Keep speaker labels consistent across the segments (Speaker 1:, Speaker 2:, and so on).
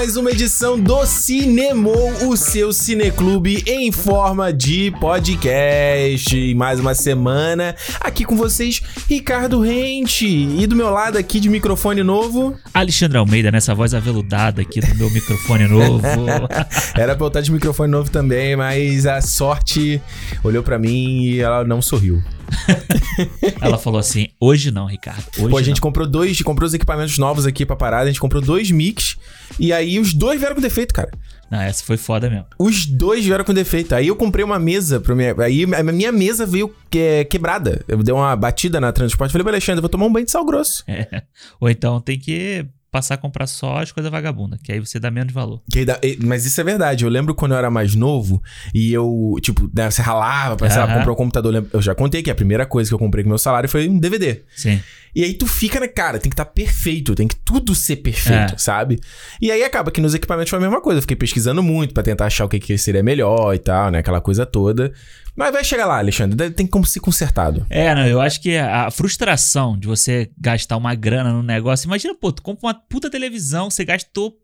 Speaker 1: Mais uma edição do Cinemou, o seu cineclube em forma de podcast. E mais uma semana aqui com vocês, Ricardo Rente. E do meu lado aqui de microfone novo,
Speaker 2: Alexandre Almeida, nessa voz aveludada aqui do meu microfone novo.
Speaker 1: Era pra eu estar de microfone novo também, mas a sorte olhou pra mim e ela não sorriu.
Speaker 2: Ela falou assim: hoje não, Ricardo. Hoje
Speaker 1: Pô, a gente
Speaker 2: não.
Speaker 1: comprou dois, comprou os equipamentos novos aqui pra parada, a gente comprou dois mics e aí os dois vieram com defeito, cara.
Speaker 2: Não, essa foi foda mesmo.
Speaker 1: Os dois vieram com defeito. Aí eu comprei uma mesa pra minha. Aí a minha mesa veio que- quebrada. Eu dei uma batida na transporte. Falei Alexandre, vou tomar um banho de sal grosso.
Speaker 2: É. Ou então tem que passar a comprar só as coisas vagabundas, que aí você dá menos valor.
Speaker 1: Dá- Mas isso é verdade. Eu lembro quando eu era mais novo e eu, tipo, né, você ralava pra, sei lá,
Speaker 2: Aham.
Speaker 1: comprar um computador. Eu já contei que a primeira coisa que eu comprei com meu salário foi um DVD.
Speaker 2: Sim.
Speaker 1: E aí tu fica, né, cara, tem que estar perfeito, tem que tudo ser perfeito,
Speaker 2: É.
Speaker 1: sabe? E aí acaba que nos equipamentos foi a mesma coisa. Eu fiquei pesquisando muito pra tentar achar o que, que seria melhor e tal, né? Aquela coisa toda. Mas vai chegar lá, Alexandre. Tem como ser consertado.
Speaker 2: É, não, eu acho que a frustração de você gastar uma grana no negócio. Imagina, pô, tu compra uma puta televisão, você gastou,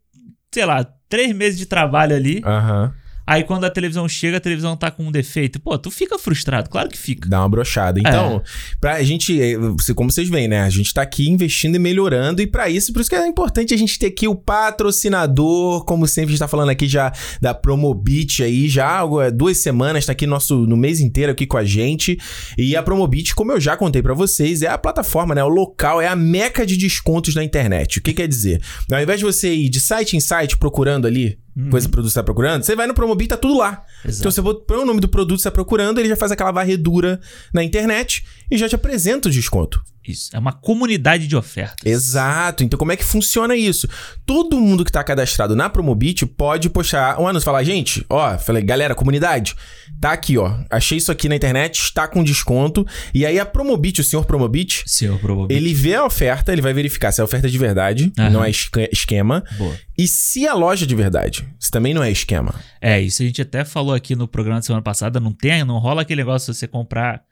Speaker 2: sei lá, três meses de trabalho ali.
Speaker 1: Aham.
Speaker 2: Aí quando a televisão chega, a televisão tá com um defeito. Pô, tu fica frustrado, claro que fica.
Speaker 1: Dá uma brochada. Então,
Speaker 2: É.
Speaker 1: pra gente, eh, você- como vocês veem, né? A gente tá aqui investindo e melhorando. E pra isso, por isso que é importante a gente ter aqui o patrocinador. Como sempre, a gente tá falando aqui já da Promobit aí, já é, duas semanas, tá aqui nosso, no mês inteiro aqui com a gente. E a Promobit, como eu já contei pra vocês, é a plataforma, né? O local, é a meca de descontos na internet. O que quer dizer? Ao invés de você ir de site em site procurando ali, coisa que o produto você tá procurando, você vai no Promobit, tá tudo lá.
Speaker 2: Exato.
Speaker 1: Então você põe o nome do produto que você tá procurando, ele já faz aquela varredura na internet e já te apresenta o desconto.
Speaker 2: Isso. É uma comunidade de ofertas.
Speaker 1: Exato. Então como é que funciona isso? Todo mundo que tá cadastrado na Promobit pode postar um anúncio, falar, gente, ó, falei, galera, comunidade, tá aqui, ó, achei isso aqui na internet, está com desconto. E aí a Promobit, o senhor Promobit,
Speaker 2: Seu problema.
Speaker 1: ele vê a oferta, ele vai verificar se é oferta de verdade,
Speaker 2: Aham.
Speaker 1: não é esque- esquema,
Speaker 2: Boa.
Speaker 1: e se a loja é de verdade, se também não é esquema.
Speaker 2: É, isso a gente até falou aqui no programa da semana passada. Não tem, não rola aquele negócio de você comprar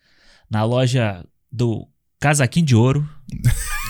Speaker 2: na loja do casaquinho de ouro.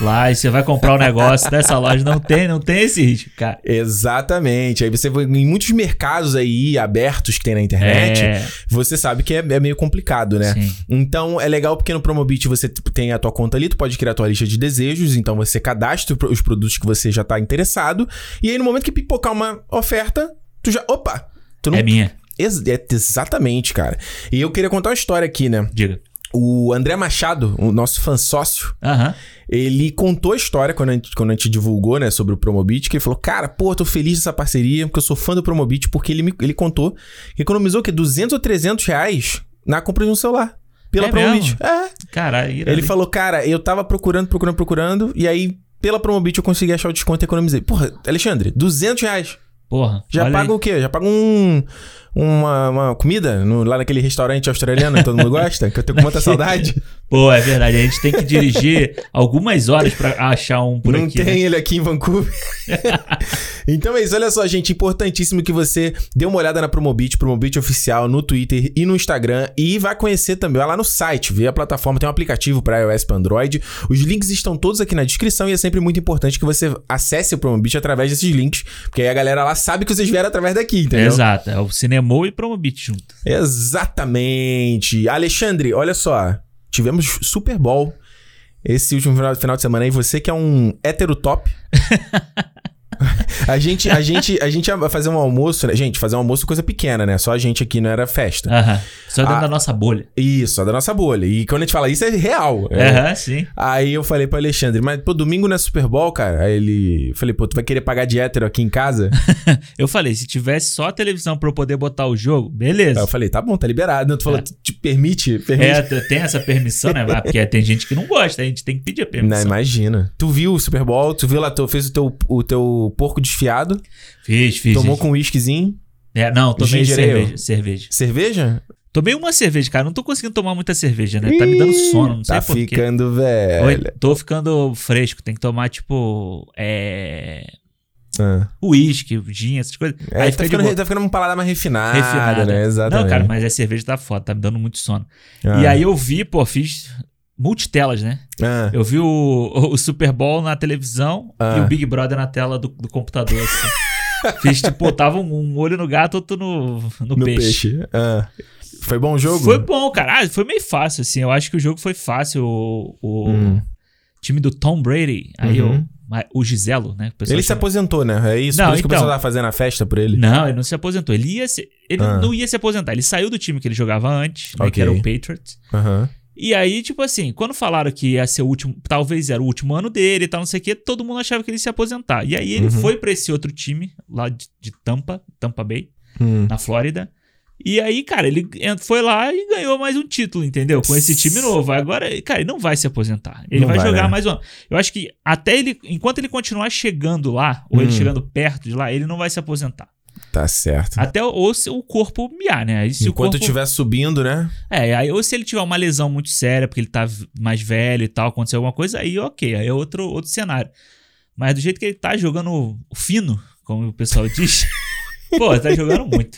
Speaker 2: Lá e você vai comprar um negócio dessa loja. Não tem, não tem esse risco, cara.
Speaker 1: Exatamente. Aí você em muitos mercados aí abertos que tem na internet,
Speaker 2: É,
Speaker 1: você sabe que é, é meio complicado, né?
Speaker 2: sim.
Speaker 1: Então é legal porque no Promobit você tem a tua conta ali, tu pode criar a tua lista de desejos, então você cadastra os produtos que você já tá interessado, e aí no momento que pipocar uma oferta, tu já. Opa! Tu não.
Speaker 2: É minha.
Speaker 1: Ex- é, exatamente, cara. E eu queria contar uma história aqui, né?
Speaker 2: Diga.
Speaker 1: O André Machado, o nosso fã sócio,
Speaker 2: Aham.
Speaker 1: ele contou a história quando a, gente, quando a gente divulgou, né, sobre o Promobit, que ele falou, cara, pô, tô feliz dessa parceria, porque eu sou fã do Promobit, porque ele, me, ele contou que economizou, o quê? 200 ou 300 reais na compra de um celular. Pela
Speaker 2: É
Speaker 1: Promobit. É.
Speaker 2: Caralho.
Speaker 1: Ele
Speaker 2: irado.
Speaker 1: falou, cara, eu tava procurando, procurando, procurando, e aí, pela Promobit, eu consegui achar o desconto e economizei. Porra, Alexandre, 200 reais.
Speaker 2: Porra.
Speaker 1: Já paga
Speaker 2: aí.
Speaker 1: o quê? Já paga um... Uma, uma comida no- lá naquele restaurante australiano que todo mundo gosta, que eu tenho muita saudade.
Speaker 2: Pô, é verdade. A gente tem que dirigir algumas horas pra achar um por
Speaker 1: não
Speaker 2: aqui.
Speaker 1: tem
Speaker 2: né?
Speaker 1: ele aqui em Vancouver. então é isso, olha só, gente. Importantíssimo que você dê uma olhada na Promobit, Promobit Oficial, no Twitter e no Instagram. E vai conhecer também, vai lá no site, vê a plataforma, tem um aplicativo para iOS e para Android. Os links estão todos aqui na descrição e é sempre muito importante que você acesse o Promobit através desses links, porque aí a galera lá sabe que vocês vieram através daqui, entendeu?
Speaker 2: Exato. É o Cinemou e Promobit junto.
Speaker 1: Exatamente. Alexandre, olha só. Tivemos Super Bowl esse último final, final de semana aí. Você que é um hétero top. a gente, a gente, a gente ia fazer um almoço, né? Gente, fazer um almoço é coisa pequena, né? Só a gente aqui não era festa.
Speaker 2: Aham. Só dentro
Speaker 1: Ah.
Speaker 2: da nossa bolha.
Speaker 1: Isso, é da nossa bolha. E quando a gente fala isso é real. É.
Speaker 2: Aham, sim.
Speaker 1: Aí eu falei pro Alexandre, mas pô, domingo não é Super Bowl, cara? Aí ele. eu Falei, pô, tu vai querer pagar de hétero aqui em casa?
Speaker 2: Eu falei, se tivesse só a televisão pra eu poder botar o jogo, beleza.
Speaker 1: Aí eu falei, tá bom, tá liberado. Não, tu falou,
Speaker 2: É.
Speaker 1: te permite? permite.
Speaker 2: É, tem essa permissão, né? Ah, Porque tem gente que não gosta, a gente tem que pedir a
Speaker 1: Não,
Speaker 2: permissão.
Speaker 1: imagina. Tu viu o Super Bowl, tu viu lá, tu fez o teu, o teu porco desfiado,
Speaker 2: Fiz, fiz.
Speaker 1: tomou
Speaker 2: fiz.
Speaker 1: com um whiskyzinho.
Speaker 2: É, não, tomei cerveja, cerveja.
Speaker 1: Cerveja?
Speaker 2: Tomei uma cerveja, cara. Não tô conseguindo tomar muita cerveja, né? Tá me dando sono, não sei
Speaker 1: Tá
Speaker 2: por quê.
Speaker 1: ficando
Speaker 2: Oi,
Speaker 1: velho.
Speaker 2: tô ficando fresco. Tem que tomar, tipo, é...
Speaker 1: Ah.
Speaker 2: Uísque, gin, essas coisas.
Speaker 1: É,
Speaker 2: Aí
Speaker 1: tá, ficando,
Speaker 2: boa.
Speaker 1: tá ficando uma palavra mais refinada,
Speaker 2: Refinada.
Speaker 1: né? Exatamente.
Speaker 2: Não, cara, mas a cerveja tá foda, tá me dando muito sono.
Speaker 1: Ah.
Speaker 2: E aí eu vi, pô, fiz multitelas, né?
Speaker 1: Ah,
Speaker 2: Eu vi o, o Super Bowl na televisão
Speaker 1: Ah.
Speaker 2: e o Big Brother na tela do, do computador, assim. Fiz, tipo, tava um, olho no gato, outro no, no,
Speaker 1: no
Speaker 2: peixe.
Speaker 1: peixe. Ah. Foi bom o jogo?
Speaker 2: Foi bom, cara. Ah, foi meio fácil, assim. Eu acho que o jogo foi fácil. O, o
Speaker 1: Hum.
Speaker 2: time do Tom Brady, aí
Speaker 1: Uhum.
Speaker 2: o, o Giselo, né?
Speaker 1: Ele se
Speaker 2: chama.
Speaker 1: aposentou, né? É isso?
Speaker 2: Não,
Speaker 1: Por isso que o
Speaker 2: então.
Speaker 1: pessoal tava fazendo a festa por ele.
Speaker 2: Não, ele não se aposentou. Ele ia se... Ele
Speaker 1: Ah.
Speaker 2: não ia se aposentar. Ele saiu do time que ele jogava antes, né, que era o Patriots.
Speaker 1: Aham.
Speaker 2: E aí, tipo assim, quando falaram que ia ser o último, talvez era o último ano dele e tal, não sei o quê, todo mundo achava que ele ia se aposentar. E aí ele
Speaker 1: Uhum.
Speaker 2: foi pra esse outro time, lá de, de Tampa, Tampa Bay,
Speaker 1: Hum.
Speaker 2: na Flórida. E aí, cara, ele foi lá e ganhou mais um título, entendeu? Com esse time novo. Agora, cara, ele não vai se aposentar. Ele vai,
Speaker 1: vai,
Speaker 2: jogar
Speaker 1: né?
Speaker 2: mais um ano. Eu acho que até ele, enquanto ele continuar chegando lá, ou ele
Speaker 1: Hum.
Speaker 2: chegando perto de lá, ele não vai se aposentar.
Speaker 1: Tá certo.
Speaker 2: Até ou se o corpo miar, né? Aí se
Speaker 1: Enquanto
Speaker 2: o corpo...
Speaker 1: estiver subindo, né?
Speaker 2: É, aí ou se ele tiver uma lesão muito séria, porque ele tá mais velho e tal, acontecer alguma coisa, aí ok, aí é outro, outro cenário. Mas do jeito que ele tá jogando fino, como o pessoal diz, pô, tá jogando muito.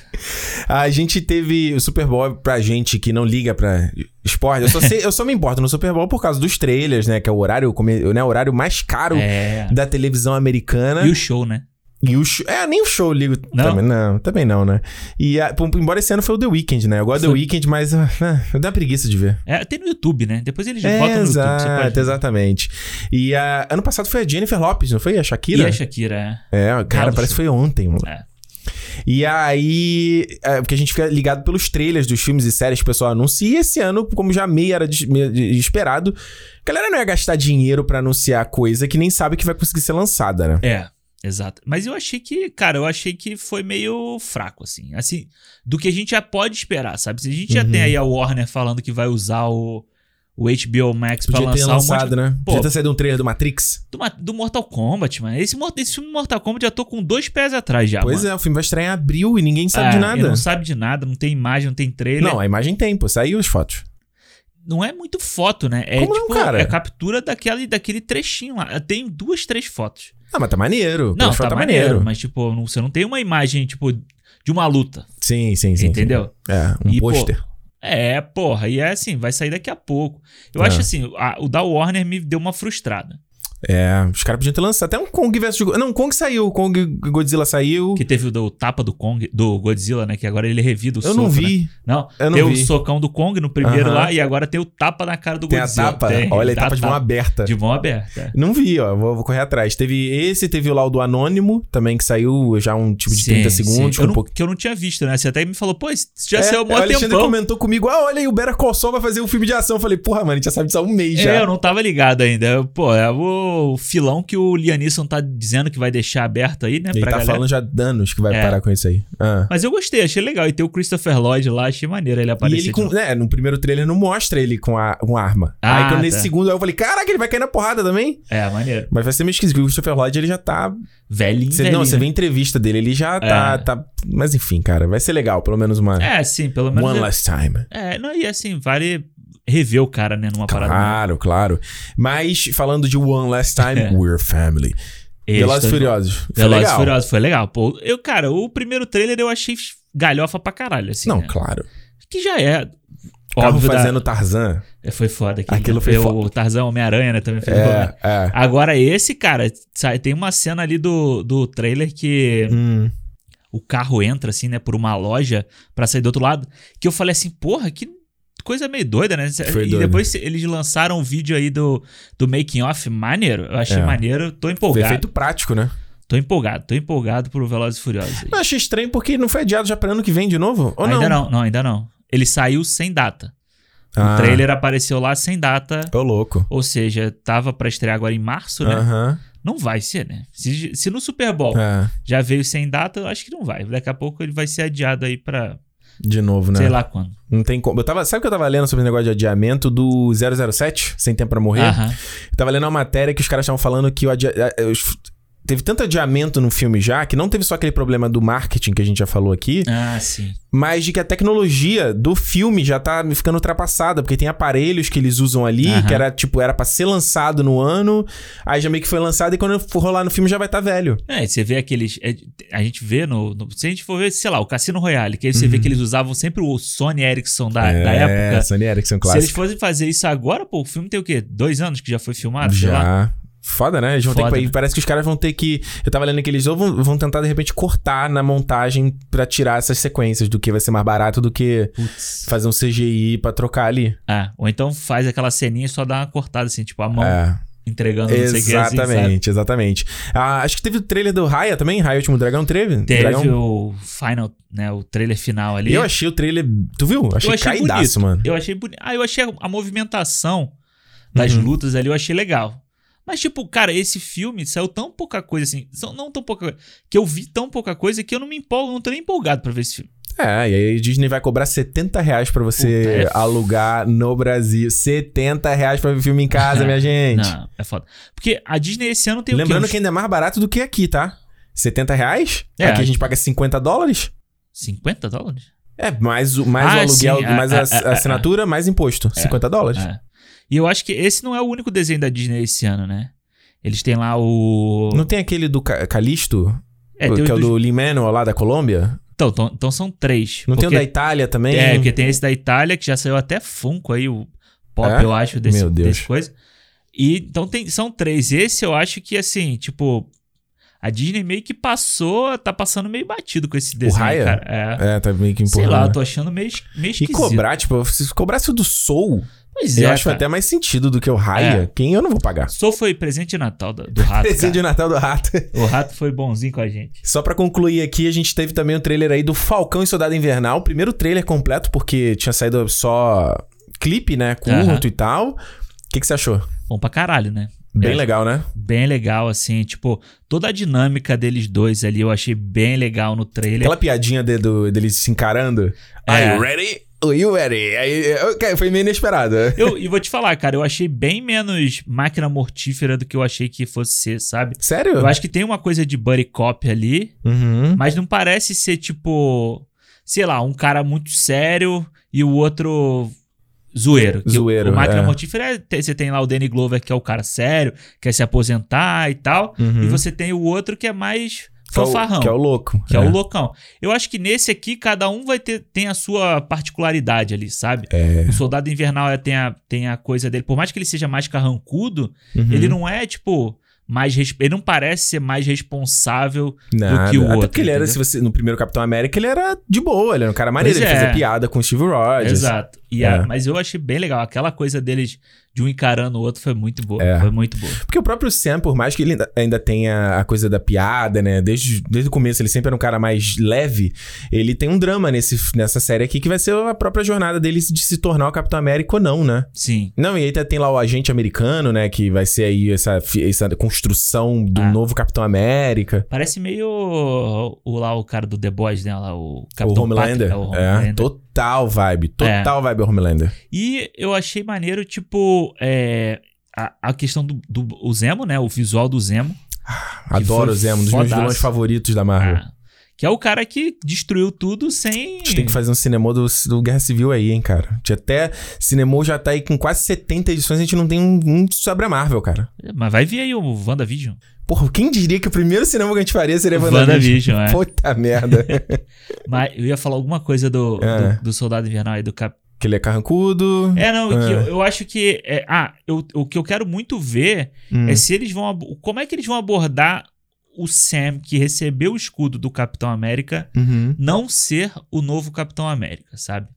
Speaker 1: A gente teve o Super Bowl pra gente que não liga pra esporte. Eu só, sei, eu só me importo no Super Bowl por causa dos trailers, né? Que é o horário, né, o horário mais caro
Speaker 2: É.
Speaker 1: da televisão americana.
Speaker 2: E o show, né?
Speaker 1: E o show. É, nem o show eu ligo.
Speaker 2: Não?
Speaker 1: Também não, também não, né? E a- embora esse ano foi o The Weeknd, né? Eu gosto do The. Weeknd, mas ah, ah, dá preguiça de ver.
Speaker 2: É, tem no YouTube, né? Depois eles
Speaker 1: É,
Speaker 2: botam no YouTube. Você
Speaker 1: exato,
Speaker 2: pode
Speaker 1: exatamente. E a- ano passado foi a Jennifer Lopes, não foi? A Shakira?
Speaker 2: E a Shakira, é.
Speaker 1: É, cara,
Speaker 2: Belo
Speaker 1: parece que foi ontem, mano.
Speaker 2: É.
Speaker 1: E aí, é, porque a gente fica ligado pelos trailers dos filmes e séries que o pessoal anuncia. E esse ano, como já meio era de- meio de- esperado, a galera não ia gastar dinheiro pra anunciar coisa que nem sabe que vai conseguir ser lançada, né?
Speaker 2: É, exato. Mas eu achei que, cara, eu achei que foi meio fraco, assim. Assim, do que a gente já pode esperar, sabe? Se a gente já
Speaker 1: Uhum.
Speaker 2: tem aí a Warner falando que vai usar o, o HBO Max pra
Speaker 1: Podia ter
Speaker 2: lançar um monte
Speaker 1: lançado, né?
Speaker 2: Pô.
Speaker 1: Podia ter saído um trailer do Matrix.
Speaker 2: do, do Mortal Kombat, mano. Esse, esse filme Mortal Kombat já tô com dois pés atrás já,
Speaker 1: pois
Speaker 2: mano.
Speaker 1: é, o filme vai estrear em abril e ninguém sabe
Speaker 2: É,
Speaker 1: de nada.
Speaker 2: Não sabe de nada, não tem imagem, não tem trailer.
Speaker 1: Não, a imagem tem, pô. Saiu as fotos.
Speaker 2: Não é muito foto, né? É
Speaker 1: Como não,
Speaker 2: tipo,
Speaker 1: cara?
Speaker 2: é captura daquele, daquele trechinho lá. Tem duas, três fotos.
Speaker 1: Ah, mas tá maneiro.
Speaker 2: Não,
Speaker 1: Pelas
Speaker 2: tá
Speaker 1: fotos
Speaker 2: maneiro, mas tipo, não- você não tem uma imagem, tipo, de uma luta,
Speaker 1: Sim, sim, sim.
Speaker 2: entendeu?
Speaker 1: sim. É, um
Speaker 2: pô,
Speaker 1: pôster.
Speaker 2: É, porra, e é assim, vai sair daqui a pouco. Eu
Speaker 1: É.
Speaker 2: acho assim, a- o da Warner me deu uma frustrada.
Speaker 1: É, os caras podiam ter lançado até um Kong vs. Go- Não, Kong saiu, o Kong Godzilla saiu.
Speaker 2: Que teve o do tapa do Kong, do Godzilla, né? Que agora ele revida o
Speaker 1: Eu
Speaker 2: soco,
Speaker 1: não
Speaker 2: né?
Speaker 1: vi.
Speaker 2: Não,
Speaker 1: Eu não
Speaker 2: tem o
Speaker 1: vi.
Speaker 2: socão do Kong no primeiro
Speaker 1: Aham.
Speaker 2: lá e agora tem o tapa na cara do
Speaker 1: Tem a
Speaker 2: Godzilla.
Speaker 1: tapa.
Speaker 2: Tem,
Speaker 1: Olha, tapa de mão aberta.
Speaker 2: De mão aberta. é.
Speaker 1: Não vi, ó. Vou, vou correr atrás. Teve esse, teve o lá o do Anônimo, também, que saiu já um tipo de
Speaker 2: Sim,
Speaker 1: 30
Speaker 2: sim.
Speaker 1: segundos.
Speaker 2: Eu
Speaker 1: com
Speaker 2: não,
Speaker 1: um pouco...
Speaker 2: Que eu não tinha visto, né? Você até me falou, pô, isso já
Speaker 1: É,
Speaker 2: saiu há
Speaker 1: o
Speaker 2: mó
Speaker 1: Alexandre
Speaker 2: tempão.
Speaker 1: comentou comigo, ah, olha aí, o Better Call Saul vai fazer um filme de ação. Eu falei, porra, mano, a gente já sabe disso há um mês já.
Speaker 2: É, eu não tava ligado ainda. Eu, Pô, é o filão que o Lianisson tá dizendo que vai deixar aberto aí, né?
Speaker 1: Ele
Speaker 2: pra
Speaker 1: tá
Speaker 2: galera.
Speaker 1: falando já há anos que vai
Speaker 2: É.
Speaker 1: parar com isso aí. Ah.
Speaker 2: Mas eu gostei, achei legal. E tem o Christopher Lloyd lá, achei maneiro ele
Speaker 1: E
Speaker 2: aparecer.
Speaker 1: ele
Speaker 2: de
Speaker 1: com, né, no primeiro trailer não mostra ele com, a, com arma.
Speaker 2: Ah,
Speaker 1: aí quando nesse
Speaker 2: tá.
Speaker 1: segundo eu falei, caraca, ele vai cair na porrada também?
Speaker 2: É, maneiro.
Speaker 1: Mas vai ser meio esquisito, porque o Christopher Lloyd ele já tá.
Speaker 2: Velhinho,
Speaker 1: Cê,
Speaker 2: velhinho.
Speaker 1: não, você vê a entrevista dele, ele já tá,
Speaker 2: É.
Speaker 1: tá. Mas enfim, cara, vai ser legal, pelo menos uma.
Speaker 2: É, sim, pelo menos.
Speaker 1: One
Speaker 2: é-
Speaker 1: last time.
Speaker 2: É, não, e assim, vale rever o cara, né, numa parada.
Speaker 1: Claro, claro. Mas falando de One Last Time,
Speaker 2: É.
Speaker 1: We're Family.
Speaker 2: Este-
Speaker 1: Velozes e Furiosos.
Speaker 2: Velozes e. Furiosos, foi legal. Pô, eu, cara, o primeiro trailer eu achei galhofa pra caralho, assim.
Speaker 1: Não,
Speaker 2: né?
Speaker 1: claro.
Speaker 2: Que já é.
Speaker 1: Carro
Speaker 2: Óbvio, da-
Speaker 1: fazendo Tarzan.
Speaker 2: É, Foi foda. Aquilo,
Speaker 1: Aquilo foi
Speaker 2: Eu-
Speaker 1: foda.
Speaker 2: O Tarzan Homem-Aranha, né? Também foi foda.
Speaker 1: É, é.
Speaker 2: Agora, esse, cara, sabe, tem uma cena ali do, do trailer que
Speaker 1: Hum.
Speaker 2: o carro entra, assim, né, por uma loja pra sair do outro lado. Que eu falei assim, porra, que coisa meio doida, né?
Speaker 1: Foi
Speaker 2: e
Speaker 1: doido.
Speaker 2: depois eles lançaram um vídeo aí do, do making off maneiro. Eu achei
Speaker 1: É.
Speaker 2: maneiro, tô empolgado.
Speaker 1: efeito prático, né?
Speaker 2: Tô empolgado, tô empolgado pro Velozes e Furiosos.
Speaker 1: Eu achei estranho porque não foi adiado já pra ano que vem de novo? Ou
Speaker 2: ainda
Speaker 1: não?
Speaker 2: não? não, ainda não. Ele saiu sem data.
Speaker 1: Ah,
Speaker 2: O trailer apareceu lá sem data.
Speaker 1: Ô, louco.
Speaker 2: Ou seja, tava pra estrear agora em março, né?
Speaker 1: Aham.
Speaker 2: Não vai ser, né? Se, se no Super Bowl
Speaker 1: É,
Speaker 2: já veio sem data, eu acho que não vai. Daqui a pouco ele vai ser adiado aí pra
Speaker 1: de novo, né?
Speaker 2: sei lá quando.
Speaker 1: Não tem como. Eu tava, sabe o que eu tava lendo sobre o negócio de adiamento do 007? Sem Tempo pra Morrer?
Speaker 2: Aham.
Speaker 1: Eu tava lendo uma matéria que os caras estavam falando que o adia... os- teve tanto adiamento no filme já, que não teve só aquele problema do marketing que a gente já falou aqui,
Speaker 2: Ah, sim.
Speaker 1: mas de que a tecnologia do filme já tá ficando ultrapassada, porque tem aparelhos que eles usam ali,
Speaker 2: Aham.
Speaker 1: que era tipo, era pra ser lançado no ano, aí já meio que foi lançado e quando for rolar no filme já vai estar velho.
Speaker 2: É, você vê aqueles. é, a gente vê no, no- Se a gente for ver, sei lá, o Cassino Royale, que aí você vê que eles usavam sempre o Sony Ericsson da, da época.
Speaker 1: Uhum. É, Sony Ericsson
Speaker 2: Se eles
Speaker 1: clássico.
Speaker 2: fossem fazer isso agora, pô, o filme tem o quê? Dois anos que já foi filmado? sei lá.
Speaker 1: Já. Foda, né? Eles vão ter
Speaker 2: Foda,
Speaker 1: que,
Speaker 2: né?
Speaker 1: Parece que os caras vão ter que. Eu tava lendo que eles ou vão, vão tentar, de repente, cortar na montagem pra tirar essas sequências do que vai ser mais barato do que
Speaker 2: Putz.
Speaker 1: fazer um CGI pra trocar ali.
Speaker 2: Ah, ou então faz aquela ceninha e só dá uma cortada assim, tipo a mão
Speaker 1: É.
Speaker 2: entregando não sei o que assim?
Speaker 1: Exatamente, exatamente. Ah, acho que teve o trailer do Raya também, Raya Último Dragão, teve?
Speaker 2: Teve
Speaker 1: Dragão.
Speaker 2: o final, né, o trailer final ali.
Speaker 1: Eu achei o trailer. Tu viu? Achei,
Speaker 2: Eu achei
Speaker 1: caidaço,
Speaker 2: bonito.
Speaker 1: mano.
Speaker 2: Eu achei bonito. Ah, eu achei a- a movimentação das
Speaker 1: Uhum.
Speaker 2: lutas ali, eu achei legal. Mas, tipo, cara, esse filme saiu tão pouca coisa assim. Não tão pouca coisa. Que eu vi tão pouca coisa que eu não me empolgo, não tô nem empolgado pra ver esse filme.
Speaker 1: É, e aí a Disney vai cobrar 70 reais pra você
Speaker 2: Puta, é
Speaker 1: alugar no Brasil. 70 reais pra ver filme em casa, minha gente.
Speaker 2: Não, é foda. Porque a Disney esse ano tem
Speaker 1: Lembrando
Speaker 2: o quê?
Speaker 1: Que ainda é mais barato do que aqui, tá? 70 reais?
Speaker 2: É.
Speaker 1: Aqui a gente paga 50 dólares?
Speaker 2: 50 dólares?
Speaker 1: É, mais o, mais
Speaker 2: Ah,
Speaker 1: o aluguel,
Speaker 2: sim, é,
Speaker 1: mais
Speaker 2: é,
Speaker 1: a,
Speaker 2: é,
Speaker 1: a
Speaker 2: é,
Speaker 1: assinatura, mais imposto. 50 dólares.
Speaker 2: É. E eu acho que esse não é o único desenho da Disney esse ano, né? Eles têm lá o.
Speaker 1: Não tem aquele do Ca- Calisto?
Speaker 2: É,
Speaker 1: que é o do Lin-Manuel lá da Colômbia?
Speaker 2: Então, então, então são três.
Speaker 1: Não tem o
Speaker 2: Porque-
Speaker 1: da Itália também?
Speaker 2: É, porque tem esse da Itália, que já saiu até Funko aí, o pop,
Speaker 1: É?
Speaker 2: eu acho, desse,
Speaker 1: Meu Deus.
Speaker 2: desse coisa. E então tem, são três. Esse eu acho que, assim, tipo, a Disney meio que passou, tá passando meio batido com esse desenho,
Speaker 1: Raya?
Speaker 2: cara. É.
Speaker 1: É, tá meio que
Speaker 2: Sei
Speaker 1: empurrando.
Speaker 2: lá,
Speaker 1: né?
Speaker 2: eu tô achando meio, meio
Speaker 1: E
Speaker 2: esquisito.
Speaker 1: cobrar, tipo, se cobrasse o do Soul,
Speaker 2: Pois
Speaker 1: eu
Speaker 2: é,
Speaker 1: acho
Speaker 2: cara.
Speaker 1: até mais sentido do que o Raya.
Speaker 2: É.
Speaker 1: Quem eu não vou pagar.
Speaker 2: Só foi presente de Natal do, do rato,
Speaker 1: Presente de. Natal do Rato.
Speaker 2: O rato foi bonzinho com a gente.
Speaker 1: Só pra concluir aqui, a gente teve também o trailer aí do Falcão e Soldado Invernal. Primeiro trailer completo, porque tinha saído só clipe, né? Curto e tal. O que, que você achou?
Speaker 2: Bom pra caralho, né?
Speaker 1: Bem
Speaker 2: É,
Speaker 1: legal, né?
Speaker 2: Bem legal, assim, tipo, toda a dinâmica deles dois ali eu achei bem legal no trailer.
Speaker 1: Aquela piadinha de, do, deles se encarando. Are
Speaker 2: É.
Speaker 1: you ready? Are you ready? Aí, ok, foi meio inesperado.
Speaker 2: Eu, e vou te falar, cara, eu achei bem menos máquina mortífera do que eu achei que fosse ser, sabe?
Speaker 1: Sério?
Speaker 2: Eu acho que tem uma coisa de buddy cop ali,
Speaker 1: Uhum.
Speaker 2: mas não parece ser tipo, sei lá, um cara muito sério e o outro zoeiro. Que o-
Speaker 1: Zoeiro,
Speaker 2: O, máquina
Speaker 1: é.
Speaker 2: mortífera, é- tem- você tem lá o Danny Glover, que é o cara sério, quer se aposentar e tal,
Speaker 1: Uhum.
Speaker 2: e você tem o outro que é mais fanfarrão.
Speaker 1: Que é o louco.
Speaker 2: Que é. o loucão. Eu acho que nesse aqui, cada um vai ter tem a sua particularidade ali, sabe?
Speaker 1: É.
Speaker 2: O Soldado Invernal tem a, tem a coisa dele. Por mais que ele seja mais carrancudo,
Speaker 1: Uhum.
Speaker 2: ele não é, tipo, mais. Ele não parece ser mais responsável
Speaker 1: Nada.
Speaker 2: do que o
Speaker 1: Até
Speaker 2: outro.
Speaker 1: porque ele era,
Speaker 2: entendeu?
Speaker 1: se você, no primeiro Capitão América, ele era de boa, ele era um cara maneiro,
Speaker 2: Pois
Speaker 1: ele
Speaker 2: é.
Speaker 1: fazia piada com o Steve Rogers.
Speaker 2: Exato. E
Speaker 1: É.
Speaker 2: a- mas eu achei bem legal. Aquela coisa deles de um encarando o outro foi muito boa.
Speaker 1: É.
Speaker 2: Foi muito boa.
Speaker 1: Porque o próprio Sam, por mais que ele ainda, ainda tenha a coisa da piada, né? Desde, desde o começo ele sempre era um cara mais leve. Ele tem um drama nesse, nessa série aqui que vai ser a própria jornada dele de se tornar o Capitão América ou não, né?
Speaker 2: Sim.
Speaker 1: Não, e aí tá- tem lá o agente americano, né? Que vai ser aí essa, essa construção do
Speaker 2: Ah.
Speaker 1: novo Capitão América.
Speaker 2: Parece meio o, o- lá o cara do The Boys, né? Lá, o
Speaker 1: o
Speaker 2: Capitão
Speaker 1: Homelander.
Speaker 2: Pátria, é, o
Speaker 1: É,
Speaker 2: Homelander.
Speaker 1: Total vibe. Total vibe Homelander.
Speaker 2: E eu achei maneiro, tipo, é, a, a questão do, do o Zemo, né? O visual do Zemo.
Speaker 1: Adoro
Speaker 2: foi
Speaker 1: o Zemo, um dos meus vilões favoritos da Marvel.
Speaker 2: Ah, que é o cara que destruiu tudo sem.
Speaker 1: A gente tem que fazer um cinema do, do Guerra Civil aí, hein, cara. A gente até. Cinema já tá aí com quase 70 edições, a gente não tem um, um sobre a Marvel, cara.
Speaker 2: Mas vai vir aí o WandaVision.
Speaker 1: Porra, quem diria que o primeiro cinema que a gente faria seria WandaVision?
Speaker 2: WandaVision, é.
Speaker 1: Puta merda.
Speaker 2: Mas eu ia falar alguma coisa do,
Speaker 1: É.
Speaker 2: do, do Soldado Invernal aí, do Cap.
Speaker 1: que ele é carrancudo.
Speaker 2: É, não,
Speaker 1: É.
Speaker 2: eu, eu acho que. é, ah, eu, o que eu quero muito ver
Speaker 1: Hum.
Speaker 2: é se eles vão. Como é que eles vão abordar o Sam que recebeu o escudo do Capitão América
Speaker 1: Uhum.
Speaker 2: não ser o novo Capitão América, sabe?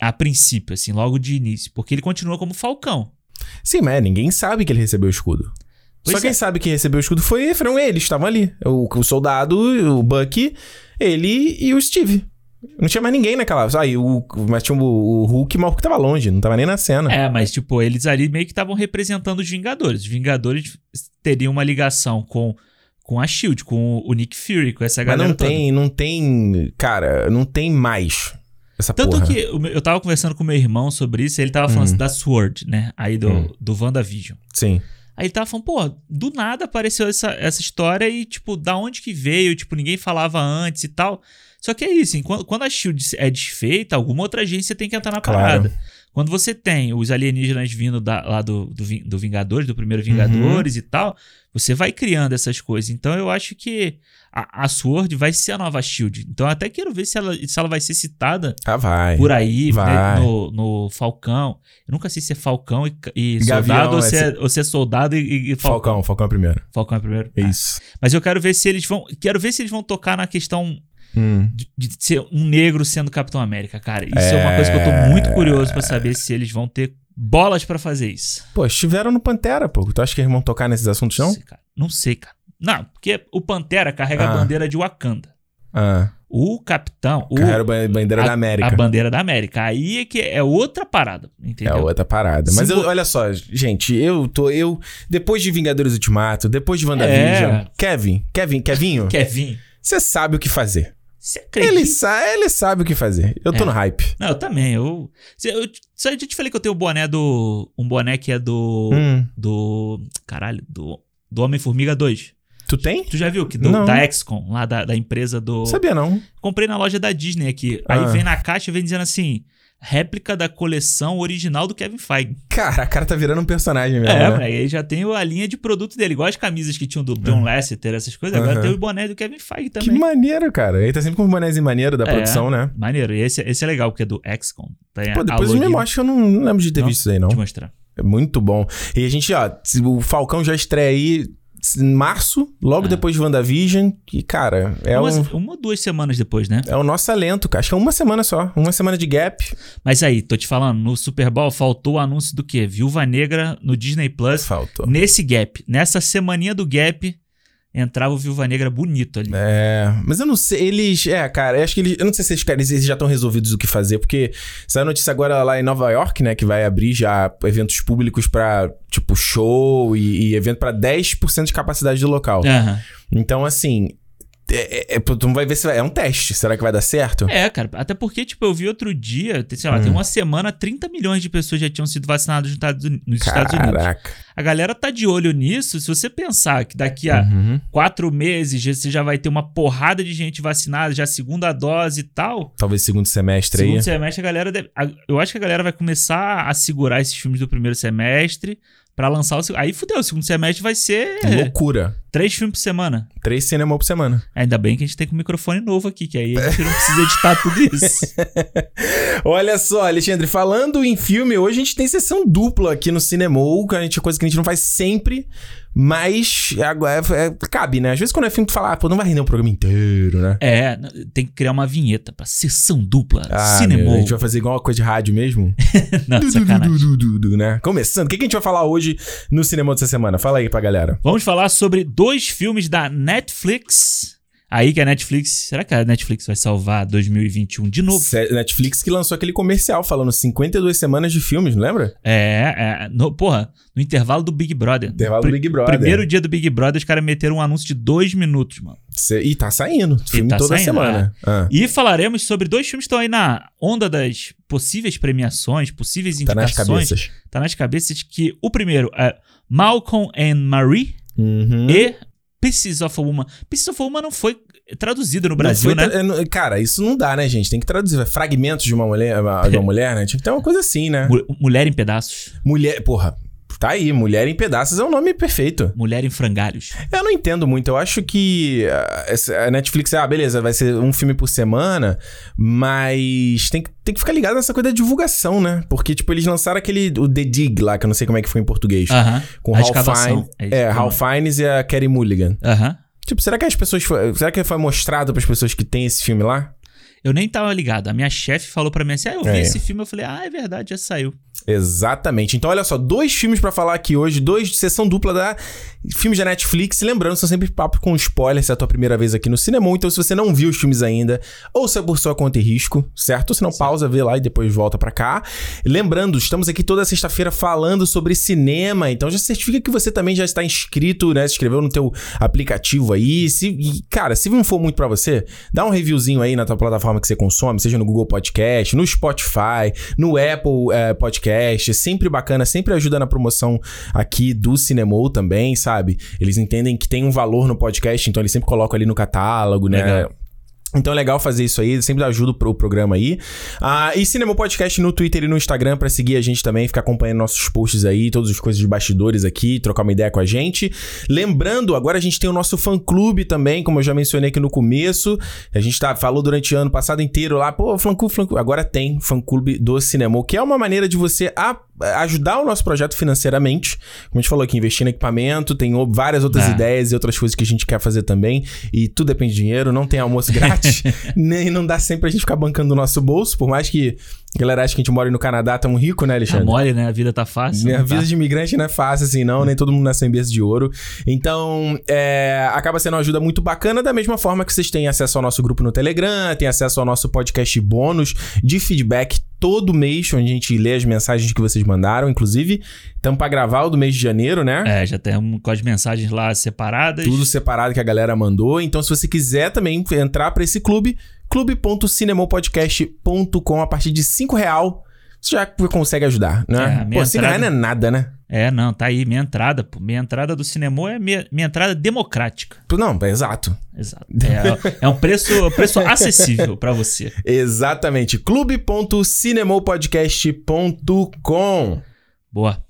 Speaker 2: A princípio, assim, logo de início. Porque ele continua como Falcão.
Speaker 1: Sim, mas ninguém sabe que ele recebeu o escudo.
Speaker 2: Pois
Speaker 1: Só quem
Speaker 2: é.
Speaker 1: sabe que recebeu o escudo foi, foram eles, estavam ali. O, o soldado, o Bucky, ele e o Steve. Não tinha mais ninguém naquela. Aí, o, mas tinha o, o Hulk, mas o Hulk tava longe, não tava nem na cena.
Speaker 2: É, mas, tipo, eles ali meio que estavam representando os Vingadores. Os Vingadores teriam uma ligação com, com a Shield, com o Nick Fury, com essa
Speaker 1: mas
Speaker 2: galera.
Speaker 1: não
Speaker 2: toda.
Speaker 1: tem, não tem. Cara, não tem mais essa
Speaker 2: Tanto
Speaker 1: porra.
Speaker 2: que eu tava conversando com meu irmão sobre isso, e ele tava falando
Speaker 1: Hum.
Speaker 2: da Sword, né? Aí do,
Speaker 1: Hum.
Speaker 2: do WandaVision.
Speaker 1: Sim.
Speaker 2: Aí ele tava falando, pô, do nada apareceu essa, essa história e, tipo, da onde que veio? Tipo, ninguém falava antes e tal. Só que é isso, hein? Quando, a Shield é desfeita, alguma outra agência tem que entrar na
Speaker 1: Claro.
Speaker 2: parada. Quando você tem os alienígenas vindo da- lá do, do, do Vingadores, do primeiro Vingadores e tal, você vai criando essas coisas. Então eu acho que a, a Sword vai ser a nova Shield. Então eu até quero ver se ela, se ela vai ser citada
Speaker 1: Ah, vai.
Speaker 2: por aí,
Speaker 1: vai.
Speaker 2: né, no, no Falcão. Eu nunca sei se é Falcão e, e soldado ou
Speaker 1: é
Speaker 2: se, é, ou se é soldado e, e Falcão.
Speaker 1: Falcão, Falcão é primeiro.
Speaker 2: Falcão é primeiro.
Speaker 1: É
Speaker 2: Ah.
Speaker 1: isso.
Speaker 2: Mas eu quero ver se eles vão. Quero ver se eles vão tocar na questão
Speaker 1: Hum.
Speaker 2: de, ser um negro sendo Capitão América, cara. Isso é, uma coisa que eu tô muito curioso pra saber se eles vão ter bolas pra fazer isso.
Speaker 1: Pô, estiveram no Pantera, pô. Tu acha que eles vão tocar nesses assuntos, não?
Speaker 2: sei, cara. Não sei, cara. Não, porque o Pantera carrega
Speaker 1: Ah.
Speaker 2: a bandeira de Wakanda.
Speaker 1: Ah,
Speaker 2: O Capitão. O,
Speaker 1: carregaram a bandeira
Speaker 2: a,
Speaker 1: da América.
Speaker 2: A bandeira da América. Aí é que é outra parada,
Speaker 1: É
Speaker 2: entendeu?
Speaker 1: outra parada. Mas eu- olha só, gente, eu tô. Eu. Depois de Vingadores Ultimato, depois de WandaVision,
Speaker 2: É.
Speaker 1: Kevin, Kevin, Kevinho,
Speaker 2: Kevin,
Speaker 1: você sabe o que fazer.
Speaker 2: você acredita?
Speaker 1: Ele, sa ele sabe o que fazer. Eu tô
Speaker 2: É.
Speaker 1: no hype.
Speaker 2: Não, eu também. Eu, eu, só eu te falei que eu tenho um boné do. Um boné que é do.
Speaker 1: Hum.
Speaker 2: Do. Caralho, do. Do Homem-Formiga 2.
Speaker 1: Tu tem?
Speaker 2: Tu já viu? Que do, da XCOM, lá da, da empresa do.
Speaker 1: Sabia não.
Speaker 2: Comprei na loja da Disney aqui. Aí
Speaker 1: Ah.
Speaker 2: vem na caixa e vem dizendo assim: réplica da coleção original do Kevin Feige.
Speaker 1: Cara, a cara tá virando um personagem mesmo,
Speaker 2: é,
Speaker 1: né?
Speaker 2: aí já tem a linha de produto dele. Igual as camisas que tinham do John Lasseter, essas coisas. Agora
Speaker 1: Aham.
Speaker 2: tem o boné do Kevin Feige
Speaker 1: Que
Speaker 2: também.
Speaker 1: maneiro, cara. Ele tá sempre com um bonézinho maneiro da
Speaker 2: É.
Speaker 1: produção, né?
Speaker 2: Maneiro. E esse, esse é legal, porque é do XCOM. Tem
Speaker 1: Pô, depois me mostra que eu não, não lembro de ter
Speaker 2: Não?
Speaker 1: visto isso aí, não.
Speaker 2: Vou te mostrar.
Speaker 1: É muito bom. E a gente, ó, o Falcão já estreia aí em março, logo
Speaker 2: É.
Speaker 1: depois de WandaVision. E, cara, é,
Speaker 2: Umas-
Speaker 1: um,
Speaker 2: Uma ou duas semanas depois, né?
Speaker 1: é o nosso alento, cara. Acho que é uma semana só. Uma semana de gap.
Speaker 2: Mas aí, tô te falando, no Super Bowl faltou o anúncio do quê? Viúva Negra no Disney Plus.
Speaker 1: Faltou.
Speaker 2: Nesse gap, nessa semaninha do gap, entrava o Viúva Negra bonito ali.
Speaker 1: É, mas eu não sei, eles. É, cara, eu acho que eles. Eu não sei se caras eles já estão resolvidos o que fazer, porque saiu a notícia agora lá em Nova York, né, que vai abrir já eventos públicos pra, tipo, show e, e evento pra 10% de capacidade do local.
Speaker 2: Aham.
Speaker 1: Então, assim. É, é, é, tu não vai ver se vai. É um teste. Será que vai dar certo?
Speaker 2: É, cara, até porque, tipo, eu vi outro dia, tem, sei lá,
Speaker 1: Hum.
Speaker 2: tem uma semana, 30 milhões de pessoas já tinham sido vacinadas nos Estados Unidos.
Speaker 1: Caraca.
Speaker 2: A galera tá de olho nisso. Se você pensar que daqui a
Speaker 1: Uhum.
Speaker 2: quatro meses você já vai ter uma porrada de gente vacinada, já segunda dose e tal.
Speaker 1: Talvez segundo semestre
Speaker 2: Segundo
Speaker 1: aí.
Speaker 2: semestre, a galera deve. a- eu acho que a galera vai começar a segurar esses filmes do primeiro semestre pra lançar o segundo. Aí fudeu, o segundo semestre vai ser
Speaker 1: Loucura.
Speaker 2: três filmes por semana.
Speaker 1: Três cinema por semana.
Speaker 2: Ainda bem que a gente tem com um microfone novo aqui, que aí a gente não precisa editar tudo isso.
Speaker 1: Olha só, Alexandre, falando em filme, hoje a gente tem sessão dupla aqui no Cinemou, que a gente é coisa que a gente não faz sempre, mas agora é- é- cabe, né? Às vezes quando é filme, tu fala, ah, pô, não vai render um programa inteiro, né?
Speaker 2: É, tem que criar uma vinheta pra sessão dupla.
Speaker 1: Ah,
Speaker 2: cinema.
Speaker 1: a gente vai fazer igual uma coisa de rádio mesmo?
Speaker 2: Não,
Speaker 1: du, du, du, du, né? Começando, o que, que a gente vai falar hoje no Cinema dessa semana? Fala aí pra galera.
Speaker 2: Vamos falar sobre dois filmes da Netflix. Aí que a Netflix. Será que a Netflix vai salvar 2021 de novo?
Speaker 1: Netflix que lançou aquele comercial falando 52 semanas de filmes, não lembra?
Speaker 2: É, é. No, porra, no intervalo do Big Brother.
Speaker 1: Intervalo do Big Brother.
Speaker 2: Primeiro dia do Big Brother, os caras meteram um anúncio de dois minutos, mano.
Speaker 1: Cê- E tá saindo, filme
Speaker 2: tá
Speaker 1: toda
Speaker 2: saindo,
Speaker 1: semana. Ah,
Speaker 2: E falaremos sobre dois filmes que estão aí na onda das possíveis premiações, possíveis
Speaker 1: tá nas
Speaker 2: indicações.
Speaker 1: cabeças.
Speaker 2: Tá nas cabeças que o primeiro é Malcolm and Marie
Speaker 1: Uhum.
Speaker 2: e Pieces of a Woman. Pieces of a Woman não foi traduzido no Brasil, né?
Speaker 1: tra- é, Cara, isso não dá, né, gente? Tem que traduzir. Fragmentos de uma mulher, de uma mulher, né? Tinha que ter uma coisa assim, né?
Speaker 2: Mu- Mulher em pedaços.
Speaker 1: Mulher. Porra, tá aí. Mulher em pedaços é um nome perfeito.
Speaker 2: Mulher em frangalhos.
Speaker 1: Eu não entendo muito. Eu acho que ah, a Netflix, ah, beleza, vai ser um filme por semana, mas tem que, tem que ficar ligado nessa coisa da divulgação, né? Porque, tipo, eles lançaram aquele. O The Dig lá, que eu não sei como é que foi em português.
Speaker 2: Aham.
Speaker 1: com
Speaker 2: a
Speaker 1: Ralph. Fiennes.
Speaker 2: É
Speaker 1: É, Ralph Fiennes e a Kerry Mulligan.
Speaker 2: Aham.
Speaker 1: Tipo, será que as pessoas. foi- Será que foi mostrado pras pessoas que tem esse filme lá?
Speaker 2: Eu nem tava ligado. A minha chefe falou pra mim assim: ah, eu vi
Speaker 1: É.
Speaker 2: esse filme. Eu falei: ah, é verdade, já saiu.
Speaker 1: Exatamente. Então, olha só, dois filmes pra falar aqui hoje, dois de sessão dupla da filmes da Netflix. Lembrando, são sempre papo com spoiler, se é a tua primeira vez aqui no cinema. Então, se você não viu os filmes ainda, ouça por sua conta e risco, certo? Se não, pausa, vê lá e depois volta pra cá. Lembrando, estamos aqui toda sexta-feira falando sobre cinema. Então, já certifica que você também já está inscrito, né? Se inscreveu no teu aplicativo aí. Se, e, cara, se não for muito pra você, dá um reviewzinho aí na tua plataforma plataforma que você consome, seja no Google Podcast, no Spotify, no Apple é, Podcast. É sempre bacana, sempre ajuda na promoção aqui do Cinemou também, sabe? Eles entendem que tem um valor no podcast, então eles sempre colocam ali no catálogo, né?
Speaker 2: Legal.
Speaker 1: Então é legal fazer isso aí, sempre ajuda pro programa aí. Ah, e Cinema Podcast no Twitter e no Instagram pra seguir a gente também, ficar acompanhando nossos posts aí, todas as coisas de bastidores aqui, trocar uma ideia com a gente. Lembrando, agora a gente tem o nosso fã clube também, como eu já mencionei aqui no começo. A gente tá, falou durante o ano passado inteiro lá, pô, fã clube, fã clube. Agora tem fã clube do Cinema, que é uma maneira de você ajudar o nosso projeto financeiramente. Como a gente falou aqui, investir em equipamento, tem o- várias outras
Speaker 2: É.
Speaker 1: ideias e outras coisas que a gente quer fazer também. E tudo depende de dinheiro, não tem almoço grátis. nem não dá sempre pra gente ficar bancando o nosso bolso, por mais que a galera acha que a gente mora no Canadá tão rico, né,
Speaker 2: Tá
Speaker 1: Alexandre?
Speaker 2: mole, né? A vida tá fácil. Não
Speaker 1: vida
Speaker 2: tá?
Speaker 1: de imigrante não é fácil assim, não. Nem todo mundo nasce em berço de ouro. Então, é, acaba sendo uma ajuda muito bacana. Da mesma forma que vocês têm acesso ao nosso grupo no Telegram, têm acesso ao nosso podcast bônus de feedback todo mês, onde a gente lê as mensagens que vocês mandaram. Inclusive, estamos pra gravar o do mês de janeiro, né?
Speaker 2: É, já tem com as mensagens lá separadas.
Speaker 1: Tudo separado que a galera mandou. Então, se você quiser também entrar pra esse clube, clube.cinemopodcast.com a partir de 5 real. Você já consegue ajudar,
Speaker 2: É,
Speaker 1: né?
Speaker 2: a
Speaker 1: Pô,
Speaker 2: minha
Speaker 1: 5 reais não é nada, né?
Speaker 2: É, não, tá aí, minha entrada, pô. Minha entrada do cinema é minha, minha entrada democrática.
Speaker 1: Não, é exato.
Speaker 2: Exato. É, é um preço, preço acessível pra você.
Speaker 1: Exatamente. clube.cinemopodcast.com
Speaker 2: Boa.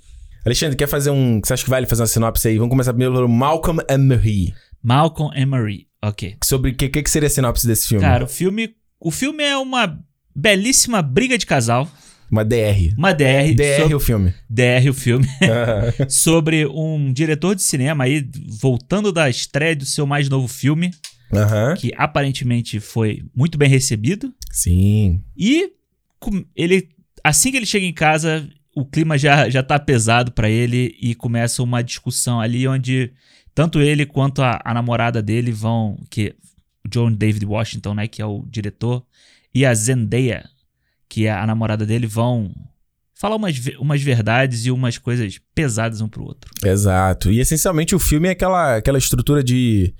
Speaker 1: Alexandre, quer fazer um. Você acha que vale fazer uma sinopse aí? Vamos começar primeiro pelo Malcolm Emery.
Speaker 2: Malcolm Emery. Ok.
Speaker 1: Sobre o que, que, que seria a sinopse desse filme?
Speaker 2: Cara, o filme. O filme é uma belíssima briga de casal.
Speaker 1: Uma DR.
Speaker 2: Uma DR.
Speaker 1: DR
Speaker 2: sobre-
Speaker 1: o filme.
Speaker 2: DR, o filme. sobre um diretor de cinema aí, voltando da estreia do seu mais novo filme, que aparentemente foi muito bem recebido.
Speaker 1: Sim.
Speaker 2: E ele, assim que ele chega em casa, o clima já, já tá pesado pra ele e começa uma discussão ali onde tanto ele quanto a, a namorada dele vão, que o John David Washington, né, que é o diretor, e a Zendaya, que é a namorada dele, vão falar umas, umas verdades e umas coisas pesadas um pro outro.
Speaker 1: Exato. E essencialmente o filme é aquela, aquela estrutura de.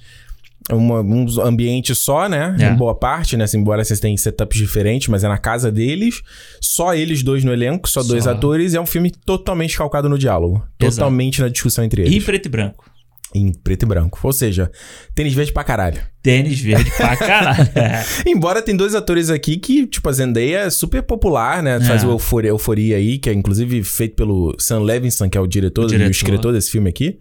Speaker 1: Uma, um ambiente só, né?
Speaker 2: É.
Speaker 1: Em boa parte, né? Assim, embora vocês tenham setups diferentes, mas é na casa deles. Só eles dois no elenco, só, dois
Speaker 2: Só.
Speaker 1: atores. E é um filme totalmente calcado no diálogo.
Speaker 2: Exato.
Speaker 1: Totalmente na discussão entre
Speaker 2: E
Speaker 1: eles.
Speaker 2: em preto e branco.
Speaker 1: Em preto e branco. Ou seja, tênis verde pra caralho.
Speaker 2: Tênis verde pra caralho. É.
Speaker 1: Embora tem dois atores aqui que, tipo, a Zendaya é super popular, né? Faz
Speaker 2: É.
Speaker 1: o Euforia, Euforia aí, que é inclusive feito pelo Sam Levinson, que é o diretor,
Speaker 2: O
Speaker 1: e o
Speaker 2: diretor.
Speaker 1: escritor desse filme aqui.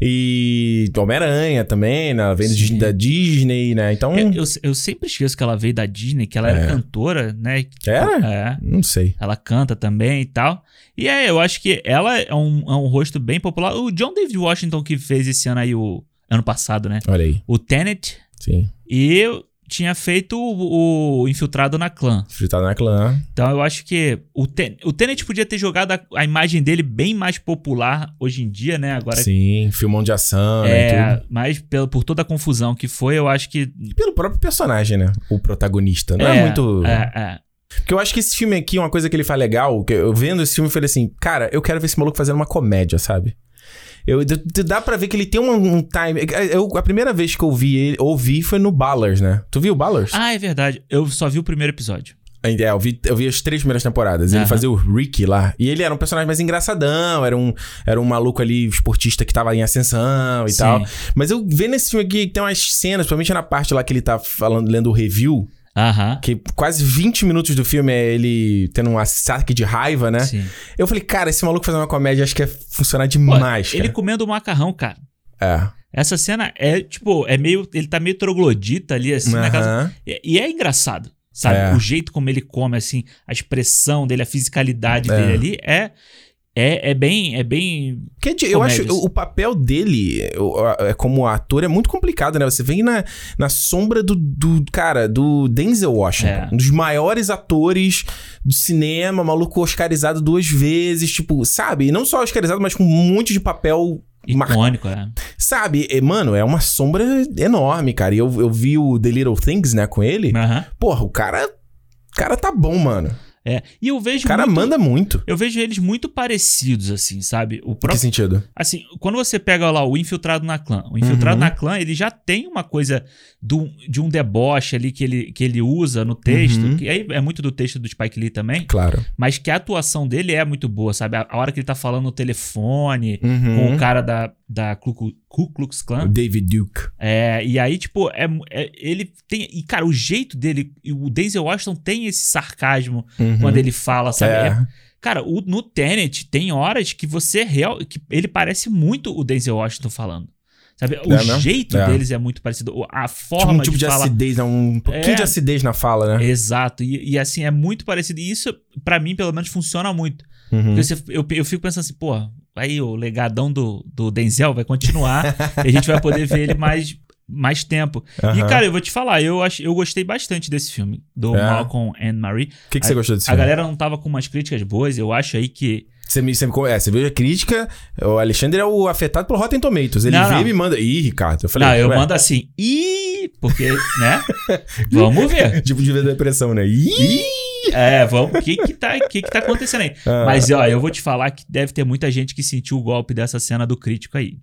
Speaker 1: E Homem-Aranha também, né? Vem
Speaker 2: Sim.
Speaker 1: da Disney, né? Então,
Speaker 2: Eu, eu, eu sempre esqueço que ela veio da Disney, que ela era
Speaker 1: É.
Speaker 2: cantora, né?
Speaker 1: Era?
Speaker 2: É.
Speaker 1: não sei.
Speaker 2: Ela canta também e tal. E é, eu acho que ela é um, é um rosto bem popular. O John David Washington que fez esse ano aí, o ano passado, né?
Speaker 1: Olha aí.
Speaker 2: O Tenet.
Speaker 1: Sim.
Speaker 2: E eu tinha feito o, o Infiltrado na Clã.
Speaker 1: Fritado na clã.
Speaker 2: Então eu acho que o, Ten, o Tenet podia ter jogado a, a imagem dele bem mais popular hoje em dia, né? Agora
Speaker 1: Sim, filmão de ação, né? e
Speaker 2: é,
Speaker 1: tudo.
Speaker 2: mas pelo, por toda a confusão que foi, eu acho que.
Speaker 1: E pelo próprio personagem, né? O protagonista. Não é, muito.
Speaker 2: É, é.
Speaker 1: Porque eu acho que esse filme aqui, uma coisa que ele faz legal, que eu vendo esse filme, eu falei assim, cara, eu quero ver esse maluco fazendo uma comédia, sabe? Eu, dá pra ver que ele tem um, um time. Eu, a primeira vez que eu vi ele, ouvi foi no Ballers, né? Tu viu o Ballers?
Speaker 2: Ah, é verdade. Eu só vi o primeiro episódio.
Speaker 1: É, eu vi, eu vi as três primeiras temporadas. Ele
Speaker 2: Aham.
Speaker 1: fazia o Ricky lá. E ele era um personagem mais engraçadão, era um, era um maluco ali, esportista que tava em ascensão e
Speaker 2: Sim.
Speaker 1: tal. Mas eu vendo nesse filme aqui, tem umas cenas, principalmente na parte lá que ele tá falando, lendo o review,
Speaker 2: Aham.
Speaker 1: que quase 20 minutos do filme é ele tendo um saque de raiva, né?
Speaker 2: Sim.
Speaker 1: Eu falei, cara, esse maluco fazer uma comédia acho que ia funcionar
Speaker 2: Pô,
Speaker 1: demais,
Speaker 2: ele
Speaker 1: cara.
Speaker 2: comendo macarrão, cara.
Speaker 1: É.
Speaker 2: Essa cena é, tipo, é meio. Ele tá meio troglodita ali, assim, na casa. E, e é engraçado, sabe?
Speaker 1: É.
Speaker 2: O jeito como ele come, assim, a expressão dele, a fisicalidade
Speaker 1: É.
Speaker 2: dele ali é. É, é bem. É bem.
Speaker 1: De- eu acho o, papel dele é como ator é muito complicado, né? Você vem na, na sombra do, do cara, do Denzel Washington,
Speaker 2: É.
Speaker 1: um dos maiores atores do cinema, maluco oscarizado duas vezes, tipo, sabe? E não só oscarizado, mas com um monte de papel mar-
Speaker 2: Icônico, é.
Speaker 1: Sabe, E, mano, é uma sombra enorme, cara. E eu, eu vi o The Little Things, né, com ele. Porra, o cara. O cara tá bom, mano.
Speaker 2: É. E eu vejo
Speaker 1: O cara
Speaker 2: muito-
Speaker 1: manda muito.
Speaker 2: Eu vejo eles muito parecidos, assim, sabe? O
Speaker 1: Em que
Speaker 2: próprio.
Speaker 1: sentido?
Speaker 2: Assim, quando você pega lá o infiltrado na clã, o infiltrado
Speaker 1: Uhum.
Speaker 2: na clã, ele já tem uma coisa do, de um deboche ali que ele, que ele usa no texto,
Speaker 1: Uhum.
Speaker 2: que aí é muito do texto do Spike Lee também,
Speaker 1: Claro.
Speaker 2: mas que a atuação dele é muito boa, sabe? A, a hora que ele tá falando no telefone
Speaker 1: Uhum.
Speaker 2: com o cara da, da Ku, Ku- Klux
Speaker 1: O
Speaker 2: Klan.
Speaker 1: David Duke.
Speaker 2: É, e aí, tipo, é, é- ele tem. E, cara, o jeito dele. O Denzel Washington tem esse sarcasmo
Speaker 1: Uhum.
Speaker 2: Quando ele fala, sabe?
Speaker 1: É.
Speaker 2: É- Cara, o- no Tenet tem horas que você real. que ele parece muito o Denzel Washington falando. Sabe? O
Speaker 1: É
Speaker 2: jeito
Speaker 1: É.
Speaker 2: deles é muito parecido. A
Speaker 1: Tipo
Speaker 2: forma
Speaker 1: um tipo de,
Speaker 2: de falar.
Speaker 1: acidez, né? um pouquinho
Speaker 2: É.
Speaker 1: de acidez na fala, né?
Speaker 2: Exato. E, e, assim, é muito parecido. E isso, pra mim, pelo menos, funciona muito.
Speaker 1: Uhum.
Speaker 2: Porque você- eu, eu fico pensando assim, pô, aí o legadão do, do Denzel vai continuar e a gente vai poder ver ele mais, mais tempo. E, cara, eu vou te falar, eu, ach, eu gostei bastante desse filme, do
Speaker 1: É.
Speaker 2: Malcolm and Marie.
Speaker 1: O que, que você gostou desse
Speaker 2: A
Speaker 1: filme?
Speaker 2: galera não tava com umas críticas boas, eu acho aí que.
Speaker 1: Você, me, você, me, é, você viu a crítica, o Alexandre é o afetado pelo Rotten Tomatoes. Ele
Speaker 2: Não,
Speaker 1: e me manda. Ih, Ricardo. Eu falei,
Speaker 2: não, eu
Speaker 1: ué,
Speaker 2: mando assim, ih, porque, né? Vamos ver.
Speaker 1: Tipo de depressão, né? Ih!
Speaker 2: É, vamos. O que que tá, que que tá acontecendo aí?
Speaker 1: Ah.
Speaker 2: Mas, ó, eu vou te falar que deve ter muita gente que sentiu o golpe dessa cena do crítico aí.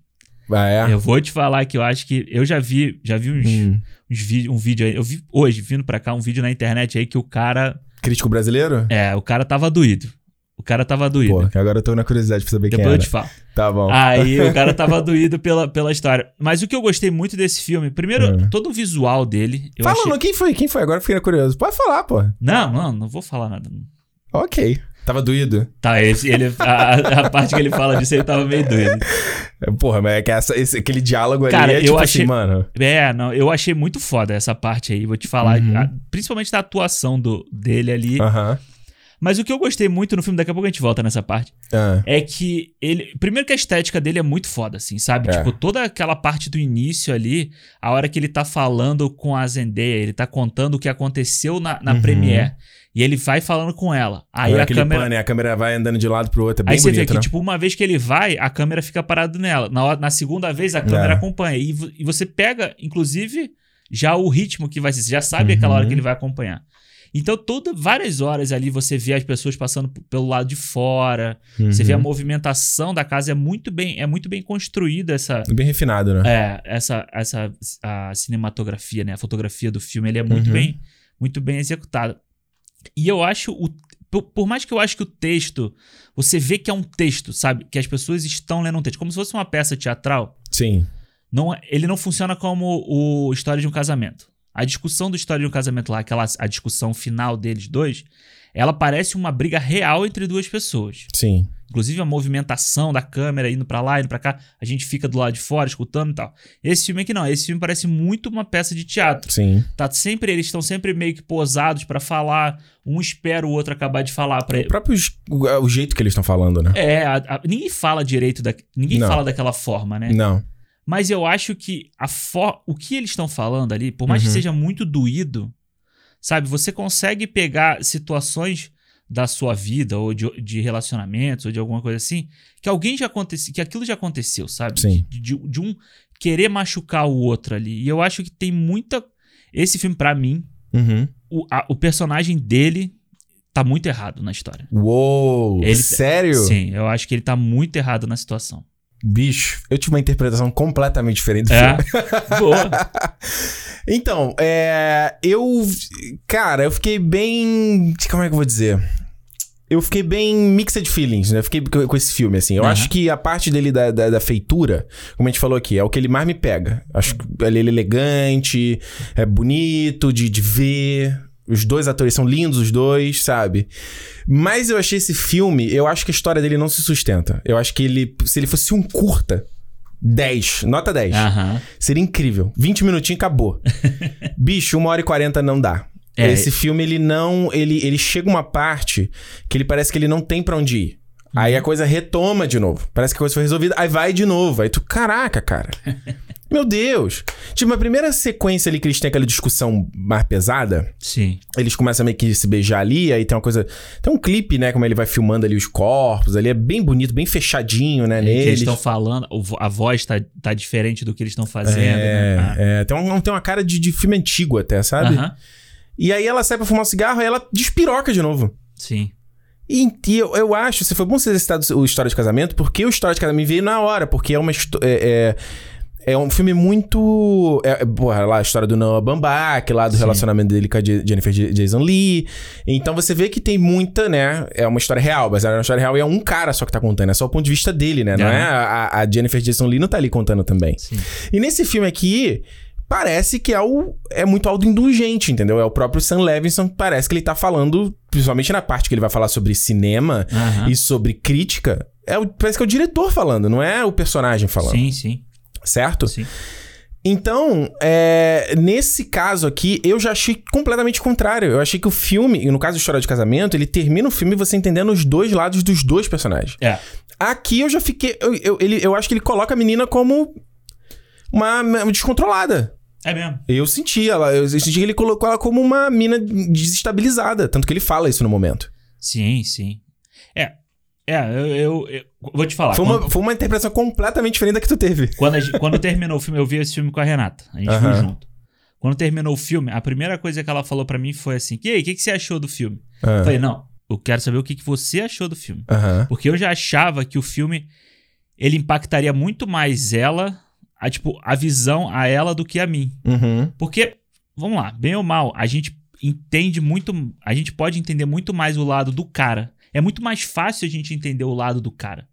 Speaker 1: Ah, é?
Speaker 2: Eu vou te falar que eu acho que. Eu já vi, já vi uns,
Speaker 1: Hum.
Speaker 2: uns vídeos, um vídeo aí. Eu vi hoje, vindo pra cá, um vídeo na internet aí que o cara.
Speaker 1: Crítico brasileiro?
Speaker 2: É, o cara tava doído. O cara tava doído.
Speaker 1: Pô, agora eu tô na curiosidade pra saber
Speaker 2: Depois
Speaker 1: quem
Speaker 2: eu
Speaker 1: era.
Speaker 2: te falo.
Speaker 1: Tá bom.
Speaker 2: Aí o cara tava doído pela, pela história. Mas o que eu gostei muito desse filme, primeiro,
Speaker 1: É.
Speaker 2: todo o visual dele. Eu
Speaker 1: Fala,
Speaker 2: achei...
Speaker 1: quem foi? Quem foi? Agora eu fiquei curioso. Pode falar, pô.
Speaker 2: Não, não, não vou falar nada.
Speaker 1: Ok. Tava doído.
Speaker 2: Tá, esse, ele, a, a parte que ele fala disso, ele tava meio doido.
Speaker 1: É, Porra, mas é que essa, esse, aquele diálogo ali
Speaker 2: Cara,
Speaker 1: é
Speaker 2: eu
Speaker 1: tipo
Speaker 2: achei-
Speaker 1: assim, mano.
Speaker 2: É, não, eu achei muito foda essa parte aí, vou te falar.
Speaker 1: Uhum.
Speaker 2: A- principalmente da atuação do, dele ali.
Speaker 1: Aham.
Speaker 2: Mas o que eu gostei muito no filme, daqui a pouco a gente volta nessa parte,
Speaker 1: Ah.
Speaker 2: é que ele. Primeiro que a estética dele é muito foda, assim, sabe?
Speaker 1: É.
Speaker 2: Tipo, toda aquela parte do início ali, a hora que ele tá falando com a Zendaya, ele tá contando o que aconteceu na, na
Speaker 1: Uhum.
Speaker 2: Premiere. E ele vai falando com ela. Aí a câmera.
Speaker 1: pane, a câmera vai andando de lado pro outro. É bem
Speaker 2: Aí você vê
Speaker 1: bonito,
Speaker 2: que,
Speaker 1: né?
Speaker 2: tipo, uma vez que ele vai, a câmera fica parada nela. Na, na segunda vez, a câmera
Speaker 1: É.
Speaker 2: acompanha. E, e você pega, inclusive, já o ritmo que vai ser. Você já sabe aquela
Speaker 1: Uhum.
Speaker 2: hora que ele vai acompanhar. Então, toda, várias horas ali você vê as pessoas passando pelo lado de fora. Você vê a
Speaker 1: Uhum.
Speaker 2: movimentação da casa. É muito bem, é muito bem construída essa,
Speaker 1: Bem refinado, né?
Speaker 2: é, essa, essa a cinematografia, né? A fotografia do filme, ele é muito
Speaker 1: Uhum.
Speaker 2: bem, muito bem executado. E eu acho o por, mais que eu acho que o texto, você vê que é um texto, sabe? Que as pessoas estão lendo um texto, como se fosse uma peça teatral.
Speaker 1: Sim.
Speaker 2: Não, é- ele não funciona como o História de um Casamento. A discussão do História de um Casamento lá, aquela a discussão final deles dois, ela parece uma briga real entre duas pessoas.
Speaker 1: Sim.
Speaker 2: Inclusive a movimentação da câmera indo pra lá, indo pra cá, a gente fica do lado de fora escutando e tal. Esse filme aqui não, esse filme parece muito uma peça de teatro.
Speaker 1: Sim.
Speaker 2: Tá sempre eles estão sempre meio que posados pra falar, um espera o outro acabar de falar para
Speaker 1: O próprio j- o, jeito que eles estão falando, né?
Speaker 2: É, a- a- ninguém fala direito da, ninguém
Speaker 1: Não.
Speaker 2: fala daquela forma, né?
Speaker 1: Não.
Speaker 2: Mas eu acho que a for, o que eles estão falando ali, por mais que
Speaker 1: Uhum.
Speaker 2: seja muito doído, sabe, você consegue pegar situações da sua vida ou de, de relacionamentos ou de alguma coisa assim, que alguém já aconteceu, que aquilo já aconteceu, sabe?
Speaker 1: Sim.
Speaker 2: De, de- de um querer machucar o outro ali. E eu acho que tem muita esse filme pra mim,
Speaker 1: Uhum.
Speaker 2: o, a- o personagem dele tá muito errado na história.
Speaker 1: Uou!
Speaker 2: Ele-
Speaker 1: Sério?
Speaker 2: Sim, eu acho que ele tá muito errado na situação.
Speaker 1: Bicho, eu tive uma interpretação completamente diferente do
Speaker 2: É.
Speaker 1: filme.
Speaker 2: Boa.
Speaker 1: Então, é. Eu. Cara, eu fiquei bem. Como é que eu vou dizer? Eu fiquei bem mixed feelings, né? Eu fiquei com esse filme, assim. Eu
Speaker 2: Aham.
Speaker 1: acho que a parte dele da, da, da feitura, como a gente falou aqui, é o que ele mais me pega. Acho que ele é elegante, é bonito de, de ver. Os dois atores são lindos, os dois, sabe? Mas eu achei esse filme, eu acho que a história dele não se sustenta. Eu acho que ele, se ele fosse um curta, 10, nota 10.
Speaker 2: Aham.
Speaker 1: Seria incrível. 20 minutinhos acabou. Bicho, 1 hora e 40 não dá.
Speaker 2: É.
Speaker 1: Esse filme, ele não. Ele, ele chega uma parte que ele parece que ele não tem pra onde ir. Aí a coisa retoma de novo. Parece que a coisa foi resolvida. Aí vai de novo. Aí tu, caraca, cara. Meu Deus. Tipo, a primeira sequência ali que eles têm aquela discussão mais pesada,
Speaker 2: Sim.
Speaker 1: eles começam meio que se beijar ali, aí tem uma coisa. Tem um clipe, né? Como ele vai filmando ali os corpos, ali é bem bonito, bem fechadinho, né?
Speaker 2: É, que eles
Speaker 1: Neles.
Speaker 2: estão falando, a voz tá, tá diferente do que eles estão fazendo,
Speaker 1: É,
Speaker 2: né? Ah.
Speaker 1: é, tem, um, tem uma cara de, de filme antigo até, sabe?
Speaker 2: Aham.
Speaker 1: E aí ela sai pra fumar um cigarro e ela despiroca de novo.
Speaker 2: Sim.
Speaker 1: E, eu, eu acho, se foi bom você ter citado o História de Casamento, porque o História de Casamento veio na hora, porque é uma é, é, é um filme muito. É, é, porra, lá a história do Noah Baumbach, lá do
Speaker 2: Sim.
Speaker 1: relacionamento dele com a Je- Jennifer Jason Lee. Então você vê que tem muita, né? É uma história real, mas é uma história real e é um cara só que tá contando, é só o ponto de vista dele, né? Não
Speaker 2: Aham.
Speaker 1: é a, a Jennifer Jason Lee não tá ali contando também.
Speaker 2: Sim.
Speaker 1: E nesse filme aqui, parece que é, o, é muito autoindulgente, entendeu? É o próprio Sam Levinson, parece que ele tá falando, principalmente na parte que ele vai falar sobre cinema e sobre crítica, é o, parece que é o diretor falando, não é o personagem falando,
Speaker 2: Sim, sim,
Speaker 1: certo?
Speaker 2: sim.
Speaker 1: Então, é, nesse caso aqui, eu já achei completamente contrário. Eu achei que o filme, e no caso do História de Casamento, ele termina o filme você entendendo os dois lados dos dois personagens.
Speaker 2: É.
Speaker 1: Aqui eu já fiquei. Eu, eu, ele, eu acho que ele coloca a menina como uma, uma descontrolada.
Speaker 2: É mesmo.
Speaker 1: Eu senti ela, eu senti que ele colocou ela como uma mina desestabilizada. Tanto que ele fala isso no momento.
Speaker 2: Sim, sim. É. É, eu, eu- eu vou te falar.
Speaker 1: Foi
Speaker 2: quando,
Speaker 1: uma, foi uma interpretação completamente diferente da que tu teve.
Speaker 2: quando, a quando terminou o filme, eu vi esse filme com a Renata. A gente viu junto. Quando terminou o filme, a primeira coisa que ela falou pra mim foi assim: E aí, o que, que você achou do filme?
Speaker 1: Ah,
Speaker 2: Eu falei, não, eu quero saber o que, que você achou do filme. Porque eu já achava que o filme ele impactaria muito mais ela, a, tipo, a visão a ela do que a mim.
Speaker 1: Uhum.
Speaker 2: Porque, vamos lá, bem ou mal, a gente entende muito. A gente pode entender muito mais o lado do cara. É muito mais fácil a gente entender o lado do cara.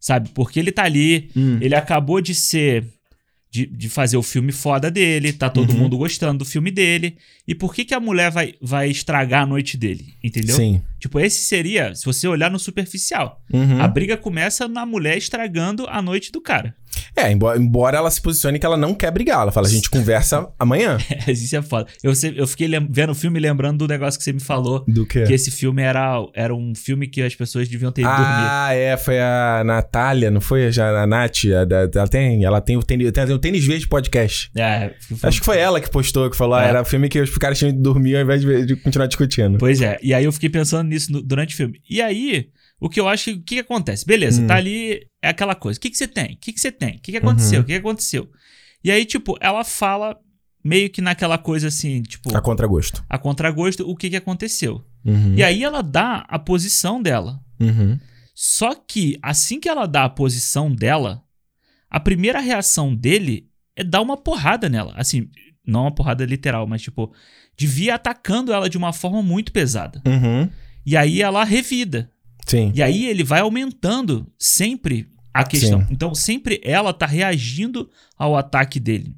Speaker 2: Sabe? Porque ele tá ali,
Speaker 1: Hum.
Speaker 2: ele acabou de ser. De, de fazer o filme foda dele, tá todo
Speaker 1: Uhum.
Speaker 2: mundo gostando do filme dele. E por que, que a mulher vai, vai estragar a noite dele? Entendeu?
Speaker 1: Sim.
Speaker 2: Tipo, esse seria, se você olhar no superficial.
Speaker 1: Uhum.
Speaker 2: A briga começa na mulher estragando a noite do cara.
Speaker 1: É, embora, embora ela se posicione que ela não quer brigar. Ela fala, a gente conversa amanhã.
Speaker 2: Isso é foda. Eu, eu fiquei vendo o filme lembrando do negócio que você me falou.
Speaker 1: Do que?
Speaker 2: Que esse filme era, era um filme que as pessoas deviam ter ido dormir.
Speaker 1: Ah, é, foi a Natália, não foi já a Nath? a ela tem, ela tem o tênis, tem o tênis verde podcast.
Speaker 2: É, foi-
Speaker 1: Acho que foi ela que postou, que falou, ah,
Speaker 2: É.
Speaker 1: era filme que os caras tinham de dormir ao invés de, de continuar discutindo.
Speaker 2: Pois é. E aí eu fiquei pensando nisso no- durante o filme. E aí, o que eu acho que. O que, que acontece? Beleza,
Speaker 1: Hum.
Speaker 2: tá ali. É aquela coisa. O que, que você tem? O que, que você tem? O que, que aconteceu?
Speaker 1: Uhum.
Speaker 2: O que, que aconteceu? E aí, tipo, ela fala meio que naquela coisa assim, tipo,
Speaker 1: A contragosto.
Speaker 2: a contragosto, o que, que aconteceu.
Speaker 1: Uhum.
Speaker 2: E aí ela dá a posição dela.
Speaker 1: Uhum.
Speaker 2: Só que assim que ela dá a posição dela, a primeira reação dele é dar uma porrada nela. Assim, não uma porrada literal, mas tipo, de vir atacando ela de uma forma muito pesada.
Speaker 1: Uhum.
Speaker 2: E aí ela revida.
Speaker 1: Sim.
Speaker 2: E aí ele vai aumentando sempre a questão.
Speaker 1: Sim.
Speaker 2: Então sempre ela tá reagindo ao ataque dele.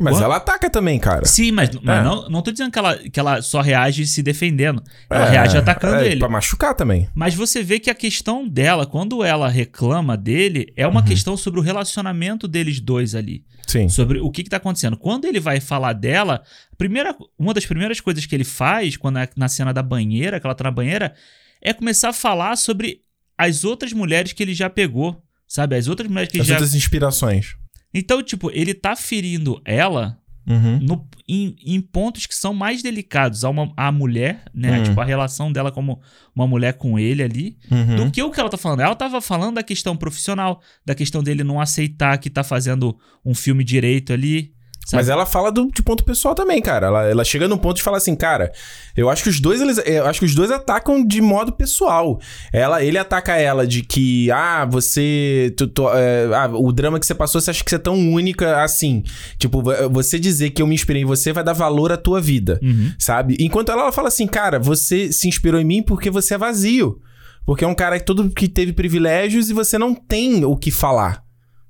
Speaker 1: Mas ela ataca também, cara.
Speaker 2: Sim, mas, mas
Speaker 1: É.
Speaker 2: não, não tô dizendo que ela, que ela só reage se defendendo. Ela
Speaker 1: É,
Speaker 2: reage atacando
Speaker 1: é,
Speaker 2: ele.
Speaker 1: Pra machucar também.
Speaker 2: Mas você vê que a questão dela, quando ela reclama dele, é uma
Speaker 1: Uhum.
Speaker 2: questão sobre o relacionamento deles dois ali.
Speaker 1: Sim.
Speaker 2: Sobre o que, que tá acontecendo. Quando ele vai falar dela, primeira, uma das primeiras coisas que ele faz, quando é na cena da banheira, que ela tá na banheira, é começar a falar sobre as outras mulheres que ele já pegou. Sabe? As outras mulheres que ele
Speaker 1: As
Speaker 2: já.
Speaker 1: outras inspirações.
Speaker 2: Então, tipo, ele tá ferindo ela
Speaker 1: Uhum.
Speaker 2: no- em, em pontos que são mais delicados. A, uma, a mulher, né?
Speaker 1: Hum.
Speaker 2: Tipo, a relação dela como uma mulher com ele ali
Speaker 1: Uhum.
Speaker 2: do que o que ela tá falando. Ela tava falando da questão profissional, da questão dele não aceitar que tá fazendo um filme direito ali. Sabe?
Speaker 1: Mas ela fala do, de ponto pessoal também, cara. Ela, ela chega num ponto de falar assim, cara, eu acho que os dois, eles, eu acho que os dois atacam de modo pessoal. Ela, ele ataca ela de que, ah, você, tu- tu- é, ah, o drama que você passou, você acha que você é tão única assim. Tipo, vo- você dizer que eu me inspirei em você vai dar valor à tua vida,
Speaker 2: Uhum.
Speaker 1: sabe? Enquanto ela, ela fala assim, cara, você se inspirou em mim porque você é vazio. Porque é um cara que todo que teve privilégios e você não tem o que falar.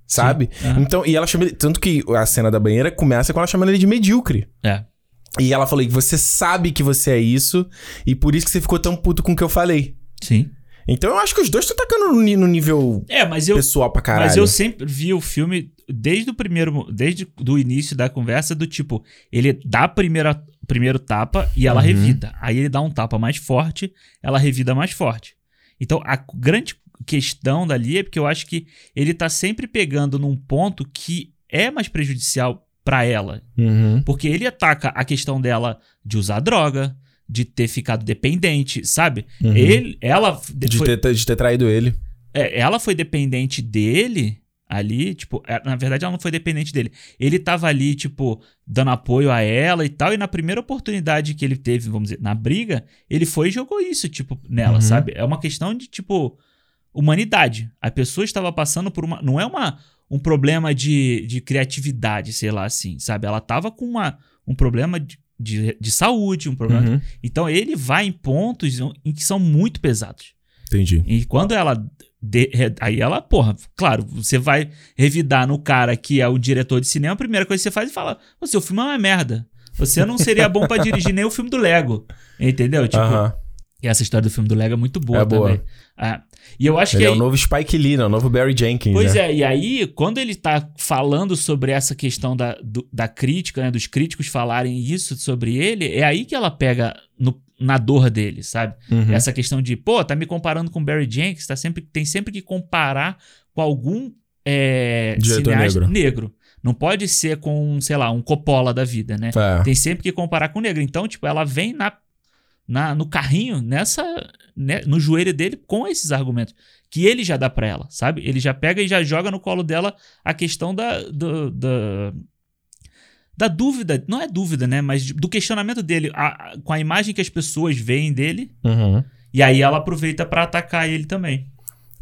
Speaker 1: Sabe?
Speaker 2: Aham.
Speaker 1: Então, e ela chama ele. Tanto que a cena da banheira começa com ela chamando ele de medíocre.
Speaker 2: É.
Speaker 1: E ela falou que você sabe que você é isso, e por isso que você ficou tão puto com o que eu falei.
Speaker 2: Sim.
Speaker 1: Então eu acho que os dois estão tacando no, no nível
Speaker 2: É, mas eu,
Speaker 1: pessoal pra caralho.
Speaker 2: mas eu sempre vi o filme desde o primeiro, desde do início da conversa do tipo, ele dá a primeira primeiro tapa e ela
Speaker 1: Uhum.
Speaker 2: revida. Aí ele dá um tapa mais forte, ela revida mais forte. Então a grande questão dali é porque eu acho que ele tá sempre pegando num ponto que é mais prejudicial pra ela,
Speaker 1: Uhum.
Speaker 2: Porque ele ataca a questão dela de usar droga, de ter ficado dependente, sabe?
Speaker 1: Uhum.
Speaker 2: Ele, ela,
Speaker 1: De,
Speaker 2: foi,
Speaker 1: ter, de ter traído ele.
Speaker 2: é, ela foi dependente dele Ali, tipo, é, na verdade ela não foi dependente dele. Ele tava ali, tipo, dando apoio a ela e tal. E na primeira oportunidade que ele teve, vamos dizer, na briga, ele foi e jogou isso, tipo, nela,
Speaker 1: Uhum.
Speaker 2: sabe? É uma questão de, tipo, humanidade. A pessoa estava passando por uma. Não é uma, um problema de, de criatividade, sei lá assim, sabe? Ela tava com uma, um problema de, de, de saúde, um problema.
Speaker 1: Uhum.
Speaker 2: Então ele vai em pontos em que são muito pesados.
Speaker 1: Entendi.
Speaker 2: E quando ela. de- aí ela, porra, claro, você vai revidar no cara que é o diretor de cinema, a primeira coisa que você faz é falar: o seu filme é uma merda. Você não seria bom pra dirigir nem o filme do Lego. Entendeu? Tipo,
Speaker 1: Aham.
Speaker 2: e essa história do filme do Lego é muito boa
Speaker 1: É boa.
Speaker 2: também. Ah, e eu acho
Speaker 1: Ele
Speaker 2: que.
Speaker 1: é
Speaker 2: aí-
Speaker 1: o novo Spike Lee, né? O novo Barry Jenkins.
Speaker 2: Pois
Speaker 1: né?
Speaker 2: é, e aí, quando ele tá falando sobre essa questão da, do- da crítica, né, dos críticos falarem isso sobre ele, é aí que ela pega no- na dor dele, sabe?
Speaker 1: Uhum.
Speaker 2: Essa questão de, pô, tá me comparando com Barry Jenkins, tá sempre, tem sempre que comparar com algum é, cineasta
Speaker 1: negro.
Speaker 2: negro. Não pode ser com, sei lá, um Coppola da vida, né?
Speaker 1: É.
Speaker 2: Tem sempre que comparar com o negro. Então, tipo, ela vem na, na, no carrinho, nessa, né, no joelho dele com esses argumentos. Que ele já dá pra ela, sabe? Ele já pega e já joga no colo dela a questão da. do- da da dúvida, não é dúvida, né? Mas do questionamento dele, a- a- com a imagem que as pessoas veem dele,
Speaker 1: Uhum.
Speaker 2: e aí ela aproveita pra atacar ele também.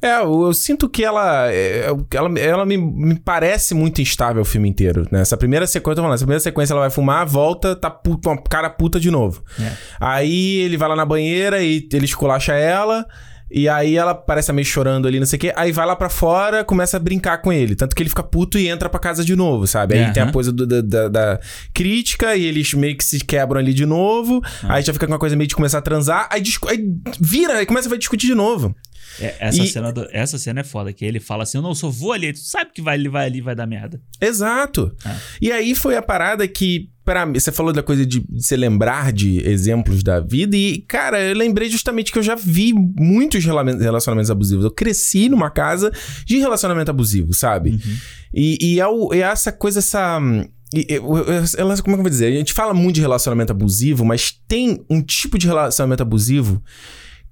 Speaker 1: É, eu, eu sinto que ela, é, ela, ela me, me parece muito instável o filme inteiro, né? Essa primeira sequência, eu tô falando, essa primeira sequência ela vai fumar, volta, tá puta, uma cara puta de novo.
Speaker 2: É.
Speaker 1: Aí ele vai lá na banheira e ele esculacha ela, e aí ela parece tá meio chorando ali, não sei o quê. Aí vai lá pra fora, começa a brincar com ele. Tanto que ele fica puto e entra pra casa de novo, sabe? Aí
Speaker 2: Aham.
Speaker 1: tem a coisa do- da, da- da crítica e eles meio que se quebram ali de novo.
Speaker 2: Ah.
Speaker 1: Aí já fica com uma coisa meio de começar a transar. Aí, aí vira, aí começa a discutir de novo.
Speaker 2: É, essa,
Speaker 1: E-
Speaker 2: cena do- essa cena é foda, que ele fala assim: Eu não sou vou ali, tu sabe que vai, ele vai ali e vai dar merda.
Speaker 1: Exato.
Speaker 2: Ah.
Speaker 1: E aí foi a parada que, pra mim, você falou da coisa de se lembrar de exemplos da vida, e, cara, eu lembrei justamente que eu já vi muitos rela- relacionamentos abusivos. Eu cresci numa casa de relacionamento abusivo, sabe?
Speaker 2: Uhum.
Speaker 1: E, e é, o- é essa coisa, essa. e- eu- eu- ela- como é que eu vou dizer? A gente fala muito de relacionamento abusivo, mas tem um tipo de relacionamento abusivo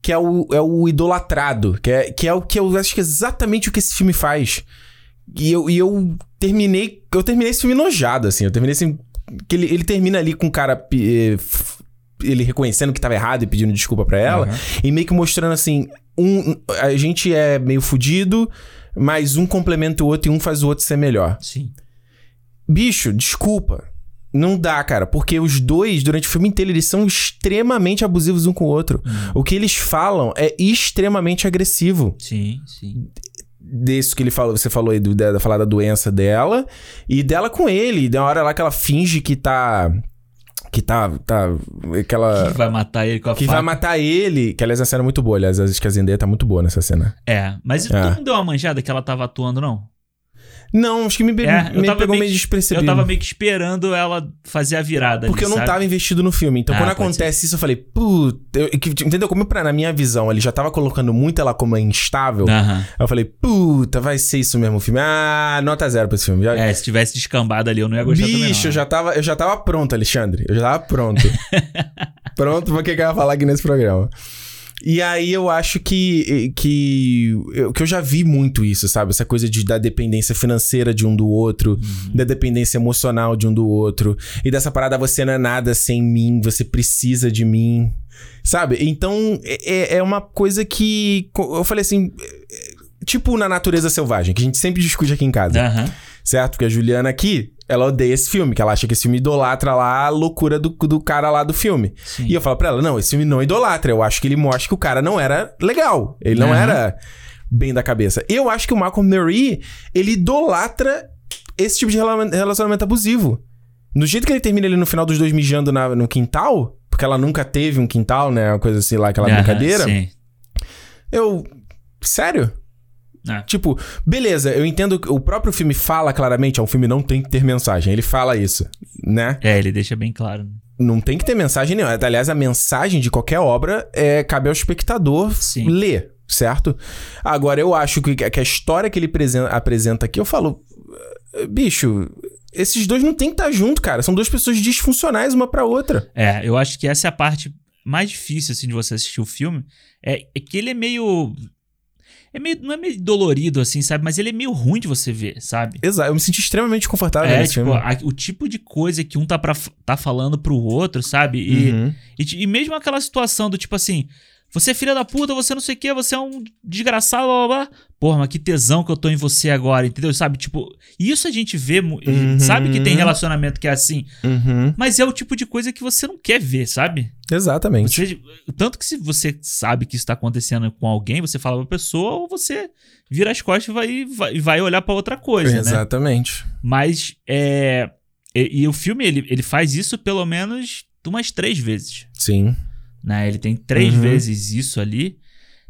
Speaker 1: que é o, é o idolatrado, que é, que é o que eu acho que é exatamente o que esse filme faz. E eu, e eu terminei. Eu terminei esse filme enojado, assim. Eu terminei assim. Que ele, ele termina ali com o cara. eh, Ele reconhecendo que tava errado e pedindo desculpa pra ela.
Speaker 2: Aham.
Speaker 1: E meio que mostrando assim: um, a gente é meio fudido, mas um complementa o outro e um faz o outro ser melhor.
Speaker 2: Sim.
Speaker 1: Bicho, desculpa. Não dá, cara, porque os dois, durante o filme inteiro, eles são extremamente abusivos um com o outro. O que eles falam é extremamente agressivo.
Speaker 2: Sim, sim.
Speaker 1: Desse que ele falou, você falou aí do, da, falar da doença dela e dela com ele. Da hora lá que ela finge que tá. Que tá. tá aquela.
Speaker 2: Que vai matar ele com a
Speaker 1: Que
Speaker 2: faca.
Speaker 1: vai matar ele. Que aliás, a cena é muito boa. Aliás, acho que a Zendaya tá muito boa nessa cena.
Speaker 2: É, mas tu
Speaker 1: É.
Speaker 2: não deu uma manjada que ela tava atuando, não?
Speaker 1: Não, acho que me,
Speaker 2: É, eu
Speaker 1: me pegou
Speaker 2: meio
Speaker 1: meio despercebido.
Speaker 2: Eu tava meio que esperando ela fazer a virada
Speaker 1: Porque eu
Speaker 2: ali,
Speaker 1: não
Speaker 2: sabe?
Speaker 1: tava investido no filme. Então,
Speaker 2: Ah,
Speaker 1: quando acontece isso, eu falei, puta. eu- que- entendeu? Como pra, na minha visão, ele já tava colocando muito ela como instável. Aí eu falei, puta, vai ser isso mesmo o filme. Ah, nota zero pra esse filme. Já,
Speaker 2: É, se tivesse descambado ali, eu não ia gostar também, não.
Speaker 1: Bicho, eu já, tava, eu já tava pronto, Alexandre. Eu já tava pronto. pronto pra que eu ia falar aqui nesse programa. E aí eu acho que, que, eu, que eu já vi muito isso, sabe? Essa coisa de, da dependência financeira de um do outro, da dependência emocional de um do outro. E dessa parada, você não é nada sem mim, você precisa de mim. Sabe? Então, é, é uma coisa que. Eu falei assim. é, Tipo na natureza selvagem, que a gente sempre discute aqui em casa
Speaker 2: Aham.
Speaker 1: certo? Porque a Juliana aqui, ela odeia esse filme, que ela acha que esse filme idolatra lá a loucura do, do cara lá do filme.
Speaker 2: Sim.
Speaker 1: E eu falo pra ela, não, esse filme não idolatra, eu acho que ele mostra que o cara não era legal, ele não
Speaker 2: Aham.
Speaker 1: era bem da cabeça. Eu acho que o Malcolm Murray, ele idolatra esse tipo de rela- relacionamento abusivo. No jeito que ele termina ali no final dos dois mijando na- no quintal, porque ela nunca teve um quintal, né, uma coisa assim lá, aquela
Speaker 2: Aham,
Speaker 1: brincadeira,
Speaker 2: Sim.
Speaker 1: eu... Sério?
Speaker 2: É.
Speaker 1: Tipo, beleza, eu entendo que o próprio filme fala claramente, ó, um filme não tem que ter mensagem. Ele fala isso, né?
Speaker 2: É, ele deixa bem claro.
Speaker 1: Não tem que ter mensagem nenhuma. Aliás, a mensagem de qualquer obra é, cabe ao espectador
Speaker 2: Sim.
Speaker 1: ler, certo? Agora, eu acho que, que a história que ele presen- apresenta aqui, eu falo, "Eh, bicho, esses dois não tem que estar junto, cara. São duas pessoas disfuncionais uma pra outra.
Speaker 2: É, eu acho que essa é a parte mais difícil, assim, de você assistir o filme. É, é que ele é meio. É meio, não é meio dolorido, assim, sabe? Mas ele é meio ruim de você ver, sabe?
Speaker 1: Exato, eu me senti extremamente confortável
Speaker 2: É,
Speaker 1: nesse
Speaker 2: tipo, a- o tipo de coisa que um tá, pra, tá falando pro outro, sabe? E,
Speaker 1: Uhum.
Speaker 2: e, e mesmo aquela situação do tipo assim, você é filha da puta, você não sei o que, você é um desgraçado, blá blá blá. Porra, mas que tesão que eu tô em você agora, entendeu? Sabe? Tipo, isso a gente vê,
Speaker 1: Uhum.
Speaker 2: sabe que tem relacionamento que é assim,
Speaker 1: Uhum.
Speaker 2: mas é o tipo de coisa que você não quer ver, sabe?
Speaker 1: Exatamente.
Speaker 2: Você- tanto que se você sabe que isso tá acontecendo com alguém, você fala pra pessoa ou você vira as costas e vai, vai, vai olhar pra outra coisa, né?
Speaker 1: Exatamente.
Speaker 2: Mas é. E, e o filme, ele, ele faz isso pelo menos umas três vezes.
Speaker 1: Sim.
Speaker 2: Né? Ele tem três
Speaker 1: Uhum.
Speaker 2: vezes isso ali.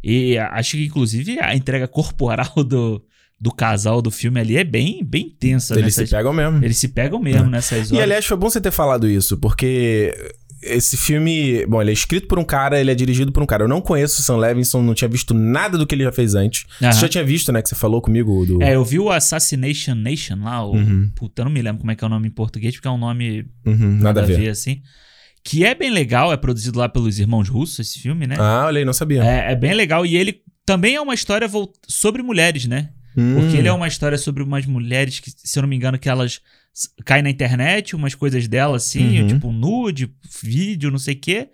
Speaker 2: E acho que, inclusive, a entrega corporal do, do casal do filme ali é bem, bem intensa.
Speaker 1: Eles
Speaker 2: nessas-
Speaker 1: se pegam mesmo.
Speaker 2: Eles se pegam mesmo nessas
Speaker 1: E
Speaker 2: horas.
Speaker 1: aliás, foi bom você ter falado isso, porque esse filme, bom, ele é escrito por um cara, ele é dirigido por um cara. Eu não conheço o Sam Levinson, não tinha visto nada do que ele já fez antes.
Speaker 2: Aham.
Speaker 1: Você já tinha visto, né, que você falou comigo do
Speaker 2: É, eu vi o Assassination Nation lá, o.
Speaker 1: Uhum.
Speaker 2: Puta, eu não me lembro como é que é o nome em português, porque é um nome
Speaker 1: Uhum, nada a ver.
Speaker 2: assim. Que é bem legal, é produzido lá pelos irmãos russos, esse filme, né?
Speaker 1: Ah, olha aí, não sabia.
Speaker 2: É, é bem legal. E ele também é uma história sobre mulheres, né?
Speaker 1: Hum,
Speaker 2: Porque ele é uma história sobre umas mulheres que, se eu não me engano, que elas caem na internet, umas coisas delas assim,
Speaker 1: Uhum.
Speaker 2: tipo nude, vídeo, não sei o quê.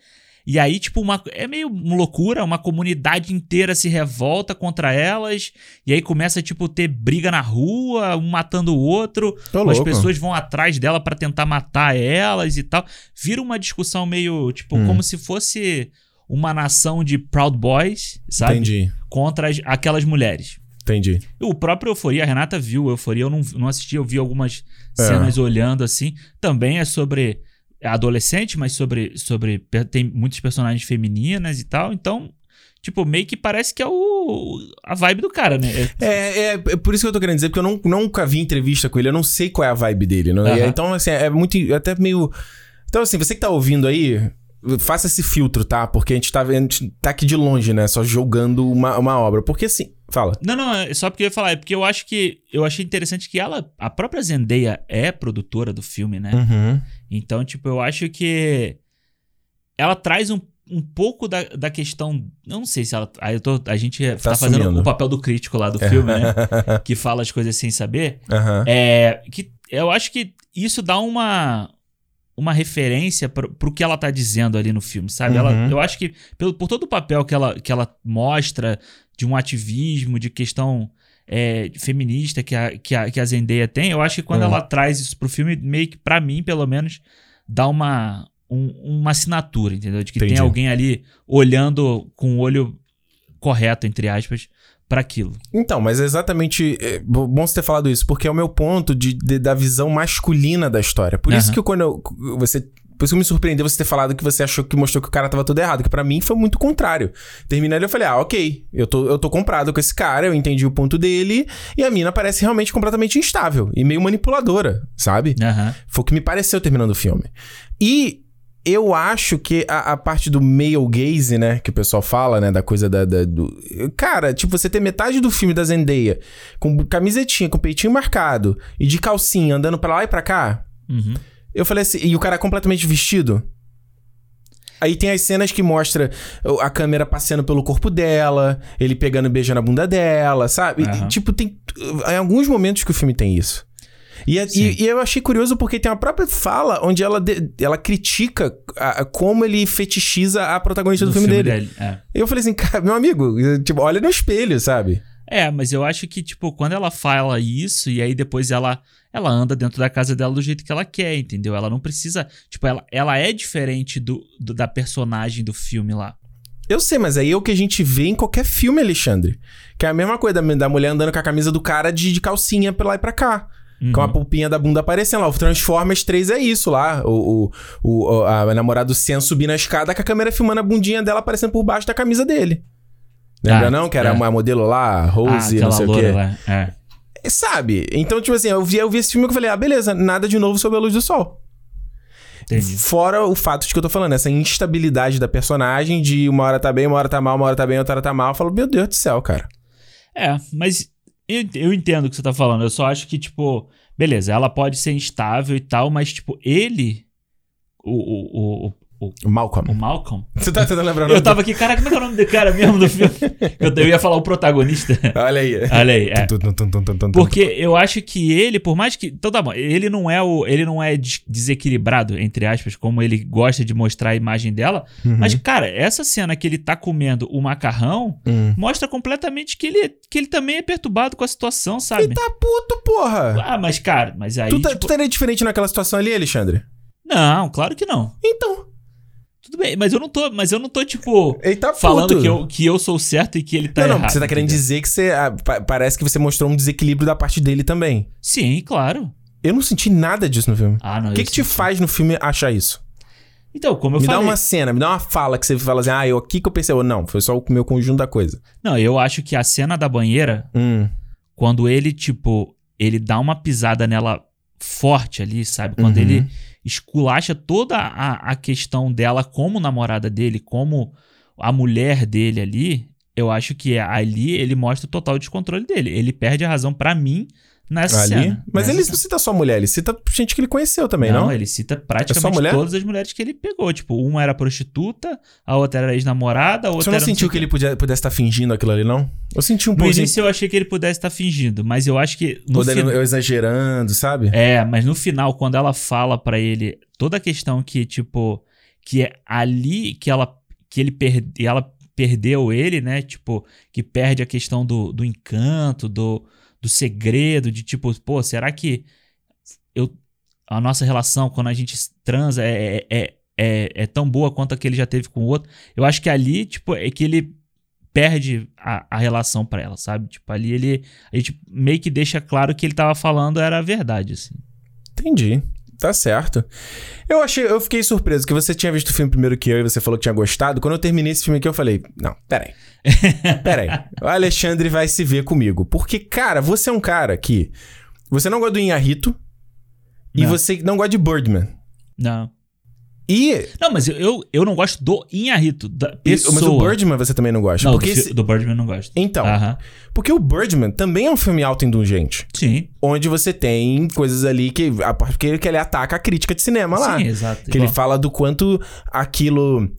Speaker 2: E aí, tipo, uma, é meio uma loucura, uma comunidade inteira se revolta contra elas, e aí começa, tipo, ter briga na rua, um matando o outro,
Speaker 1: Tô
Speaker 2: as
Speaker 1: louco.
Speaker 2: pessoas vão atrás dela pra tentar matar elas e tal. Vira uma discussão meio, tipo,
Speaker 1: Hum.
Speaker 2: como se fosse uma nação de Proud Boys, sabe?
Speaker 1: Entendi,
Speaker 2: Contra as- aquelas mulheres.
Speaker 1: entendi.
Speaker 2: O próprio Euforia, a Renata viu Euforia, eu não, não assisti, eu vi algumas
Speaker 1: É.
Speaker 2: cenas olhando assim. Também é sobre adolescente, mas sobre, sobre. Tem muitas personagens femininas e tal. Então, tipo, meio que parece que é o. a vibe do cara, né? É-
Speaker 1: É, é, é por isso que eu tô querendo dizer, porque eu não, nunca vi entrevista com ele, eu não sei qual é a vibe dele. Não,
Speaker 2: Aham.
Speaker 1: Então, assim, é muito. Até meio. Então, assim, você que tá ouvindo aí, faça esse filtro, tá? Porque a gente tá, vendo, a gente tá aqui de longe, né? Só jogando uma, uma obra. Porque assim. Fala.
Speaker 2: Não, não, é só porque eu ia falar, é porque eu acho que. Eu achei interessante que ela. A própria Zendaya é produtora do filme, né?
Speaker 1: Uhum.
Speaker 2: Então, tipo, eu acho que ela traz um, um pouco da, da questão. Eu não sei se ela. Aí eu tô, a gente tá, fazendo
Speaker 1: assumindo.
Speaker 2: o papel do crítico lá do filme, né? que fala as coisas sem saber.
Speaker 1: Aham.
Speaker 2: É. Que eu acho que isso dá uma. Uma referência pro, pro que ela tá dizendo ali no filme, sabe? Ela,
Speaker 1: Uhum.
Speaker 2: eu acho que, pelo, por todo o papel que ela, que ela mostra de um ativismo, de questão é, feminista que a, que, a, que a Zendaya tem, eu acho que quando
Speaker 1: Uhum.
Speaker 2: ela traz isso pro filme, meio que, pra mim, pelo menos, dá uma, um- uma assinatura, entendeu? De que
Speaker 1: Entendi.
Speaker 2: tem alguém ali olhando com o olho correto, entre aspas, pra aquilo.
Speaker 1: Então, mas é exatamente. É bo- bom você ter falado isso, porque é o meu ponto de, de- da visão masculina da história. Por isso
Speaker 2: Aham.
Speaker 1: que eu, quando eu, você. Por isso que me surpreendeu você ter falado que você achou que mostrou que o cara tava tudo errado. Que pra mim foi muito contrário. Terminei eu falei, ah, ok. Eu tô, eu tô comprado com esse cara, eu entendi o ponto dele. E a mina parece realmente completamente instável e meio manipuladora, sabe?
Speaker 2: Aham.
Speaker 1: Foi o que me pareceu terminando o filme. E eu acho que a, a parte do male gaze, né? Que o pessoal fala, né? Da coisa da, da- do... Cara, tipo, você ter metade do filme da Zendaya com camisetinha, com peitinho marcado e de calcinha andando pra lá e pra cá.
Speaker 2: Uhum.
Speaker 1: Eu falei assim... E o cara completamente vestido. Aí tem as cenas que mostra a câmera passeando pelo corpo dela, ele pegando e beijando a bunda dela, sabe? E,
Speaker 2: Aham.
Speaker 1: tipo, tem... Em alguns momentos que o filme tem isso. E, é- e- e eu achei curioso porque tem uma própria fala onde ela, de- ela critica a- a como ele fetichiza a protagonista do, filme, dele.
Speaker 2: É.
Speaker 1: Eu falei assim, cara, meu amigo, tipo, olha no espelho, sabe?
Speaker 2: É, mas eu acho que, tipo, quando ela fala isso e aí depois ela, ela anda dentro da casa dela do jeito que ela quer, entendeu? Ela não precisa. Tipo, ela, ela é diferente do, do- da personagem do filme lá.
Speaker 1: Eu sei, mas aí é o que a gente vê em qualquer filme, Alexandre. Que é a mesma coisa da, da mulher andando com a camisa do cara de, de calcinha pra lá e pra cá.
Speaker 2: Uhum.
Speaker 1: Com a pulpinha da bunda aparecendo lá. O Transformers 3 é isso lá. O, o, o- a namorada do Sen subir na escada com a câmera filmando a bundinha dela aparecendo por baixo da camisa dele. Lembra
Speaker 2: Ah,
Speaker 1: não? Que era
Speaker 2: é.
Speaker 1: uma modelo lá,
Speaker 2: Ah,
Speaker 1: Rose, não
Speaker 2: aquela
Speaker 1: sei o quê.
Speaker 2: lá. É.
Speaker 1: Sabe? Então, tipo assim, eu vi, eu vi esse filme e eu falei, ah, beleza, nada de novo sob a luz do sol.
Speaker 2: Entendi.
Speaker 1: Fora o fato de que eu tô falando, essa instabilidade da personagem, de uma hora tá bem, uma hora tá mal, uma hora tá bem, outra hora tá mal. Eu falo, meu Deus do céu, cara.
Speaker 2: É, mas eu, eu entendo o que você tá falando. Eu só acho que, tipo, beleza, ela pode ser instável e tal, mas, tipo, ele. O, o, o, o,
Speaker 1: Malcolm.
Speaker 2: o Malcolm.
Speaker 1: Você tá tentando lembrar o
Speaker 2: Eu
Speaker 1: nome
Speaker 2: tava aqui, cara, como é que é o nome do cara mesmo do filme? Eu, eu ia falar o protagonista.
Speaker 1: Olha aí.
Speaker 2: Olha aí, é. Porque eu acho que ele, por mais que. Então tá bom, ele não é o. Ele não é des- desequilibrado, entre aspas, como ele gosta de mostrar a imagem dela.
Speaker 1: Uhum.
Speaker 2: Mas, cara, essa cena que ele tá comendo o macarrão
Speaker 1: Hum.
Speaker 2: mostra completamente que ele, que ele também é perturbado com a situação, sabe?
Speaker 1: Ele tá puto, porra.
Speaker 2: Ah, mas, cara, mas aí.
Speaker 1: tu, tá,
Speaker 2: tipo,
Speaker 1: tu estaria diferente naquela situação ali, Alexandre?
Speaker 2: Não, claro que não.
Speaker 1: Então.
Speaker 2: Tudo bem, mas eu não tô, mas eu não tô, tipo,
Speaker 1: Ele tá puto.
Speaker 2: falando que eu, que eu sou certo e que ele tá
Speaker 1: não, não,
Speaker 2: errado.
Speaker 1: você tá querendo
Speaker 2: entendeu?
Speaker 1: dizer que você. ah, pa- parece que você mostrou um desequilíbrio da parte dele também.
Speaker 2: Sim, claro.
Speaker 1: Eu não senti nada disso no filme.
Speaker 2: Ah, não.
Speaker 1: O que, que te faz no filme achar isso?
Speaker 2: Então, como eu
Speaker 1: me
Speaker 2: falei.
Speaker 1: dá uma cena, me dá uma fala que você fala assim, ah, eu aqui que eu pensei, não, foi só o meu conjunto da coisa.
Speaker 2: Não, eu acho que a cena da banheira,
Speaker 1: Hum,
Speaker 2: quando ele, tipo, ele dá uma pisada nela forte ali, sabe? Quando
Speaker 1: Uhum.
Speaker 2: ele esculacha toda a, a questão dela como namorada dele, como a mulher dele ali, eu acho que ali ele mostra o total descontrole dele. Ele perde a razão pra mim nessa
Speaker 1: ali.
Speaker 2: cena.
Speaker 1: Mas
Speaker 2: nessa
Speaker 1: ele
Speaker 2: cena.
Speaker 1: não cita só mulher, ele cita gente que ele conheceu também, não?
Speaker 2: ele cita
Speaker 1: É
Speaker 2: praticamente
Speaker 1: mulher?
Speaker 2: todas as mulheres que ele pegou. Tipo, uma era prostituta, a outra era ex-namorada, a outra
Speaker 1: Você não sentiu que ele podia, pudesse estar fingindo aquilo ali, não? Eu senti um
Speaker 2: No
Speaker 1: pouco. assim,
Speaker 2: início eu achei que ele pudesse estar fingindo, mas eu acho que no
Speaker 1: ou eu exagerando, sabe?
Speaker 2: É, mas no final, quando ela fala pra ele toda a questão que, tipo, que é ali que ela que ele perde, ela perdeu ele, né? Tipo, que perde a questão do, do encanto, do, do segredo, de tipo, pô, será que eu a nossa relação quando a gente transa é, é, é, é tão boa quanto a que ele já teve com o outro? Eu acho que ali, tipo, é que ele perde a, a relação pra ela, sabe? Tipo, ali ele a gente meio que deixa claro que ele tava falando era a verdade, assim.
Speaker 1: Entendi. Tá certo. Eu achei, eu fiquei surpreso que você tinha visto o filme primeiro que eu e você falou que tinha gostado. Quando eu terminei esse filme aqui, eu falei: Não, peraí. Peraí. O Alexandre vai se ver comigo. Porque, cara, você é um cara que. Você não gosta do Inharito. E você não gosta de Birdman.
Speaker 2: Não.
Speaker 1: E.
Speaker 2: Não, mas eu, eu, não gosto do Inharito, da pessoa.
Speaker 1: mas o Birdman você também não gosta.
Speaker 2: Não,
Speaker 1: porque
Speaker 2: do,
Speaker 1: esse-
Speaker 2: do Birdman eu não gosto.
Speaker 1: Então,
Speaker 2: Aham.
Speaker 1: porque o Birdman também é um filme autoindulgente.
Speaker 2: Sim.
Speaker 1: Onde você tem coisas ali que. Porque que ele ataca a crítica de cinema lá.
Speaker 2: Sim, exato.
Speaker 1: Que ele fala do quanto aquilo.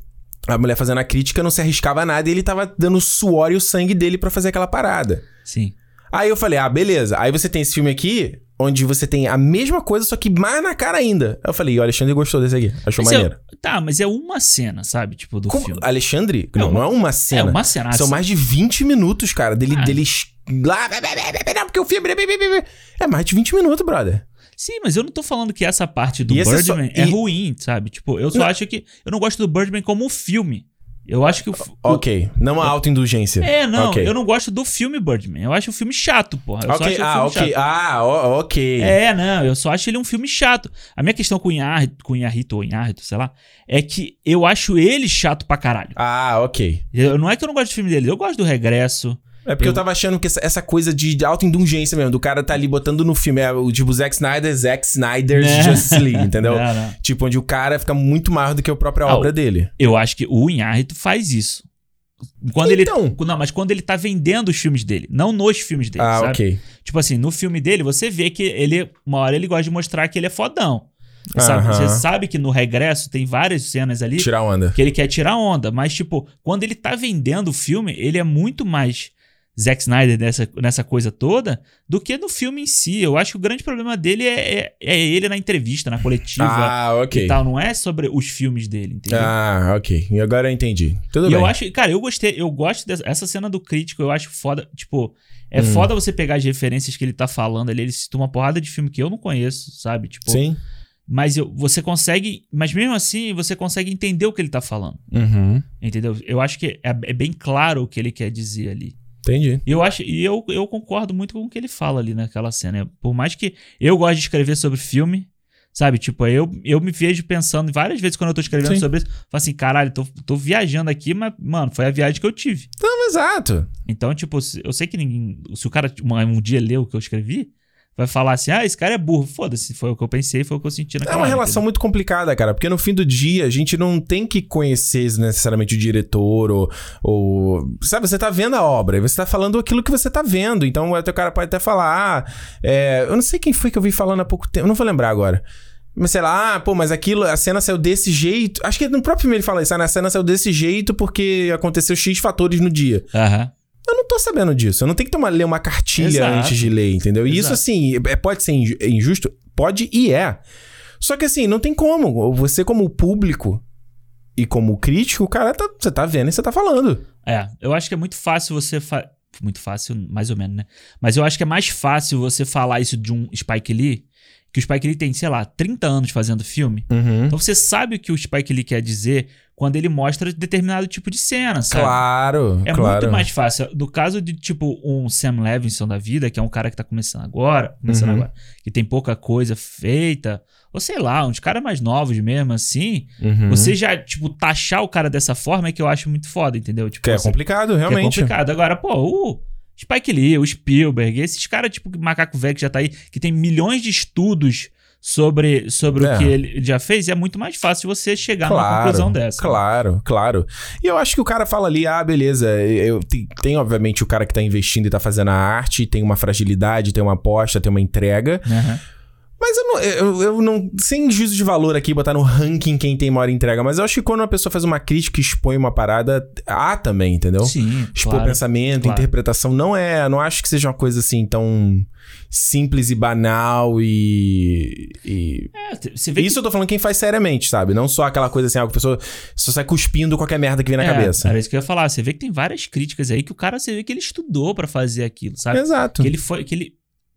Speaker 1: A mulher fazendo a crítica não se arriscava a nada e ele tava dando o suor e o sangue dele pra fazer aquela parada.
Speaker 2: Sim.
Speaker 1: Aí eu falei, ah, beleza. Aí você tem esse filme aqui, onde você tem a mesma coisa, só que mais na cara ainda. Eu falei, o Alexandre gostou desse aqui. Achou
Speaker 2: Mas
Speaker 1: maneiro.
Speaker 2: é- tá, mas é uma cena, sabe? Tipo, do
Speaker 1: Como-
Speaker 2: filme.
Speaker 1: Alexandre? não,
Speaker 2: uma-
Speaker 1: não é uma
Speaker 2: É
Speaker 1: cena.
Speaker 2: uma cena.
Speaker 1: São mais de 20 minutos, cara, dele,
Speaker 2: Ah.
Speaker 1: dele lá, não, porque o filme é mais de 20 minutos, brother.
Speaker 2: Sim, mas eu não tô falando que essa parte do
Speaker 1: E é só-
Speaker 2: Birdman é,
Speaker 1: e-
Speaker 2: ruim, sabe? Tipo, eu só
Speaker 1: Não.
Speaker 2: acho que. Eu não gosto do Birdman como um filme. Eu acho que o.
Speaker 1: Ok, não a autoindulgência.
Speaker 2: É, não,
Speaker 1: Ok.
Speaker 2: eu não gosto do filme Birdman. Eu acho o filme chato, porra. Eu só
Speaker 1: Ok,
Speaker 2: acho o
Speaker 1: ah, ok.
Speaker 2: chato.
Speaker 1: Ah, ok.
Speaker 2: É, não, eu só acho ele um filme chato. A minha questão com o Inharito, com o Inharito ou Inharito, sei lá, é que eu acho ele chato pra caralho.
Speaker 1: Ah, ok.
Speaker 2: Eu, não é que eu não gosto do filme dele, eu gosto do Regresso.
Speaker 1: É porque eu,
Speaker 2: Eu-
Speaker 1: tava achando que essa, essa coisa de, autoindulgência mesmo, do cara tá ali botando no filme, é o tipo Zack Snyder, Zack Snyder's
Speaker 2: Né?
Speaker 1: Justice League, entendeu?
Speaker 2: Não, não.
Speaker 1: Tipo, onde o cara fica muito maior do que a própria
Speaker 2: Ah,
Speaker 1: obra dele.
Speaker 2: Eu acho que o Inharito faz isso. Quando
Speaker 1: Então.
Speaker 2: ele. Não, mas quando ele tá vendendo os filmes dele, não nos filmes dele,
Speaker 1: ah,
Speaker 2: sabe?
Speaker 1: ok.
Speaker 2: Tipo assim, no filme dele, você vê que ele. Uma hora ele gosta de mostrar que ele é fodão. Sabe?
Speaker 1: Aham.
Speaker 2: Você sabe que no regresso tem várias cenas ali
Speaker 1: Tirar onda.
Speaker 2: que ele quer tirar onda, mas, tipo, quando ele tá vendendo o filme, ele é muito mais Zack Snyder nessa, nessa coisa toda do que no filme em si. Eu acho que o grande problema dele é, é, é ele na entrevista, na coletiva
Speaker 1: Ah, ok.
Speaker 2: e tal. Não é sobre os filmes dele, entendeu?
Speaker 1: Ah, ok. E agora eu entendi. Tudo
Speaker 2: e
Speaker 1: bem.
Speaker 2: eu acho, cara, eu gostei, eu gosto dessa cena do crítico, eu acho foda, tipo, é
Speaker 1: Hum.
Speaker 2: foda você pegar as referências que ele tá falando ali, ele citou uma porrada de filme que eu não conheço, sabe? Tipo,
Speaker 1: Sim.
Speaker 2: mas eu, você consegue, mas mesmo assim, você consegue entender o que ele tá falando,
Speaker 1: Uhum.
Speaker 2: entendeu? Eu acho que é, é bem claro o que ele quer dizer ali.
Speaker 1: Entendi.
Speaker 2: E eu acho, e eu, eu concordo muito com o que ele fala ali naquela cena. Por mais que eu goste de escrever sobre filme, sabe? Tipo, eu, eu me vejo pensando várias vezes quando eu tô escrevendo
Speaker 1: Sim.
Speaker 2: sobre isso, falo assim, caralho, tô, tô viajando aqui, mas, mano, foi a viagem que eu tive.
Speaker 1: Não, exato.
Speaker 2: Então, tipo, eu sei que ninguém. Se o cara um, um dia leu o que eu escrevi, vai falar assim: ah, esse cara é burro. Foda-se, foi o que eu pensei, foi o que eu senti
Speaker 1: É
Speaker 2: naquela
Speaker 1: uma
Speaker 2: hora,
Speaker 1: relação muito complicada, cara, porque no fim do dia a gente não tem que conhecer necessariamente o diretor ou, ou- sabe, você tá vendo a obra e você tá falando aquilo que você tá vendo, então até o cara pode até falar, ah, é, eu não sei quem foi que eu vi falando há pouco tempo, eu não vou lembrar agora, Mas sei lá, ah, pô, mas aquilo, a cena saiu desse jeito. Acho que no próprio filme ele fala isso, ah, a cena saiu desse jeito porque aconteceu X fatores no dia.
Speaker 2: Aham.
Speaker 1: Eu não tô sabendo disso. Eu não tenho que tomar, ler uma cartilha
Speaker 2: Exato.
Speaker 1: antes de ler, entendeu? E isso,
Speaker 2: Exato.
Speaker 1: assim, é, pode ser é injusto? Pode e é. Só que, assim, não tem como. Você, como público e como crítico, o cara tá, você tá vendo e você tá falando.
Speaker 2: É, eu acho que é muito fácil você. Fa... Muito fácil, mais ou menos, né? Mas eu acho que é mais fácil você falar isso de um Spike Lee, que o Spike Lee tem, sei lá, 30 anos fazendo filme.
Speaker 1: Uhum.
Speaker 2: Então você sabe o que o Spike Lee quer dizer quando ele mostra determinado tipo de cena, sabe?
Speaker 1: Claro,
Speaker 2: É
Speaker 1: claro.
Speaker 2: muito mais fácil. Do caso de, tipo, um Sam Levinson da vida, que é um cara que tá começando agora, começando
Speaker 1: Uhum.
Speaker 2: agora, que tem pouca coisa feita, ou sei lá, uns caras mais novos mesmo, assim,
Speaker 1: Uhum.
Speaker 2: você já, tipo, taxar o cara dessa forma é que eu acho muito foda, entendeu? Tipo,
Speaker 1: Que é
Speaker 2: você-
Speaker 1: complicado,
Speaker 2: é
Speaker 1: realmente.
Speaker 2: complicado. Agora, pô, o Spike Lee, o Spielberg, esses caras, tipo, Macaco Velho que já tá aí, que tem milhões de estudos sobre, sobre
Speaker 1: É.
Speaker 2: o que ele já fez, é muito mais fácil você chegar numa
Speaker 1: Claro,
Speaker 2: conclusão dessa.
Speaker 1: Claro, claro. E eu acho que o cara fala ali, ah, beleza, eu, tem, tem, obviamente o cara que tá investindo e tá fazendo a arte, tem uma fragilidade, tem uma aposta, tem uma entrega.
Speaker 2: Aham.
Speaker 1: Mas eu não, eu, eu não. Sem juízo de valor aqui, botar no ranking quem tem maior entrega. Mas eu acho que quando uma pessoa faz uma crítica e expõe uma parada, há também, entendeu?
Speaker 2: Sim,
Speaker 1: Expor
Speaker 2: claro.
Speaker 1: pensamento,
Speaker 2: claro.
Speaker 1: interpretação. Não é. Não acho que seja uma coisa assim tão simples e banal e. e...
Speaker 2: É, vê que
Speaker 1: Isso eu tô falando quem faz seriamente, sabe? Não só aquela coisa assim, que a pessoa só sai cuspindo qualquer merda que vem na
Speaker 2: É,
Speaker 1: cabeça.
Speaker 2: Era isso que eu ia falar. Você vê que tem várias críticas aí que o cara, você vê que ele estudou pra fazer aquilo, sabe?
Speaker 1: Exato.
Speaker 2: Que ele foi, que ele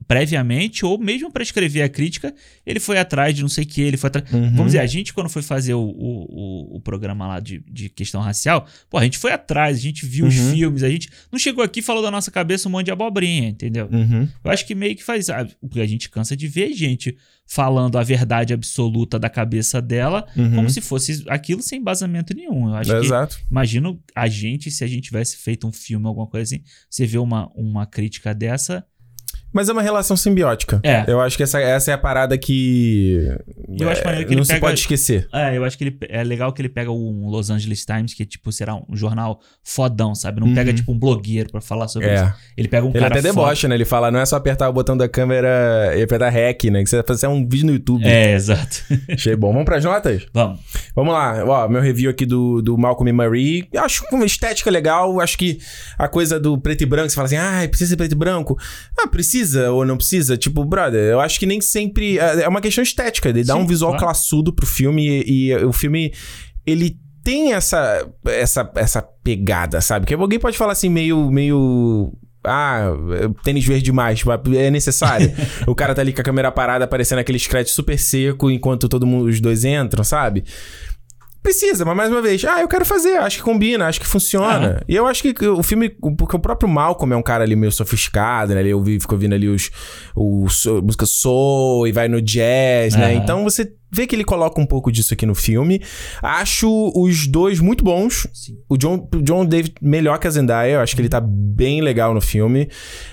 Speaker 2: previamente ou mesmo pra escrever a crítica, ele foi atrás de não sei o que, ele foi atrás.
Speaker 1: Uhum.
Speaker 2: Vamos dizer, a gente quando foi fazer o, o, o- programa lá de, de questão racial, pô, a gente foi atrás, a gente viu os
Speaker 1: Uhum.
Speaker 2: filmes, a gente não chegou aqui e falou da nossa cabeça um monte de abobrinha, entendeu?
Speaker 1: Uhum.
Speaker 2: Eu acho que meio que faz. ah, a gente cansa de ver gente falando a verdade absoluta da cabeça dela,
Speaker 1: Uhum.
Speaker 2: como se fosse aquilo sem embasamento nenhum. Eu acho que
Speaker 1: Exato.
Speaker 2: Imagino a gente, se a gente tivesse feito um filme, alguma coisa assim, você vê uma, uma crítica dessa.
Speaker 1: Mas é uma relação simbiótica.
Speaker 2: É.
Speaker 1: Eu acho que essa, essa é a parada que.
Speaker 2: Eu acho
Speaker 1: é,
Speaker 2: maneiro que
Speaker 1: não
Speaker 2: ele
Speaker 1: se
Speaker 2: pega-
Speaker 1: pode esquecer.
Speaker 2: É, eu acho que ele é legal que ele pega um Los Angeles Times, que tipo será um jornal fodão, sabe? Não
Speaker 1: Uhum.
Speaker 2: pega tipo um blogueiro pra falar sobre isso.
Speaker 1: É.
Speaker 2: Ele pega um
Speaker 1: Ele
Speaker 2: cara
Speaker 1: até
Speaker 2: foda.
Speaker 1: debocha, né? Ele fala, não é só apertar o botão da câmera e apertar REC, né? Que você vai fazer um vídeo no YouTube.
Speaker 2: É, exato.
Speaker 1: Achei bom. Vamos pras notas?
Speaker 2: Vamos.
Speaker 1: Vamos lá. Ó, meu review aqui do, do Malcolm e Marie. Eu acho uma estética legal. Acho que a coisa do preto e branco, você fala assim, ah, precisa ser preto e branco. Ah, precisa ou não precisa? Tipo, brother, eu acho que nem sempre. É é uma questão estética. Ele dá
Speaker 2: Sim,
Speaker 1: um visual
Speaker 2: claro.
Speaker 1: classudo pro filme e, e o filme. Ele tem essa, essa, essa pegada, sabe? Que alguém pode falar assim, meio. meio ah, tênis verde demais, tipo, é necessário. o cara tá ali com a câmera parada, aparecendo aquele scratch super seco enquanto todo mundo, os dois entram, sabe? Precisa, mas mais uma vez, ah, eu quero fazer, acho que combina, acho que funciona. E eu acho que o filme, porque o próprio Malcolm é um cara ali meio sofisticado, né? Ele ouvi, ficou ouvindo ali os, os música soul e vai no jazz, né?
Speaker 2: Aham.
Speaker 1: Então você vê que ele coloca um pouco disso aqui no filme. Acho os dois muito bons.
Speaker 2: Sim.
Speaker 1: O John, o John David melhor que a Zendaya, eu acho que ele tá bem legal no filme.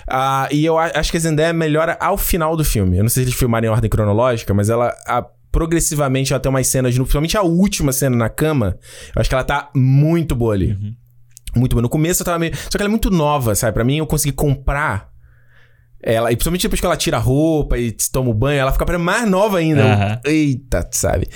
Speaker 1: Ah, e eu acho que a Zendaya melhora ao final do filme. Eu não sei se eles filmaram em ordem cronológica, mas ela a- progressivamente ela tem umas cenas, principalmente a última cena na cama, eu acho que ela tá muito boa ali.
Speaker 2: Uhum.
Speaker 1: Muito boa. No começo eu tava meio. Só que ela é muito nova, sabe? Pra mim eu consegui comprar. Ela, e principalmente depois que ela tira a roupa e toma o banho, ela fica mais nova ainda.
Speaker 2: Aham.
Speaker 1: Eita, sabe?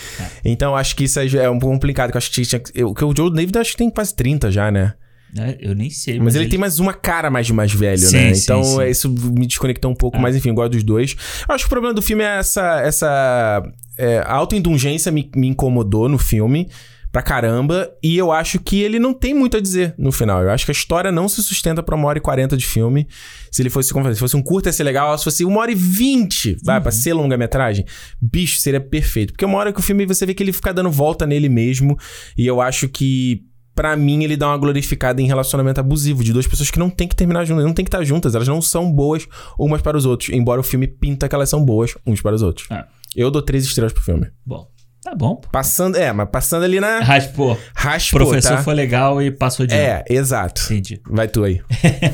Speaker 1: Então acho que isso já é um pouco complicado. Que eu acho que tinha eu- que o Joe David acho que tem quase 30 já, né?
Speaker 2: É, eu nem sei.
Speaker 1: Mas, ele, tem mais uma cara mais de mais velho,
Speaker 2: Sim,
Speaker 1: né?
Speaker 2: sim,
Speaker 1: Então
Speaker 2: sim.
Speaker 1: é, isso me desconectou um pouco, mas enfim, gosto dos dois. Eu acho que o problema do filme é essa. essa é, a autoindulgência me, me incomodou no filme. Pra caramba, e eu acho que ele não tem muito a dizer no final. Eu acho que a história não se sustenta pra uma hora e quarenta de filme. Se ele fosse, como se fosse um curto ia ser legal, se fosse uma hora e vinte, vai, pra ser longa-metragem, bicho, seria perfeito. Porque uma hora que o filme você vê que ele fica dando volta nele mesmo, e eu acho que Pra mim, ele dá uma glorificada em relacionamento abusivo de duas pessoas que não tem que terminar juntas, não tem que estar juntas, elas não são boas umas para os outros, embora o filme pinta que elas são boas uns para os outros.
Speaker 2: Ah.
Speaker 1: Eu dou três estrelas pro filme.
Speaker 2: Bom, tá bom. pô.
Speaker 1: Passando, é, mas passando ali na
Speaker 2: Raspou.
Speaker 1: raspou,
Speaker 2: professor
Speaker 1: tá?
Speaker 2: foi legal e passou de ano.
Speaker 1: É, exato.
Speaker 2: Entendi.
Speaker 1: Vai tu aí.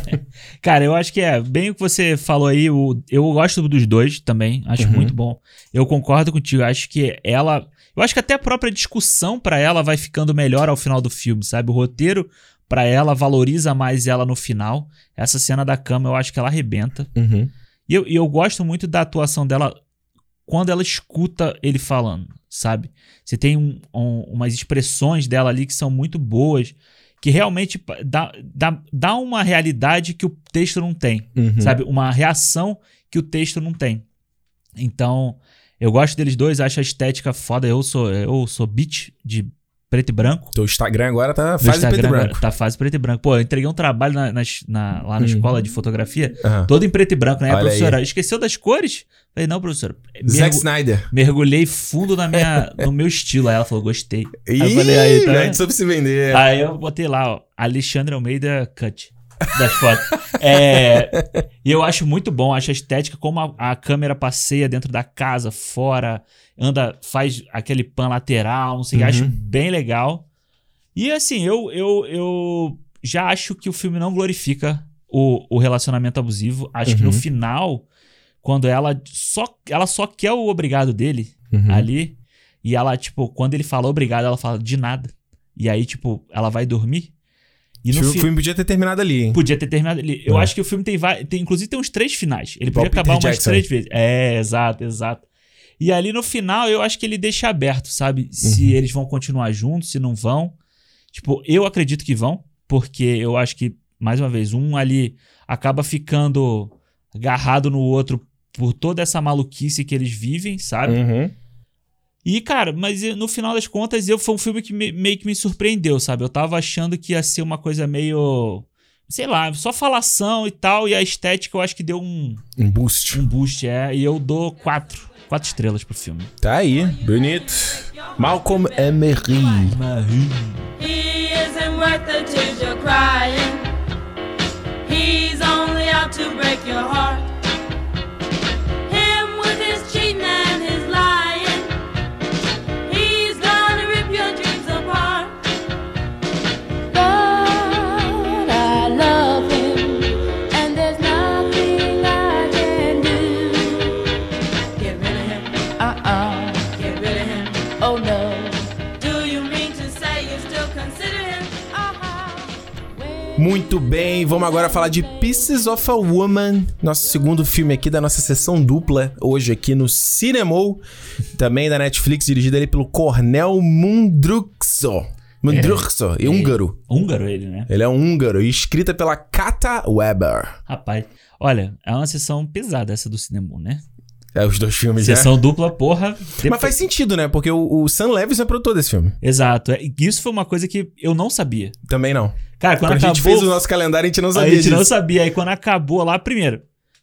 Speaker 2: Cara, eu acho que é bem o que você falou aí. o- eu gosto dos dois também. Acho
Speaker 1: Uhum.
Speaker 2: muito bom. Eu concordo contigo. Acho que ela. Eu acho que até a própria discussão pra ela vai ficando melhor ao final do filme, sabe? O roteiro pra ela valoriza mais ela no final. Essa cena da cama eu acho que ela arrebenta.
Speaker 1: Uhum.
Speaker 2: E eu, eu gosto muito da atuação dela quando ela escuta ele falando, sabe? Você tem um- um- umas expressões dela ali que são muito boas, que realmente dá, dá, dá uma realidade que o texto não tem,
Speaker 1: Uhum.
Speaker 2: sabe? Uma reação que o texto não tem. Então, eu gosto deles dois, acho a estética foda. Eu sou, eu sou beat de preto e branco.
Speaker 1: Teu Instagram agora tá fase preto e branco.
Speaker 2: Tá fase preto e branco. Pô, eu entreguei um trabalho na, nas- na- lá na
Speaker 1: Hum.
Speaker 2: escola de fotografia,
Speaker 1: Aham.
Speaker 2: todo em preto e branco, né? A
Speaker 1: Olha aí.
Speaker 2: professora esqueceu das cores? Falei, não, professora.
Speaker 1: Zack Snyder.
Speaker 2: mergulhei fundo na minha, no meu estilo. Aí ela falou, gostei.
Speaker 1: Ih,
Speaker 2: eu falei, aí, tá
Speaker 1: a soube se vender.
Speaker 2: Aí eu botei lá, ó, Alexandre Almeida Cut das fotos. É, e eu acho muito bom, acho a estética, como a, a câmera passeia dentro da casa, fora, anda, faz aquele pan lateral, não sei, o que,
Speaker 1: Uhum.
Speaker 2: acho bem legal. E assim, eu, eu, eu já acho que o filme não glorifica o, o relacionamento abusivo. Acho que no
Speaker 1: Uhum.
Speaker 2: final, quando ela só, ela só quer o obrigado dele,
Speaker 1: Uhum.
Speaker 2: ali. E ela, tipo, quando ele fala obrigado, ela fala de nada. E aí, tipo, ela vai dormir. E no fi-
Speaker 1: o filme podia ter terminado ali, hein?
Speaker 2: Podia ter terminado ali. Eu
Speaker 1: É.
Speaker 2: acho que o filme tem, tem inclusive tem uns três finais. Ele podia
Speaker 1: Peter
Speaker 2: acabar umas
Speaker 1: Jackson.
Speaker 2: três vezes. É, exato, exato. E ali no final, eu acho que ele deixa aberto, sabe? Se
Speaker 1: Uhum.
Speaker 2: eles vão continuar juntos, se não vão. Tipo, eu acredito que vão, porque eu acho que, mais uma vez, um ali acaba ficando agarrado no outro por toda essa maluquice que eles vivem, sabe?
Speaker 1: Uhum.
Speaker 2: E, cara, mas eu- no final das contas, eu foi um filme que me- meio que me surpreendeu, sabe? Eu tava achando que ia ser uma coisa meio. Sei lá, só falação e tal. E a estética eu acho que deu um,
Speaker 1: Um boost.
Speaker 2: um boost, é. E eu dou quatro. Quatro estrelas pro filme.
Speaker 1: Tá aí, bonito. Malcolm Emery.
Speaker 3: He
Speaker 1: Muito bem, vamos agora falar de Pieces of a Woman, nosso segundo filme aqui da nossa sessão dupla, hoje aqui no Cinemou, também da Netflix, dirigido ali pelo Cornel Mundruxo. Mundruxo, e húngaro.
Speaker 2: Húngaro ele, né?
Speaker 1: Ele é um húngaro e escrita pela Kata Weber.
Speaker 2: Rapaz, olha, é uma sessão pesada essa do cinema, né?
Speaker 1: É os dois filmes, né?
Speaker 2: Sessão dupla, porra.
Speaker 1: Mas faz sentido, né? Porque o, o Sam Levinson é produtor desse filme.
Speaker 2: Exato. É, Isso foi uma coisa que eu não sabia.
Speaker 1: Também não.
Speaker 2: Cara, quando,
Speaker 1: Quando a gente
Speaker 2: acabou.
Speaker 1: fez o nosso calendário, a gente não
Speaker 2: a
Speaker 1: sabia
Speaker 2: gente
Speaker 1: disso.
Speaker 2: não sabia. Aí quando acabou lá, primeiro,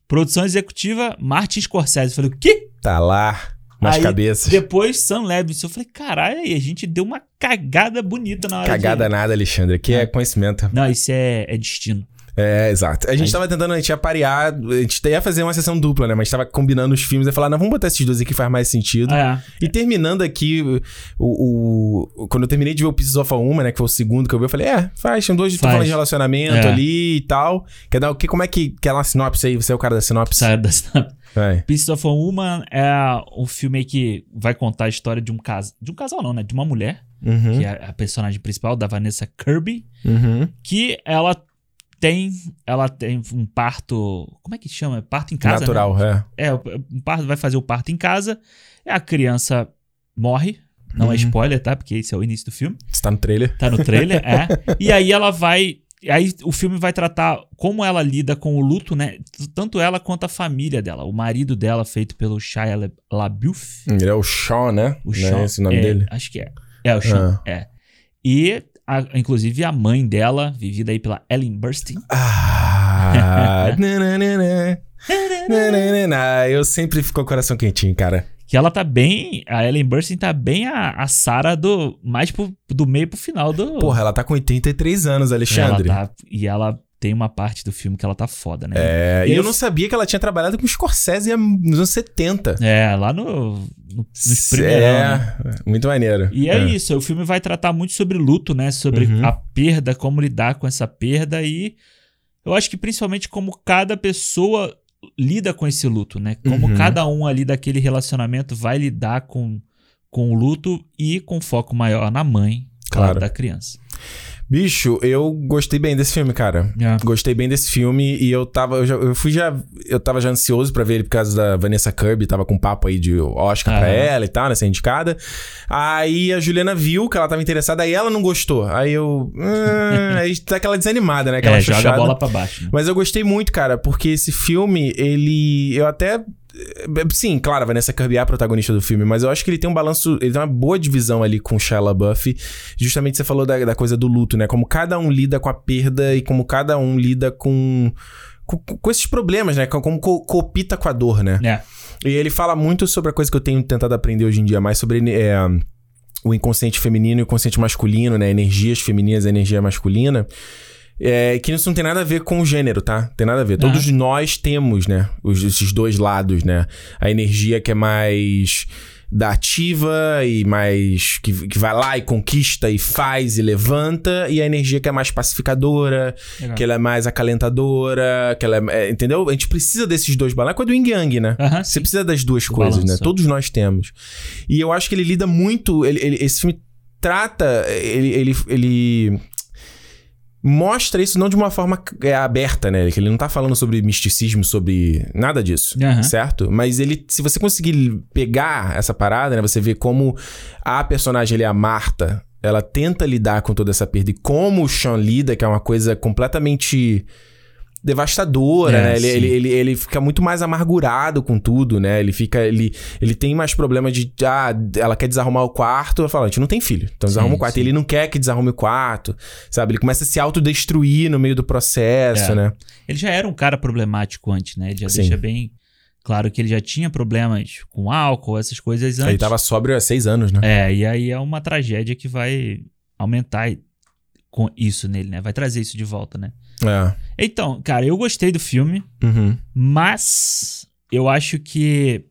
Speaker 2: produção executiva, Martin Scorsese. Eu falei, o quê?
Speaker 1: Tá lá, nas
Speaker 2: Aí,
Speaker 1: cabeças.
Speaker 2: Depois, Sam Levinson. Eu falei, caralho, aí a gente deu uma cagada bonita na hora
Speaker 1: Cagada
Speaker 2: de...
Speaker 1: nada, Alexandre. Aqui é conhecimento.
Speaker 2: Não, isso é, é destino.
Speaker 1: É, exato. A gente
Speaker 2: Aí-
Speaker 1: tava tentando, a gente ia parear, a gente ia fazer uma sessão dupla, né? Mas tava combinando os filmes e falar, não, vamos botar esses dois aqui, faz mais sentido.
Speaker 2: É.
Speaker 1: E terminando aqui, o, o- Quando eu terminei de ver o Pieces of a Woman, né? Que foi o segundo que eu vi, eu falei, é, faz, tem dois que
Speaker 2: Faz.
Speaker 1: falando de relacionamento
Speaker 2: É.
Speaker 1: ali e tal. Quer dar o que? Como é que. Quer uma sinopse aí? Você é o cara da sinopse?
Speaker 2: Sabe da
Speaker 1: Vai.
Speaker 2: Pieces of a Woman é um filme aí que vai contar a história de um casal. De um casal, não, né? De uma mulher,
Speaker 1: Uhum.
Speaker 2: que é a personagem principal, da Vanessa Kirby,
Speaker 1: Uhum.
Speaker 2: que ela tem. Ela tem um parto. Como é que chama? Parto em casa. né?
Speaker 1: Natural, é.
Speaker 2: É, um parto, vai fazer o parto em casa. A criança morre. Não é
Speaker 1: Uhum.
Speaker 2: spoiler, tá? Porque esse é o início do filme.
Speaker 1: Você tá no trailer.
Speaker 2: Tá no trailer, é. E aí ela vai. Aí o filme vai tratar como ela lida com o luto, né? Tanto ela quanto a família dela. O marido dela, feito pelo Shia La- LaBeouf.
Speaker 1: Ele é o Sean, né?
Speaker 2: O
Speaker 1: Não
Speaker 2: Sean.
Speaker 1: é esse o nome
Speaker 2: é,
Speaker 1: dele?
Speaker 2: Acho que é. É, o Sean. É. E, a- inclusive, a mãe dela, vivida aí pela Ellen Burstyn.
Speaker 1: Ah, nananana, nananana. eu sempre fico com o coração quentinho, cara.
Speaker 2: Que ela tá bem. A Ellen Burstyn tá bem a, a Sarah do. Mais pro, do meio pro final do.
Speaker 1: Porra, ela tá com 83 anos, Alexandre.
Speaker 2: Ela tá, e ela tem uma parte do filme que ela tá foda, né?
Speaker 1: É, e
Speaker 2: Eu-
Speaker 1: eu não sabia que ela tinha trabalhado com Scorsese nos anos 70.
Speaker 2: É, lá no, no, nos primeiros. né?
Speaker 1: É, muito maneiro.
Speaker 2: E é, isso, o filme vai tratar muito sobre luto, né? Sobre
Speaker 1: Uhum.
Speaker 2: a perda, como lidar com essa perda e eu acho que principalmente como cada pessoa lida com esse luto, né? Como
Speaker 1: Uhum.
Speaker 2: cada um ali daquele relacionamento vai lidar com, com o luto e com foco maior na mãe, Claro. da criança.
Speaker 1: Bicho, eu gostei bem desse filme, cara.
Speaker 2: É.
Speaker 1: Gostei bem desse filme e eu tava. Eu, já, eu fui já. Eu tava já ansioso pra ver ele por causa da Vanessa Kirby, tava com um papo aí de Oscar pra
Speaker 2: Aham.
Speaker 1: ela e tal, né? Ser indicada. Aí a Juliana viu que ela tava interessada, aí ela não gostou. Aí eu. hum, aí tá aquela desanimada, né? Aquela
Speaker 2: É, joga a bola pra baixo. né?
Speaker 1: Mas eu gostei muito, cara, porque esse filme, ele. Eu até. Sim, claro, a Vanessa Kirby é a protagonista do filme, mas eu acho que ele tem um balanço. Ele tem uma boa divisão ali com Shia LaBeouf. Justamente você falou da, da coisa do luto, né? Como cada um lida com a perda e como cada um lida com. Com, com esses problemas, né? Como co copita com a dor, né?
Speaker 2: É.
Speaker 1: E ele fala muito sobre a coisa que eu tenho tentado aprender hoje em dia, mais sobre é, o inconsciente feminino e o inconsciente masculino, né? Energias femininas e energia masculina. É, que isso não tem nada a ver com o gênero, tá? Tem nada a ver. Todos nós temos, né? Os, esses dois lados, né? A energia que é mais da ativa e mais. Que, que vai lá e conquista e faz e levanta, e a energia que é mais pacificadora,
Speaker 2: Legal.
Speaker 1: que ela é mais acalentadora, que ela é, é, Entendeu? A gente precisa desses dois balanços. É coisa do yin yang, né?
Speaker 2: Aham,
Speaker 1: Você
Speaker 2: sim.
Speaker 1: precisa das duas
Speaker 2: Do
Speaker 1: coisas, né?
Speaker 2: balanço.
Speaker 1: Todos nós temos. E eu acho que ele lida muito. ele- ele- esse filme trata. Ele, ele, ele mostra isso não de uma forma é, aberta, né? Que ele não tá falando sobre misticismo, sobre nada disso,
Speaker 2: Aham.
Speaker 1: certo? Mas ele, se você conseguir pegar essa parada, né? Você vê como a personagem, ele é a Marta, ela tenta lidar com toda essa perda e como o Sean lida, que é uma coisa completamente devastadora,
Speaker 2: É,
Speaker 1: né? Ele, ele, ele, ele fica muito mais amargurado com tudo, né? Ele fica. Ele, ele tem mais problema de. Ah, ela quer desarrumar o quarto. Ela fala, a gente não tem filho. Então desarruma
Speaker 2: Sim,
Speaker 1: o quarto.
Speaker 2: sim.
Speaker 1: E ele não quer que desarrume o quarto. Sabe? Ele começa a se autodestruir no meio do processo,
Speaker 2: É.
Speaker 1: né?
Speaker 2: Ele já era um cara problemático antes, né? Ele já
Speaker 1: Sim.
Speaker 2: deixa bem claro que ele já tinha problemas com álcool, essas coisas antes.
Speaker 1: Ele tava sóbrio há seis anos, né?
Speaker 2: É, e aí é uma tragédia que vai aumentar com isso nele, né? Vai trazer isso de volta, né?
Speaker 1: É.
Speaker 2: Então, cara, eu gostei do filme,
Speaker 1: Uhum.
Speaker 2: mas eu acho que.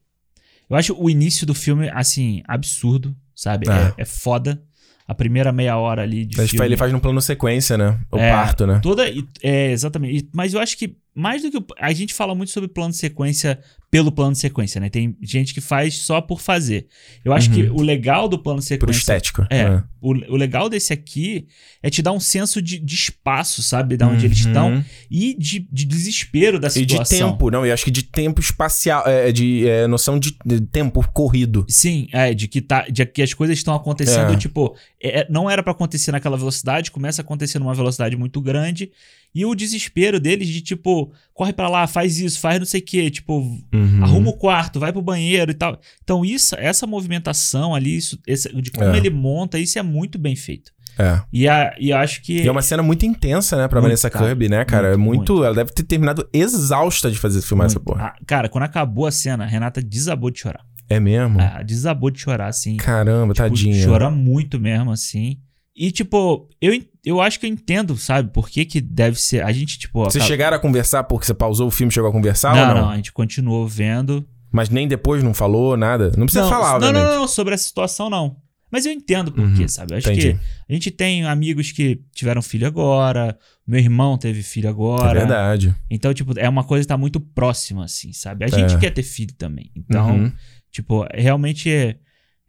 Speaker 2: Eu acho o início do filme, assim, absurdo, sabe?
Speaker 1: É.
Speaker 2: É, é foda. A primeira meia hora ali de
Speaker 1: Mas
Speaker 2: filme.
Speaker 1: ele faz num plano sequência, né? O
Speaker 2: É.
Speaker 1: parto, né?
Speaker 2: Toda. É, exatamente. Mas eu acho que mais do que. o- A gente fala muito sobre plano de sequência pelo plano de sequência, né? Tem gente que faz só por fazer. Eu acho que o legal do plano de
Speaker 1: Uhum. Pro
Speaker 2: sequência.
Speaker 1: estético.
Speaker 2: É. O, o legal desse aqui é te dar um senso de, de espaço, sabe? Da onde eles
Speaker 1: Uhum.
Speaker 2: estão. E de, de desespero da
Speaker 1: E de
Speaker 2: situação.
Speaker 1: tempo, não, eu acho que de tempo espacial, é, de é, noção de, de tempo corrido.
Speaker 2: Sim, é, de que, tá, de que as coisas estão acontecendo,
Speaker 1: É.
Speaker 2: tipo, é, não era pra acontecer naquela velocidade, começa a acontecer numa velocidade muito grande, e o desespero deles de, tipo, corre pra lá, faz isso, faz não sei o quê, tipo,
Speaker 1: Uhum.
Speaker 2: arruma o quarto, vai pro banheiro e tal. Então, isso, essa movimentação ali, isso, esse- de como
Speaker 1: É.
Speaker 2: ele monta, isso é muito bem feito.
Speaker 1: É.
Speaker 2: E, a, e acho que.
Speaker 1: E é uma cena muito intensa, né, pra
Speaker 2: Muito,
Speaker 1: Vanessa
Speaker 2: cara.
Speaker 1: Kirby, né, cara?
Speaker 2: Muito,
Speaker 1: É muito, Ela deve ter terminado exausta de fazer filmar essa
Speaker 2: muito-
Speaker 1: porra.
Speaker 2: Ah, cara, quando acabou a cena, a Renata desabou de chorar.
Speaker 1: É mesmo?
Speaker 2: Ah, desabou de chorar, assim.
Speaker 1: Caramba,
Speaker 2: Tipo,
Speaker 1: tadinha.
Speaker 2: Chora muito mesmo, assim. E, tipo, eu, eu acho que eu entendo, sabe? Por que que deve ser... A gente, tipo...
Speaker 1: Vocês
Speaker 2: acaba-
Speaker 1: chegaram a conversar porque você pausou o filme e chegou a conversar
Speaker 2: não,
Speaker 1: ou não?
Speaker 2: não, a gente continuou vendo.
Speaker 1: Mas nem depois não falou nada? Não precisa
Speaker 2: não,
Speaker 1: falar,
Speaker 2: não,
Speaker 1: obviamente.
Speaker 2: não, não, sobre essa situação, não. Mas eu entendo por
Speaker 1: Uhum,
Speaker 2: quê, sabe? Eu acho
Speaker 1: entendi.
Speaker 2: que a gente tem amigos que tiveram filho agora, meu irmão teve filho
Speaker 1: É
Speaker 2: agora.
Speaker 1: verdade.
Speaker 2: Então, tipo, é uma coisa que tá muito próxima, assim, sabe? A gente
Speaker 1: É.
Speaker 2: quer ter filho também. Então,
Speaker 1: Uhum.
Speaker 2: Tipo, realmente é-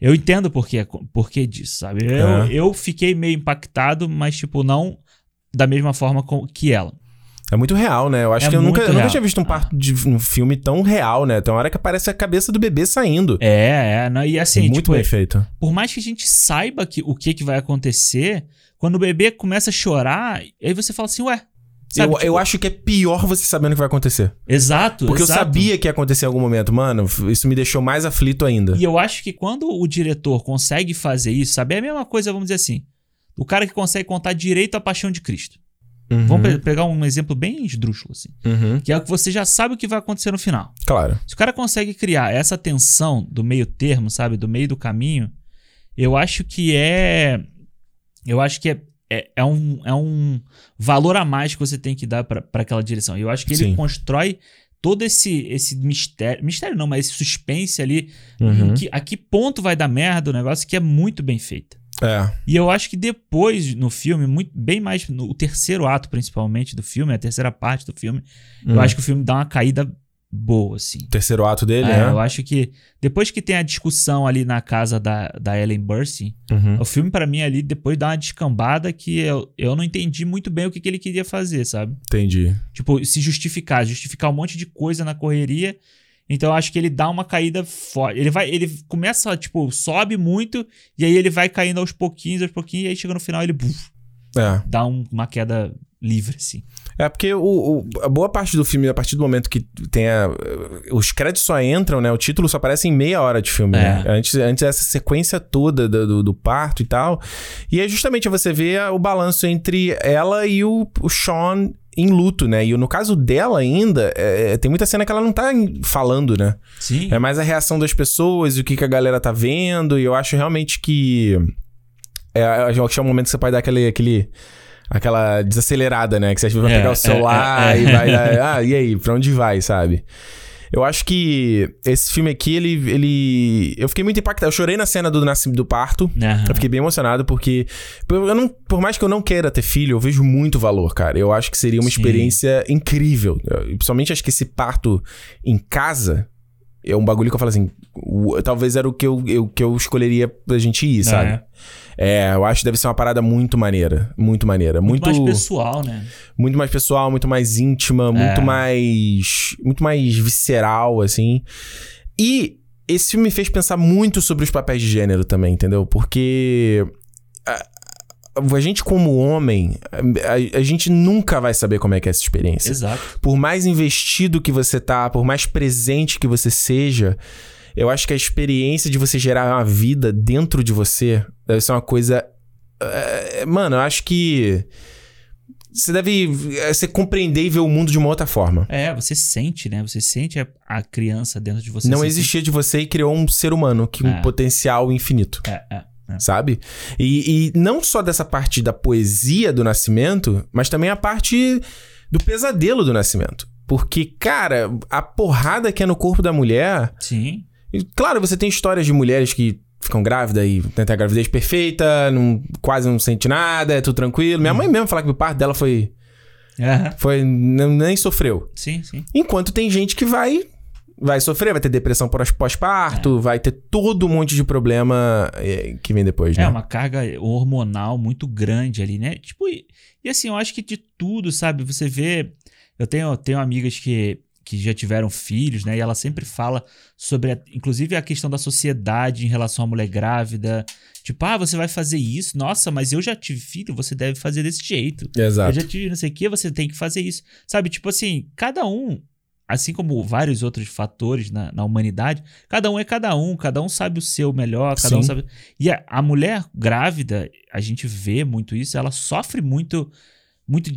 Speaker 2: eu entendo por quê, por quê disso, sabe? Eu,
Speaker 1: É.
Speaker 2: eu fiquei meio impactado, mas, tipo, não da mesma forma com- que ela.
Speaker 1: É muito real, né? Eu acho
Speaker 2: É
Speaker 1: que eu nunca, eu nunca tinha visto um parto de um filme tão real, né? Tem uma hora que aparece a cabeça do bebê saindo.
Speaker 2: É, é. não- E assim,
Speaker 1: muito
Speaker 2: tipo,
Speaker 1: bem feito.
Speaker 2: por mais que a gente saiba que, o que, que vai acontecer, quando o bebê começa a chorar, aí você fala assim, ué. Sabe,
Speaker 1: eu,
Speaker 2: tipo,
Speaker 1: eu acho que é pior você sabendo o que vai acontecer.
Speaker 2: Exato.
Speaker 1: Porque
Speaker 2: exato.
Speaker 1: eu sabia que ia acontecer em algum momento. Mano, isso me deixou mais aflito ainda.
Speaker 2: E eu acho que quando o diretor consegue fazer isso, sabe? É a mesma coisa, vamos dizer assim. O cara que consegue contar direito a paixão de Cristo.
Speaker 1: Uhum,
Speaker 2: Vamos pe- pegar um exemplo bem esdrúxulo, assim.
Speaker 1: uhum,
Speaker 2: Que é o que você já sabe o que vai acontecer no final.
Speaker 1: Claro.
Speaker 2: Se o cara consegue criar essa tensão do meio termo, sabe? Do meio do caminho, eu acho que é. Eu acho que é, é, é um, é um valor a mais que você tem que dar pra aquela direção. Eu acho que ele
Speaker 1: Sim.
Speaker 2: constrói todo esse, esse mistério. Mistério não, mas esse suspense ali.
Speaker 1: Uhum.
Speaker 2: que, a que ponto vai dar merda o negócio que é muito bem feito.
Speaker 1: É.
Speaker 2: E eu acho que depois, no filme, muito, bem mais. No o terceiro ato, principalmente, do filme, a terceira parte do filme, eu
Speaker 1: Hum.
Speaker 2: acho que o filme dá uma caída boa, assim.
Speaker 1: O terceiro ato dele,
Speaker 2: É,
Speaker 1: né?
Speaker 2: eu acho que depois que tem a discussão ali na casa da, da Ellen Burstyn,
Speaker 1: Uhum.
Speaker 2: o filme pra mim ali depois dá uma descambada que eu, eu não entendi muito bem o que, que ele queria fazer, sabe?
Speaker 1: Entendi.
Speaker 2: Tipo, se justificar, justificar um monte de coisa na correria. Então eu acho que ele dá uma caída forte. Ele vai, ele começa, tipo, sobe muito e aí ele vai caindo aos pouquinhos, aos pouquinhos, e aí chega no final ele buf,
Speaker 1: É.
Speaker 2: dá um- uma queda livre, assim.
Speaker 1: É porque o, o- a boa parte do filme, a partir do momento que tem a, os créditos só entram, né? O título só aparece em meia hora de filme, né?
Speaker 2: É.
Speaker 1: Antes, antes essa sequência toda do, do- do parto e tal. E é justamente você vê o balanço entre ela e o, o Sean em luto, né? E no caso dela ainda, é, tem muita cena que ela não tá falando, né?
Speaker 2: Sim.
Speaker 1: É mais a reação das pessoas, o que, que a galera tá vendo. E eu acho realmente que. É, eu acho que é o momento que você pode dar aquele. aquele aquela desacelerada, né? Que você vai
Speaker 2: É,
Speaker 1: pegar o
Speaker 2: é,
Speaker 1: celular
Speaker 2: é, é.
Speaker 1: e vai. dar, ah, e aí? Pra onde vai, sabe? Eu acho que esse filme aqui, ele. ele eu fiquei muito impactado. Eu chorei na cena do, nascimento do parto.
Speaker 2: Aham.
Speaker 1: Eu fiquei bem emocionado porque, eu não, por mais que eu não queira ter filho, eu vejo muito valor, cara. Eu acho que seria uma
Speaker 2: Sim.
Speaker 1: experiência incrível. Eu- principalmente acho que esse parto em casa é um bagulho que eu falo assim, o- talvez era o que eu, eu- que eu escolheria pra gente ir, sabe? É, eu acho que deve ser uma parada muito maneira. Muito maneira.
Speaker 2: Muito,
Speaker 1: Muito,
Speaker 2: mais pessoal, né?
Speaker 1: muito mais pessoal, muito mais íntima, muito
Speaker 2: É.
Speaker 1: mais. Muito mais visceral, assim. E esse filme me fez pensar muito sobre os papéis de gênero também, entendeu? Porque. A, a gente, como homem, a, a gente nunca vai saber como é que é essa experiência.
Speaker 2: Exato.
Speaker 1: Por mais investido que você tá, por mais presente que você seja, eu acho que a experiência de você gerar uma vida dentro de você deve ser uma coisa. é, mano, eu acho que. Você deve é, você compreender e ver o mundo de uma outra forma.
Speaker 2: É, você sente, né? Você sente a, a criança dentro de você.
Speaker 1: Não
Speaker 2: Você
Speaker 1: existia de você e criou um ser humano que um
Speaker 2: É.
Speaker 1: potencial infinito.
Speaker 2: sente- É, é, é.
Speaker 1: sabe? E, e não só dessa parte da poesia do nascimento, mas também a parte do pesadelo do nascimento. Porque, cara, a porrada que é no corpo da mulher.
Speaker 2: Sim.
Speaker 1: claro, você tem histórias de mulheres que ficam grávidas e tentam a gravidez perfeita, não, quase não sente nada, é tudo tranquilo. Minha mãe mesmo fala que o parto dela foi.
Speaker 2: Aham.
Speaker 1: foi nem sofreu.
Speaker 2: Sim, sim.
Speaker 1: Enquanto tem gente que vai vai sofrer, vai ter depressão pós-
Speaker 2: É.
Speaker 1: pós-parto, vai ter todo um monte de problema eh, que vem depois, né?
Speaker 2: É uma carga hormonal muito grande ali, né? Tipo, e, e assim, eu acho que de tudo, sabe? Você vê. Eu tenho, tenho amigas que, que já tiveram filhos, né? E ela sempre fala sobre, a- inclusive, a questão da sociedade em relação à mulher grávida. Tipo, ah, você vai fazer isso? Nossa, mas eu já tive filho, você deve fazer desse jeito.
Speaker 1: Exato.
Speaker 2: Eu já tive não sei o que, você tem que fazer isso. Sabe, tipo assim, cada um, assim como vários outros fatores na, na humanidade, cada um é cada um, cada um sabe o seu melhor, cada um
Speaker 1: Sim.
Speaker 2: sabe. E a, a mulher grávida, a gente vê muito isso, ela sofre muito, muito.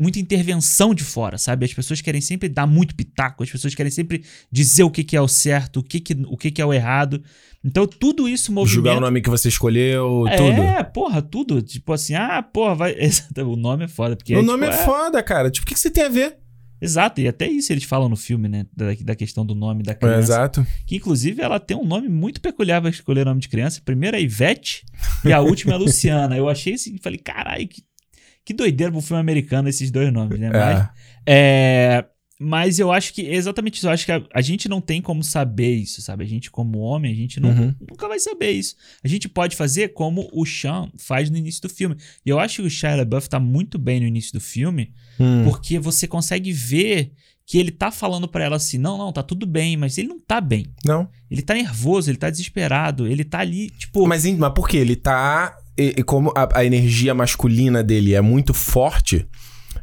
Speaker 2: Muita intervenção de fora, sabe? As pessoas querem sempre dar muito pitaco, as pessoas querem sempre dizer o que, que é o certo, o que, que, o que, que é o errado. Então, tudo isso movimenta.
Speaker 1: Julgar o nome que você escolheu, tudo.
Speaker 2: É, porra, tudo. Tipo assim, ah, porra, vai. O nome é foda. Porque
Speaker 1: o
Speaker 2: é,
Speaker 1: nome
Speaker 2: tipo,
Speaker 1: é foda, cara. Tipo, o que, que você tem a ver?
Speaker 2: Exato, e até isso eles falam no filme, né? Da, da questão do nome da
Speaker 1: É,
Speaker 2: criança.
Speaker 1: exato.
Speaker 2: que inclusive ela tem um nome muito peculiar pra escolher o nome de criança. A primeira é Ivete e a última é Luciana. Eu achei assim, falei, caralho, que, que doideira pro filme americano esses dois nomes, né? Mas,
Speaker 1: É.
Speaker 2: é, mas eu acho que é exatamente isso. Eu acho que a, a gente não tem como saber isso, sabe? A gente, como homem, a gente não,
Speaker 1: Uhum.
Speaker 2: nunca vai saber isso. A gente pode fazer como o Sean faz no início do filme. E eu acho que o Shia LaBeouf tá muito bem no início do filme,
Speaker 1: Hum.
Speaker 2: porque você consegue ver que ele tá falando pra ela assim: não, não, tá tudo bem, mas ele não tá bem.
Speaker 1: Não.
Speaker 2: Ele tá nervoso, ele tá desesperado, ele tá ali, tipo.
Speaker 1: Mas, mas por quê? Ele tá. E, e como a, a energia masculina dele é muito forte,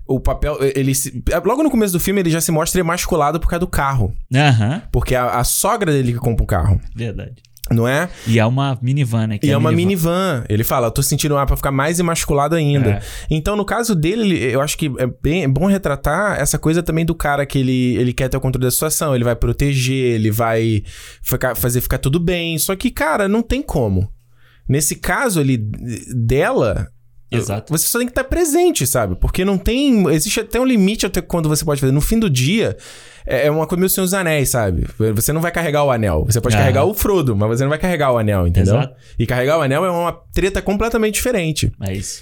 Speaker 1: o papel. Ele se- logo no começo do filme ele já se mostra emasculado por causa do carro.
Speaker 2: Aham,
Speaker 1: Porque a, a sogra dele que compra o carro,
Speaker 2: verdade.
Speaker 1: Não é?
Speaker 2: E é uma minivan, né?
Speaker 1: E é
Speaker 2: a
Speaker 1: uma minivan. Ele fala, eu tô sentindo ar pra ficar mais emasculado ainda.
Speaker 2: É.
Speaker 1: Então, no caso dele, ele- eu acho que é, bem, é bom retratar essa coisa também do cara que ele, ele quer ter o controle da situação, ele vai proteger, ele vai ficar- fazer ficar tudo bem. Só que, cara, não tem como. Nesse caso ali dela.
Speaker 2: Exato.
Speaker 1: Você só tem que estar presente, sabe? Porque não tem. Existe até um limite até quando você pode fazer. No fim do dia, é é uma coisa meio Senhor dos Anéis, sabe? Você não vai carregar o anel. Você pode
Speaker 2: Ah.
Speaker 1: carregar o Frodo, mas você não vai carregar o anel, entendeu?
Speaker 2: Exato.
Speaker 1: E carregar o anel é uma treta completamente diferente.
Speaker 2: É isso.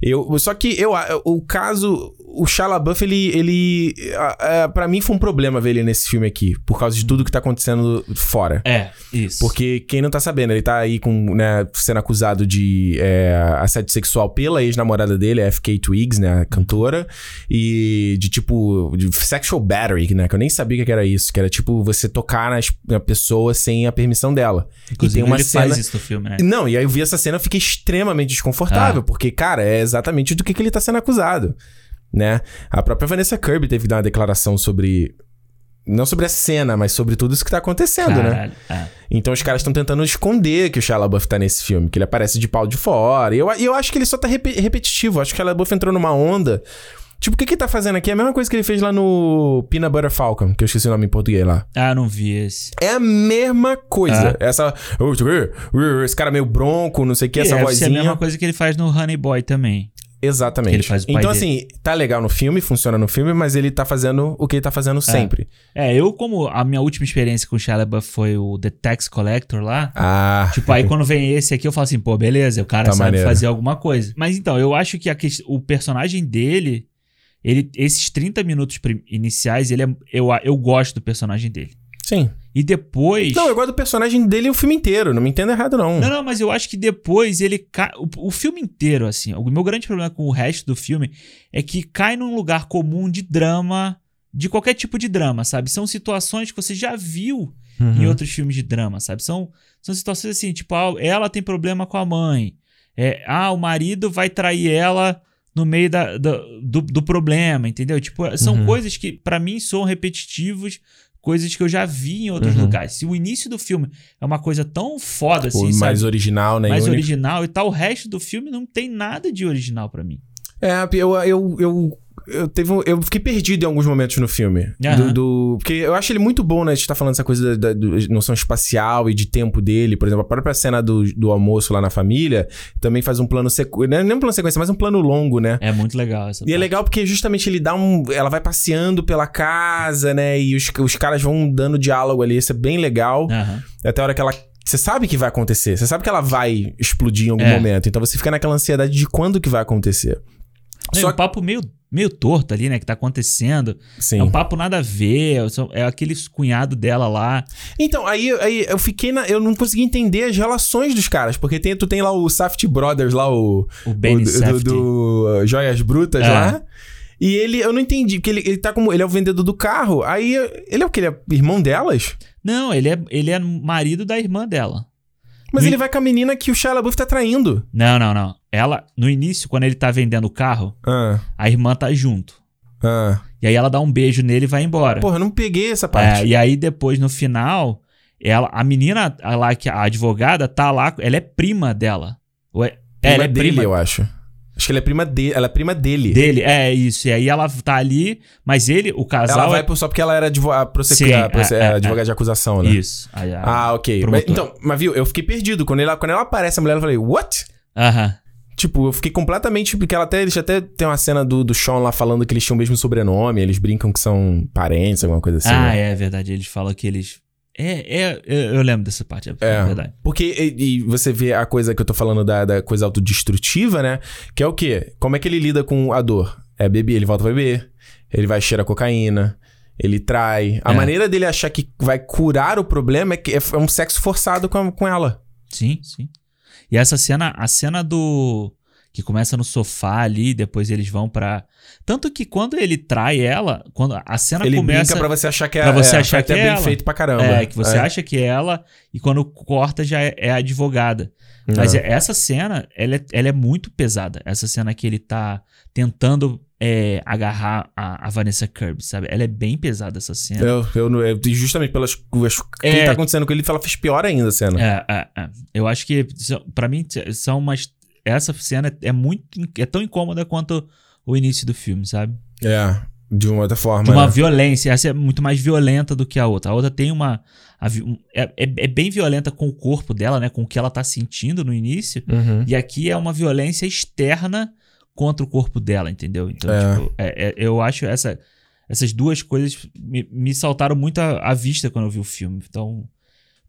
Speaker 1: Eu, só que eu, o caso, o Shia LaBeouf, ele... ele a- a- pra mim foi um problema ver ele nesse filme aqui. Por causa de tudo que tá acontecendo fora.
Speaker 2: É, isso.
Speaker 1: Porque quem não tá sabendo, ele tá aí com, né, sendo acusado de é, assédio sexual pela ex-namorada dele, a FK Twigs, né, a cantora, e de tipo, de sexual battery, né, que eu nem sabia o que era isso, que era tipo você tocar nas, na pessoa sem a permissão dela.
Speaker 2: Inclusive,
Speaker 1: e tem uma
Speaker 2: ele
Speaker 1: cena...
Speaker 2: faz isso no filme, né?
Speaker 1: Não, e aí eu vi essa cena e fiquei extremamente desconfortável,
Speaker 2: Ah.
Speaker 1: porque, cara, é exatamente do que, que ele tá sendo acusado, né? A própria Vanessa Kirby teve que dar uma declaração sobre... Não sobre a cena, mas sobre tudo isso que tá acontecendo, né?
Speaker 2: Caralho. É.
Speaker 1: Então os caras estão tentando esconder que o Shia LaBeouf tá nesse filme, que ele aparece de pau de fora. E eu, eu acho que ele só tá repe- repetitivo. Acho que o Shia LaBeouf entrou numa onda. Tipo, o que que ele tá fazendo aqui? É a mesma coisa que ele fez lá no Peanut Butter Falcon, que eu esqueci o nome em português lá.
Speaker 2: Ah, não vi esse.
Speaker 1: É a mesma coisa.
Speaker 2: Ah.
Speaker 1: Essa. Esse cara meio bronco, não sei o que,
Speaker 2: E
Speaker 1: essa
Speaker 2: deve ser a
Speaker 1: vozinha.
Speaker 2: mesma coisa que ele faz no Honey Boy também.
Speaker 1: Exatamente.
Speaker 2: Ele faz o pai
Speaker 1: então,
Speaker 2: dele.
Speaker 1: assim, tá legal no filme, funciona no filme, mas ele tá fazendo o que ele tá fazendo sempre.
Speaker 2: É, eu como a minha última experiência com o Shia LaBeouf foi o The Tax Collector lá,
Speaker 1: Ah.
Speaker 2: Tipo, aí quando vem esse aqui, eu falo assim, pô, beleza, o cara
Speaker 1: Tá
Speaker 2: sabe
Speaker 1: maneiro.
Speaker 2: fazer alguma coisa. Mas então, eu acho que o personagem dele, ele, esses 30 minutos iniciais, ele é, eu, eu gosto do personagem dele.
Speaker 1: Sim.
Speaker 2: E depois.
Speaker 1: Não, eu gosto do personagem dele o filme inteiro. Não me entenda errado, não.
Speaker 2: Não, não, mas eu acho que depois ele cai. O, o filme inteiro, assim, o meu grande problema com o resto do filme é que cai num lugar comum de drama, de qualquer tipo de drama, sabe? São situações que você já viu
Speaker 1: Uhum.
Speaker 2: em outros filmes de drama, sabe? São, são situações assim, tipo, ah, ela tem problema com a mãe. É, ah, o marido vai trair ela no meio da, da- do, do problema, entendeu? Tipo, são
Speaker 1: Uhum.
Speaker 2: coisas que, pra mim, são repetitivos, coisas que eu já vi em outros
Speaker 1: Uhum.
Speaker 2: lugares. Se o início do filme é uma coisa tão foda assim,
Speaker 1: o
Speaker 2: sabe?
Speaker 1: mais original, né?
Speaker 2: mais
Speaker 1: e único.
Speaker 2: original e tal, o resto do filme não tem nada de original pra mim.
Speaker 1: É, eu, eu, eu, eu, teve um- eu fiquei perdido em alguns momentos no filme.
Speaker 2: Aham.
Speaker 1: Do, do- porque eu acho ele muito bom, né? A gente tá falando essa coisa da, da- do- noção espacial e de tempo dele. Por exemplo, a própria cena do, do almoço lá na família também faz um plano sequência. Não é nem um plano sequência, mas um plano longo, né?
Speaker 2: É muito legal essa
Speaker 1: E é
Speaker 2: parte.
Speaker 1: legal porque justamente ele dá um. Ela vai passeando pela casa, né? E os, os caras vão dando diálogo ali. Isso é bem legal.
Speaker 2: Aham.
Speaker 1: Até a hora que ela. Você sabe que vai acontecer. Você sabe que ela vai explodir em algum
Speaker 2: É.
Speaker 1: momento. Então você fica naquela ansiedade de quando que vai acontecer.
Speaker 2: Não,
Speaker 1: Só
Speaker 2: é um papo meio, meio torto ali, né? Que tá acontecendo.
Speaker 1: Sim.
Speaker 2: É um papo nada a ver. são- É aquele cunhado dela lá.
Speaker 1: Então, aí, aí eu fiquei na. Eu não consegui entender as relações dos caras. Porque tem, tu tem lá o Safety Brothers, lá o.
Speaker 2: O Benny
Speaker 1: o, do,
Speaker 2: Safdie.
Speaker 1: do, uh, Joias Brutas
Speaker 2: É.
Speaker 1: lá. E ele, eu não entendi, porque ele, ele tá como. Ele é o vendedor do carro. Aí ele é o que? Ele é irmão delas?
Speaker 2: Não, ele é, ele é marido da irmã dela.
Speaker 1: Mas
Speaker 2: No
Speaker 1: ele vai com a menina que o Shia LaBeouf tá traindo.
Speaker 2: Não, não, não. Ela, no início, quando ele tá vendendo o carro,
Speaker 1: Ah,
Speaker 2: a irmã tá junto.
Speaker 1: ah.
Speaker 2: E aí ela dá um beijo nele e vai embora.
Speaker 1: Porra, eu não peguei essa
Speaker 2: É,
Speaker 1: parte.
Speaker 2: e aí depois, no final, ela, a menina a lá, que a advogada, tá lá, ela é prima dela. Ou é- é,
Speaker 1: prima
Speaker 2: ela é
Speaker 1: dele,
Speaker 2: prima
Speaker 1: eu acho. Acho que ela é prima dele. Ela é prima dele.
Speaker 2: dele. É isso. E aí ela tá ali, mas ele, o casal.
Speaker 1: Ela vai
Speaker 2: é-
Speaker 1: só porque ela era advo a
Speaker 2: Sim, é, é,
Speaker 1: advogada de acusação, né?
Speaker 2: Isso. A-
Speaker 1: Ah, ok. Mas, então, mas viu, eu fiquei perdido. Quando ela, quando ela aparece, a mulher, eu falei, what?
Speaker 2: Aham.
Speaker 1: Tipo, eu fiquei completamente. Porque ela até. Eles até tem uma cena do, do Sean lá falando que eles tinham o mesmo sobrenome, eles brincam que são parentes, alguma coisa assim.
Speaker 2: ah,
Speaker 1: né?
Speaker 2: é verdade. Eles falam que eles. É, é, eu eu lembro dessa parte, é,
Speaker 1: É.
Speaker 2: verdade.
Speaker 1: Porque e, e você vê a coisa que eu tô falando da, da coisa autodestrutiva, né? Que é o quê? Como é que ele lida com a dor? É beber, ele volta pra beber, ele vai cheirar cocaína, ele trai. A
Speaker 2: É.
Speaker 1: maneira dele achar que vai curar o problema é que é, é um sexo forçado com, a- com ela.
Speaker 2: Sim, sim. E essa cena, a cena do. Que começa no sofá ali, depois eles vão pra. Tanto que quando ele trai ela, quando a cena
Speaker 1: ele
Speaker 2: começa.
Speaker 1: pra você achar que é,
Speaker 2: pra você
Speaker 1: é,
Speaker 2: achar
Speaker 1: até
Speaker 2: que é
Speaker 1: bem
Speaker 2: ela.
Speaker 1: feito pra caramba.
Speaker 2: É, que você
Speaker 1: É.
Speaker 2: acha que é ela, e quando corta já é, é a advogada. Mas
Speaker 1: É.
Speaker 2: essa cena, ela é, ela é muito pesada. Essa cena que ele tá tentando é, agarrar a, a Vanessa Kirby, sabe? Ela é bem pesada, essa cena.
Speaker 1: Eu, eu, eu- justamente pelas as, o que
Speaker 2: É.
Speaker 1: tá acontecendo com ele, ela fez pior ainda a cena.
Speaker 2: É, é, é. Eu acho que, pra mim, são umas. Essa cena é muito. É tão incômoda quanto o início do filme, sabe?
Speaker 1: É, de uma outra forma.
Speaker 2: De uma
Speaker 1: né?
Speaker 2: violência. Essa é muito mais violenta do que a outra. A outra tem uma. a é, é, é bem violenta com o corpo dela, né? Com o que ela tá sentindo no início.
Speaker 1: Uhum.
Speaker 2: E aqui é uma violência externa contra o corpo dela, entendeu? Então,
Speaker 1: É.
Speaker 2: tipo, é- é- eu acho essa, essas duas coisas me, me saltaram muito à, à vista quando eu vi o filme. Então,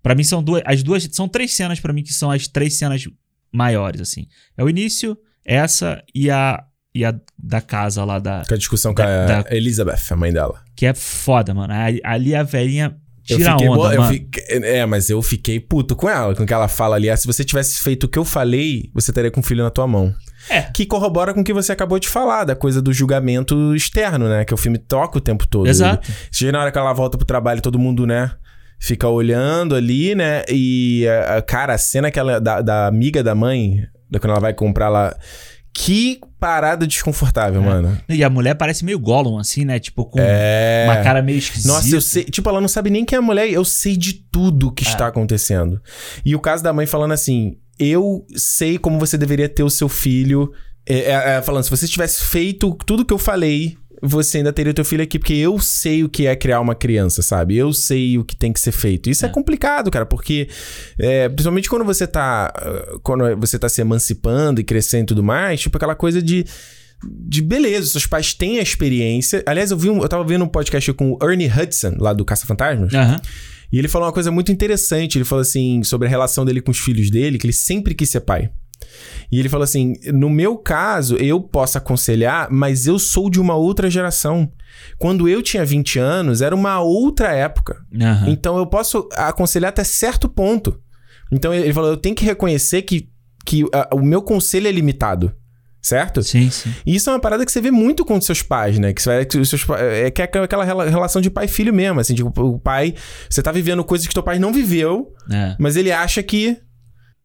Speaker 2: pra mim são duas, as duas, são três cenas pra mim que são as três cenas maiores, assim. É o início, essa e a e a da casa lá da.
Speaker 1: Com a discussão com a
Speaker 2: Da- da-
Speaker 1: Elizabeth, a mãe dela.
Speaker 2: Que é foda, mano. Ali- a velhinha
Speaker 1: Eu
Speaker 2: tira
Speaker 1: fiquei,
Speaker 2: onda,
Speaker 1: eu fiquei- é, mas eu fiquei puto com ela, com o que ela fala ali. Ah, se você tivesse feito o que eu falei, você teria com o filho na tua mão.
Speaker 2: É.
Speaker 1: Que corrobora com o que você acabou de falar, da coisa do julgamento externo, né? Que o filme toca o tempo todo.
Speaker 2: Exato.
Speaker 1: Ele- na hora que ela volta pro trabalho, todo mundo, né? Fica olhando ali, né? E, a- a- cara, a cena que ela, da, da amiga da mãe, da quando ela vai comprar lá. Que parada desconfortável, mano.
Speaker 2: E a mulher parece meio Gollum, assim, né? Tipo, com
Speaker 1: É.
Speaker 2: uma cara meio esquisita.
Speaker 1: Nossa, eu sei. Tipo, ela não sabe nem quem é a mulher. Eu sei de tudo que está acontecendo. E o caso da mãe falando assim: Eu sei como você deveria ter o seu filho. É, é, é, falando, se você tivesse feito tudo que eu falei, você ainda teria o teu filho aqui, porque eu sei o que é criar uma criança, sabe? Eu sei o que tem que ser feito. Isso é, complicado, cara, porque é, principalmente quando você tá. ah, Quando você tá se emancipando e crescendo e tudo mais, tipo aquela coisa de. De beleza, seus pais têm a experiência. Aliás, eu vi um, eu tava vendo um podcast com o Ernie Hudson, lá do Caça Fantasmas.
Speaker 2: Aham.
Speaker 1: E ele falou uma coisa muito interessante. Ele falou assim, sobre a relação dele com os filhos dele, que ele sempre quis ser pai. E ele falou assim: no meu caso, eu posso aconselhar, mas eu sou de uma outra geração. Quando eu tinha 20 anos, era uma outra época.
Speaker 2: Aham.
Speaker 1: Então eu posso aconselhar até certo ponto. Então ele falou: eu tenho que reconhecer que, que ah, o meu conselho é limitado. Certo?
Speaker 2: Sim, sim.
Speaker 1: E isso é uma parada que você vê muito com os seus pais, né? Que, você vai, que os seus, pa- é que é aquela rela- relação de pai e filho mesmo, assim, tipo, o pai, você tá vivendo coisas que teu pai não viveu,
Speaker 2: É.
Speaker 1: mas ele acha que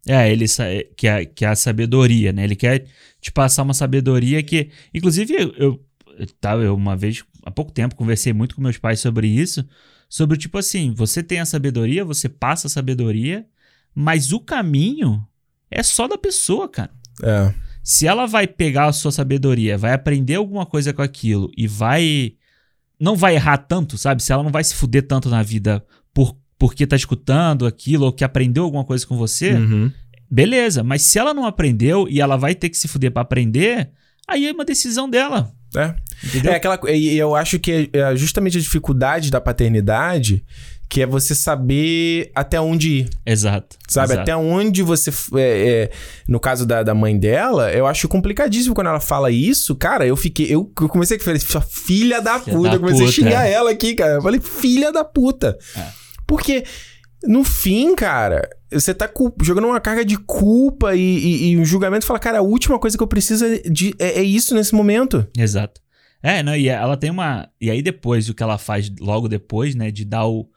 Speaker 2: É, ele sa- que é, que é a sabedoria, né? Ele quer te passar uma sabedoria que. Inclusive, eu, eu, eu uma vez, há pouco tempo, conversei muito com meus pais sobre isso. Sobre, tipo assim, você tem a sabedoria, você passa a sabedoria, mas o caminho é só da pessoa, cara.
Speaker 1: é,
Speaker 2: Se ela vai pegar a sua sabedoria, vai aprender alguma coisa com aquilo e vai. Não vai errar tanto, sabe? Se ela não vai se fuder tanto na vida por, porque tá escutando aquilo ou que aprendeu alguma coisa com você,
Speaker 1: uhum.
Speaker 2: beleza. Mas se ela não aprendeu e ela vai ter que se fuder pra aprender, aí é uma decisão dela.
Speaker 1: é.
Speaker 2: Entendeu?
Speaker 1: É aquela e eu acho que é justamente a dificuldade da paternidade que é você saber até onde ir.
Speaker 2: Exato.
Speaker 1: Sabe?
Speaker 2: exato.
Speaker 1: Até onde você. é, é, no caso da, da mãe dela, eu acho complicadíssimo quando ela fala isso. Cara, eu fiquei. Eu, eu comecei a falar, filha da
Speaker 2: Filha
Speaker 1: puta.
Speaker 2: da
Speaker 1: eu comecei a
Speaker 2: puta,
Speaker 1: xingar
Speaker 2: é.
Speaker 1: ela aqui, cara. Eu falei, filha da puta.
Speaker 2: É.
Speaker 1: Porque, no fim, cara, você tá jogando uma carga de culpa e, e, e um julgamento fala, cara, a última coisa que eu preciso é, de, é, é isso nesse momento.
Speaker 2: Exato. É, não, e ela tem uma. E aí depois, o que ela faz logo depois, né, de dar o,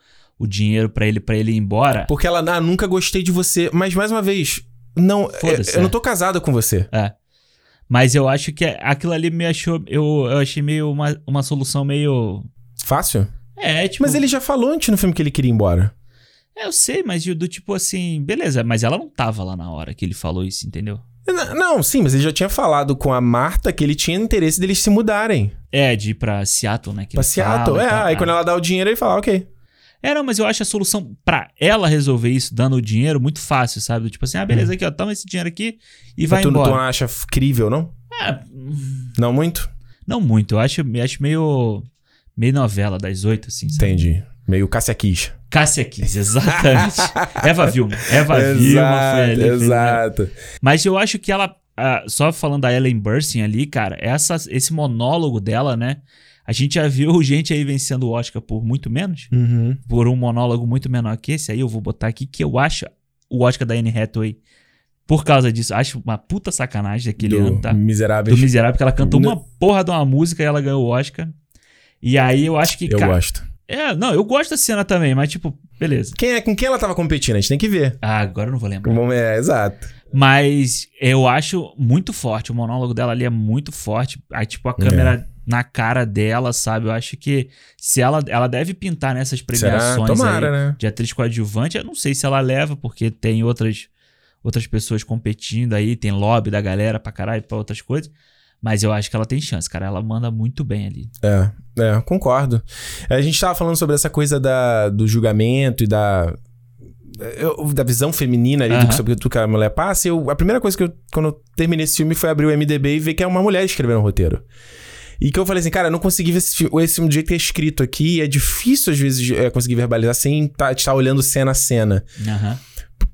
Speaker 2: o dinheiro pra ele para ele ir embora.
Speaker 1: Porque ela, ah, nunca gostei de você. Mas, mais uma vez, não.
Speaker 2: Foda-se,
Speaker 1: Eu, eu não
Speaker 2: é.
Speaker 1: tô casada com você.
Speaker 2: É. Mas eu acho que aquilo ali me achou. Eu, eu achei meio uma, uma solução meio.
Speaker 1: Fácil?
Speaker 2: É, tipo.
Speaker 1: Mas ele já falou antes no filme que ele queria ir embora.
Speaker 2: É, eu sei, mas do tipo assim, beleza, mas ela não tava lá na hora que ele falou isso, entendeu?
Speaker 1: N- Não, sim, mas ele já tinha falado com a Marta que ele tinha interesse deles se mudarem
Speaker 2: É, de ir pra Seattle, né? Que
Speaker 1: pra Seattle. É, aí quando ela dá o dinheiro, ele fala, ok.
Speaker 2: É, não, mas eu acho a solução pra ela resolver isso, dando o dinheiro, muito fácil, sabe? Tipo assim, ah, beleza, aqui, ó, toma esse dinheiro aqui e vai
Speaker 1: Mas tu, tu
Speaker 2: embora.
Speaker 1: não acha crível, não?
Speaker 2: É,
Speaker 1: Não muito?
Speaker 2: não muito, eu acho, acho meio. meio novela das oito, assim, sabe?
Speaker 1: Entendi. Meio Cássia Kiss.
Speaker 2: Cássia Kiss, exatamente. Eva Vilma. Eva Vilma foi ali.
Speaker 1: exato.
Speaker 2: Mas eu acho que ela. ah, só falando da Ellen Burstyn ali, cara, essa, esse monólogo dela, né? A gente já viu gente aí vencendo o Oscar por muito menos.
Speaker 1: Uhum.
Speaker 2: Por um monólogo muito menor que esse. Aí eu vou botar aqui que eu acho o Oscar da Anne Hathaway. Por causa disso, acho uma puta sacanagem aquele
Speaker 1: Do
Speaker 2: ano, tá?
Speaker 1: Miseráveis.
Speaker 2: Do Miserável, porque ela cantou uma porra de uma música e ela ganhou o Oscar. E aí eu acho que,
Speaker 1: Eu
Speaker 2: cara.
Speaker 1: gosto.
Speaker 2: É, não, eu gosto da cena também, mas tipo, beleza.
Speaker 1: Quem é, com quem ela tava competindo? A gente tem que ver.
Speaker 2: Ah, agora eu não vou lembrar.
Speaker 1: Vamos- É, exato.
Speaker 2: Mas eu acho muito forte. O monólogo dela ali é muito forte. Aí, tipo, a câmera na cara dela, sabe? Eu acho que se ela, ela deve pintar nessas premiações
Speaker 1: Tomara,
Speaker 2: aí
Speaker 1: né?
Speaker 2: de atriz coadjuvante. Eu não sei se ela leva, porque tem outras, outras pessoas competindo aí, tem lobby da galera pra caralho pra outras coisas. Mas eu acho que ela tem chance, cara. Ela manda muito bem ali.
Speaker 1: É, é, concordo. A gente tava falando sobre essa coisa da, do julgamento e da. eu- da visão feminina ali
Speaker 2: Aham.
Speaker 1: do, sobre tudo que a mulher passa. Eu, a primeira coisa que eu, quando eu terminei esse filme foi abrir o MDB e ver que é uma mulher escrevendo o roteiro. E que eu falei assim, cara, eu não consegui ver esse, esse filme do jeito que é escrito aqui. É difícil, às vezes, é, conseguir verbalizar sem tá- estar olhando cena a cena.
Speaker 2: Aham.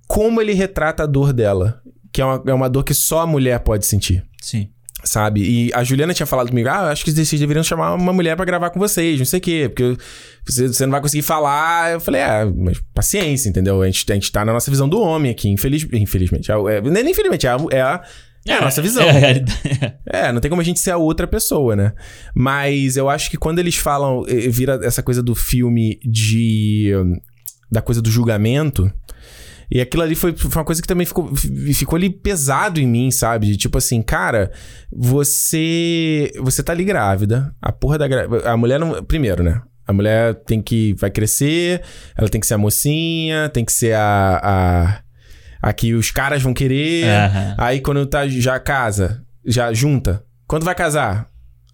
Speaker 1: Como ele retrata a dor dela. Que é uma, é uma dor que só a mulher pode sentir.
Speaker 2: Sim.
Speaker 1: Sabe? E a Juliana tinha falado comigo, ah, acho que vocês deveriam chamar uma mulher pra gravar com vocês, não sei o quê, porque você, você não vai conseguir falar. Eu falei, é, mas paciência, entendeu? A gente, a gente tá na nossa visão do homem aqui, infeliz, infelizmente. É, é, nem infelizmente, é a, é a, é a nossa visão.
Speaker 2: É.
Speaker 1: É, não tem como a gente ser a outra pessoa, né? Mas eu acho que quando eles falam, vira essa coisa do filme de. da coisa do julgamento. E aquilo ali foi, foi uma coisa que também ficou, fi- ficou ali pesado em mim, sabe? Tipo assim, cara, você. Você tá ali grávida. A porra da grávida. A mulher não. Primeiro, né? A mulher tem que. Vai crescer, ela tem que ser a mocinha, tem que ser a. a, a que os caras vão querer.
Speaker 2: Aham.
Speaker 1: Aí quando tá já casa, já junta. Quando vai casar?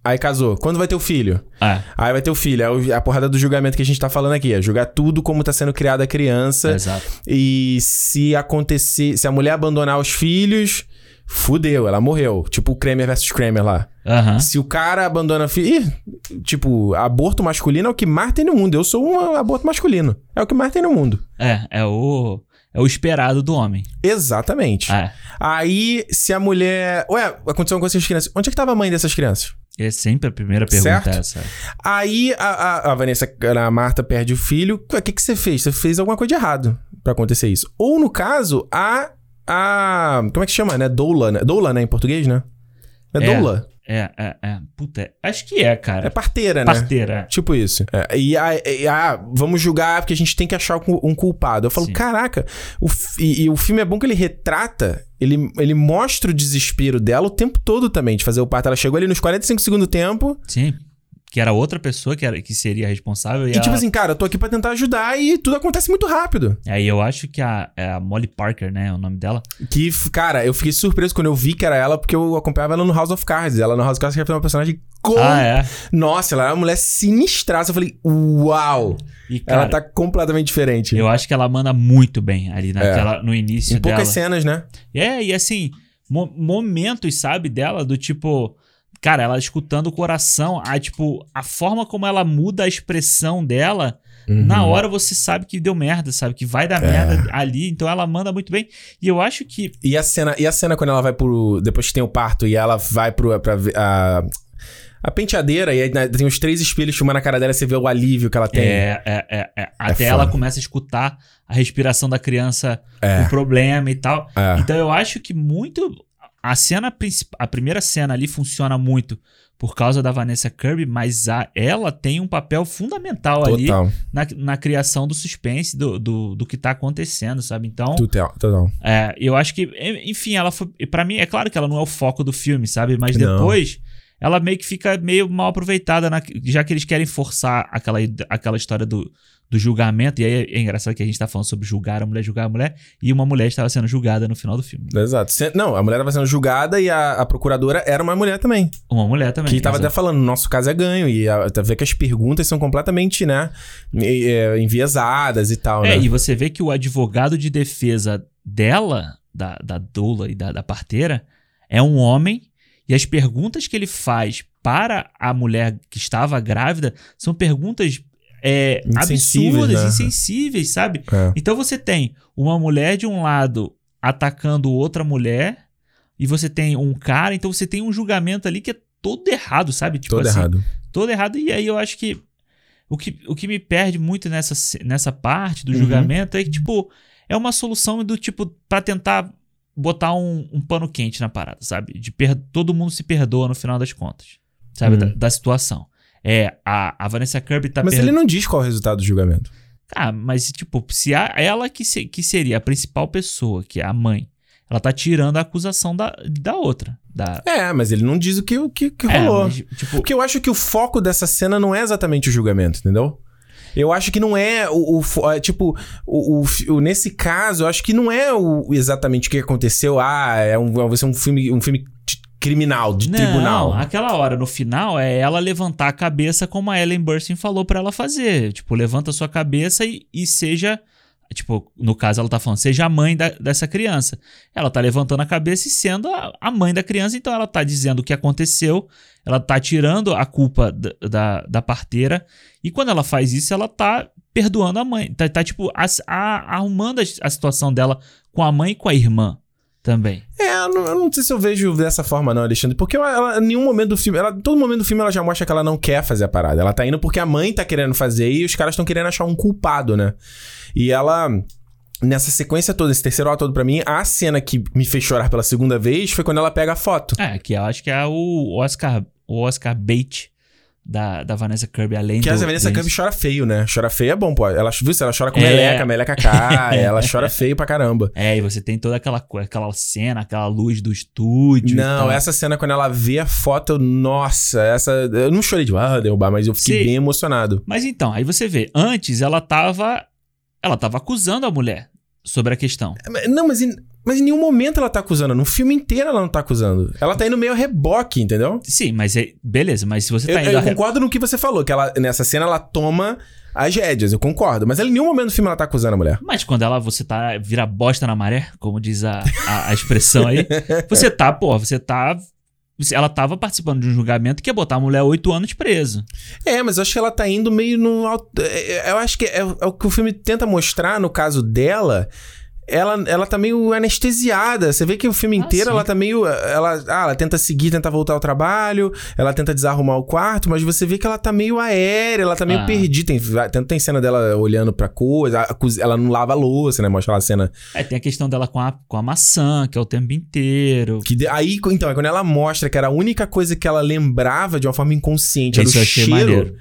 Speaker 1: Aí casou. Quando vai ter o filho?
Speaker 2: Ah,
Speaker 1: Aí vai ter o filho. É o- a porrada do julgamento que a gente tá falando aqui. É julgar tudo como tá sendo criada a criança.
Speaker 2: exato.
Speaker 1: E se acontecer, se a mulher abandonar os filhos, fudeu, ela morreu. Tipo o Kramer versus Kramer lá.
Speaker 2: Aham.
Speaker 1: Se o cara abandona filho. Ih, tipo, aborto masculino é o que mais tem no mundo. Eu sou um aborto masculino. É o que mais tem no mundo.
Speaker 2: É, é o, é o esperado do homem.
Speaker 1: Exatamente.
Speaker 2: É.
Speaker 1: Aí, se a mulher. Ué, aconteceu uma coisa com as crianças. Onde é que tava a mãe dessas crianças?
Speaker 2: É sempre a primeira pergunta
Speaker 1: Certo.
Speaker 2: essa.
Speaker 1: Aí a, a, a Vanessa, a Marta perde o filho. O que, que você fez? Você fez alguma coisa de errado pra acontecer isso. Ou no caso, a. a como é que chama, né? Doula, né? Doula, né? Em português, né? É,
Speaker 2: É.
Speaker 1: doula.
Speaker 2: É, é, é. Puta, é- acho que é, cara.
Speaker 1: É parteira, né?
Speaker 2: Parteira.
Speaker 1: Tipo isso. É, e, a, e a- vamos julgar porque a gente tem que achar um culpado. Eu falo,
Speaker 2: Sim.
Speaker 1: caraca, o, e, e o filme é bom que ele retrata, ele, ele mostra o desespero dela o tempo todo também, de fazer o parto. Ela chegou ali nos 45 segundos do tempo.
Speaker 2: Sim. Que era outra pessoa que, era, que seria responsável. E,
Speaker 1: E, tipo
Speaker 2: ela-
Speaker 1: assim, cara, eu tô aqui pra tentar ajudar e tudo acontece muito rápido.
Speaker 2: Aí eu acho que a, é a Molly Parker, né? O nome dela.
Speaker 1: Que, cara, eu fiquei surpreso quando eu vi que era ela, porque eu acompanhava ela no House of Cards. Ela no House of Cards que foi uma personagem com.
Speaker 2: Ah, é.
Speaker 1: Nossa, ela era uma mulher sinistraça. Eu falei, uau!
Speaker 2: E, cara,
Speaker 1: ela tá completamente diferente.
Speaker 2: eu acho que ela manda muito bem ali naquela, no início
Speaker 1: em
Speaker 2: dela.
Speaker 1: poucas cenas, né?
Speaker 2: É, e assim, mo- momentos, sabe, dela, do tipo. Cara, ela escutando o coração, a, tipo, a forma como ela muda a expressão dela, na
Speaker 1: Uhum.
Speaker 2: hora você sabe que deu merda, sabe? Que vai dar
Speaker 1: É.
Speaker 2: merda ali, então ela manda muito bem. E eu acho que.
Speaker 1: E a cena, e a cena quando ela vai pro. Depois que tem o parto e ela vai pro. Pra, a, a penteadeira, e aí né, tem os três espelhos filmando a cara dela, você vê o alívio que ela tem.
Speaker 2: É, é, é, é, até
Speaker 1: foda.
Speaker 2: ela começa a escutar a respiração da criança,
Speaker 1: É.
Speaker 2: o problema e tal.
Speaker 1: É.
Speaker 2: Então eu acho que muito. A cena principal, a primeira cena ali funciona muito por causa da Vanessa Kirby, mas a, ela tem um papel fundamental ali
Speaker 1: Total.
Speaker 2: na, na criação do suspense do, do, do que tá acontecendo, sabe? Então,
Speaker 1: Total. Total.
Speaker 2: é, eu acho que, enfim, ela foi. Pra mim, é claro que ela não é o foco do filme, sabe? Mas
Speaker 1: Não.
Speaker 2: depois. Ela meio que fica meio mal aproveitada, na- já que eles querem forçar aquela, aquela história do, do julgamento. E aí é, engraçado que a gente tá falando sobre julgar a mulher, julgar a mulher, e uma mulher estava sendo julgada no final do filme.
Speaker 1: Exato. Não, a mulher tava sendo julgada e a, a procuradora era uma mulher também.
Speaker 2: Uma mulher também.
Speaker 1: Que tava até falando, nosso caso é ganho. E a, tá vendo que as perguntas são completamente, né? é, enviesadas e tal,
Speaker 2: É,
Speaker 1: né?
Speaker 2: e você vê que o advogado de defesa dela, da, da doula e da, da parteira, é um homem, e as perguntas que ele faz para a mulher que estava grávida são perguntas é,
Speaker 1: Insensíveis,
Speaker 2: absurdas,
Speaker 1: né?
Speaker 2: insensíveis, sabe?
Speaker 1: É.
Speaker 2: Então você tem uma mulher de um lado atacando outra mulher, e você tem um cara, então você tem um julgamento ali que é todo errado, sabe? Tipo
Speaker 1: Todo
Speaker 2: assim,
Speaker 1: errado.
Speaker 2: todo errado. E aí eu acho que o que, o que me perde muito nessa, nessa parte do
Speaker 1: Uhum.
Speaker 2: julgamento é que, tipo, é uma solução do tipo, pra tentar botar um, um pano quente na parada, sabe? De per- todo mundo se perdoa no final das contas, sabe?
Speaker 1: Uhum.
Speaker 2: Da, da situação. É, a, a Vanessa Kirby tá
Speaker 1: Mas
Speaker 2: per-
Speaker 1: ele não diz qual é o resultado do julgamento.
Speaker 2: Ah, mas, tipo, se a, ela que, se- que seria a principal pessoa, que é a mãe, ela tá tirando a acusação da, da outra. Da,
Speaker 1: É, mas ele não diz o que, o que, que
Speaker 2: É,
Speaker 1: rolou.
Speaker 2: mas, tipo,
Speaker 1: Porque eu acho que o foco dessa cena não é exatamente o julgamento, entendeu? Eu acho que não é o. o é, tipo, o, o nesse caso, eu acho que não é o, exatamente o que aconteceu. Ah, é um, vai ser um filme, um filme criminal, de
Speaker 2: Não,
Speaker 1: tribunal.
Speaker 2: aquela hora no final é ela levantar a cabeça como a Ellen Burstyn falou pra ela fazer. Tipo, levanta a sua cabeça e, e seja. Tipo, no caso ela tá falando, seja a mãe da- dessa criança. Ela tá levantando a cabeça e sendo a, a mãe da criança, então ela tá dizendo o que aconteceu, ela tá tirando a culpa da, da, da parteira, e quando ela faz isso, ela tá perdoando a mãe. Tá, tá, tipo, a- arrumando a, a situação dela com a mãe e com a irmã. Também.
Speaker 1: É, eu não, eu não sei se eu vejo dessa forma, não, Alexandre. Porque ela, ela, em nenhum momento do filme. Ela, todo momento do filme ela já mostra que ela não quer fazer a parada. Ela tá indo porque a mãe tá querendo fazer e os caras estão querendo achar um culpado, né? E ela. Nessa sequência toda, esse terceiro ato todo pra mim, a cena que me fez chorar pela segunda vez foi quando ela pega a foto.
Speaker 2: É, que eu acho que é o Oscar, o Oscar bait da, da Vanessa Kirby, além
Speaker 1: Que
Speaker 2: do...
Speaker 1: a Vanessa
Speaker 2: do-
Speaker 1: Kirby chora feio, né? Chora feio é bom, pô. Ela, viu, ela chora com
Speaker 2: É.
Speaker 1: meleca, meleca cai, ela chora feio pra caramba.
Speaker 2: É, e você tem toda aquela, aquela cena, aquela luz do estúdio.
Speaker 1: Não, essa cena quando ela vê a foto, nossa, essa. Eu não chorei de ah, derrubar, mas eu fiquei
Speaker 2: Sim.
Speaker 1: bem emocionado.
Speaker 2: Mas então, aí você vê, antes ela tava. Ela tava acusando a mulher sobre a questão.
Speaker 1: Mas- Não, mas em, mas em nenhum momento ela tá acusando. No filme inteiro ela não tá acusando. Ela tá indo meio a reboque, entendeu?
Speaker 2: Sim, mas é. Beleza, mas se você
Speaker 1: Eu,
Speaker 2: tá indo.
Speaker 1: eu
Speaker 2: a re-
Speaker 1: concordo no que você falou, que ela, nessa cena ela toma as rédeas, eu concordo. Mas ela, em nenhum momento do filme ela tá acusando a mulher.
Speaker 2: Mas quando ela você tá vira bosta na maré, como diz a, a, a expressão aí, você tá, pô, você tá. Ela tava participando de um julgamento que ia botar a mulher oito anos preso.
Speaker 1: É, mas eu acho que ela tá indo meio no. alto- é, é, Eu acho que é, é o que o filme tenta mostrar no caso dela. Ela, ela tá meio anestesiada. Você vê que o filme
Speaker 2: Ah,
Speaker 1: inteiro
Speaker 2: sim.
Speaker 1: ela tá meio. Ela, ah, ela tenta seguir, tenta voltar ao trabalho, ela tenta desarrumar o quarto, mas você vê que ela tá meio aérea, ela tá meio
Speaker 2: Ah.
Speaker 1: perdida. Tem, tanto tem cena dela olhando pra coisa, ela não lava a louça, né? Mostra lá a cena.
Speaker 2: Aí tem a questão dela com a, com a maçã, que é o tempo inteiro.
Speaker 1: Que de- aí, então, é quando ela mostra que era a única coisa que ela lembrava de uma forma inconsciente, era o cheiro.
Speaker 2: maneiro.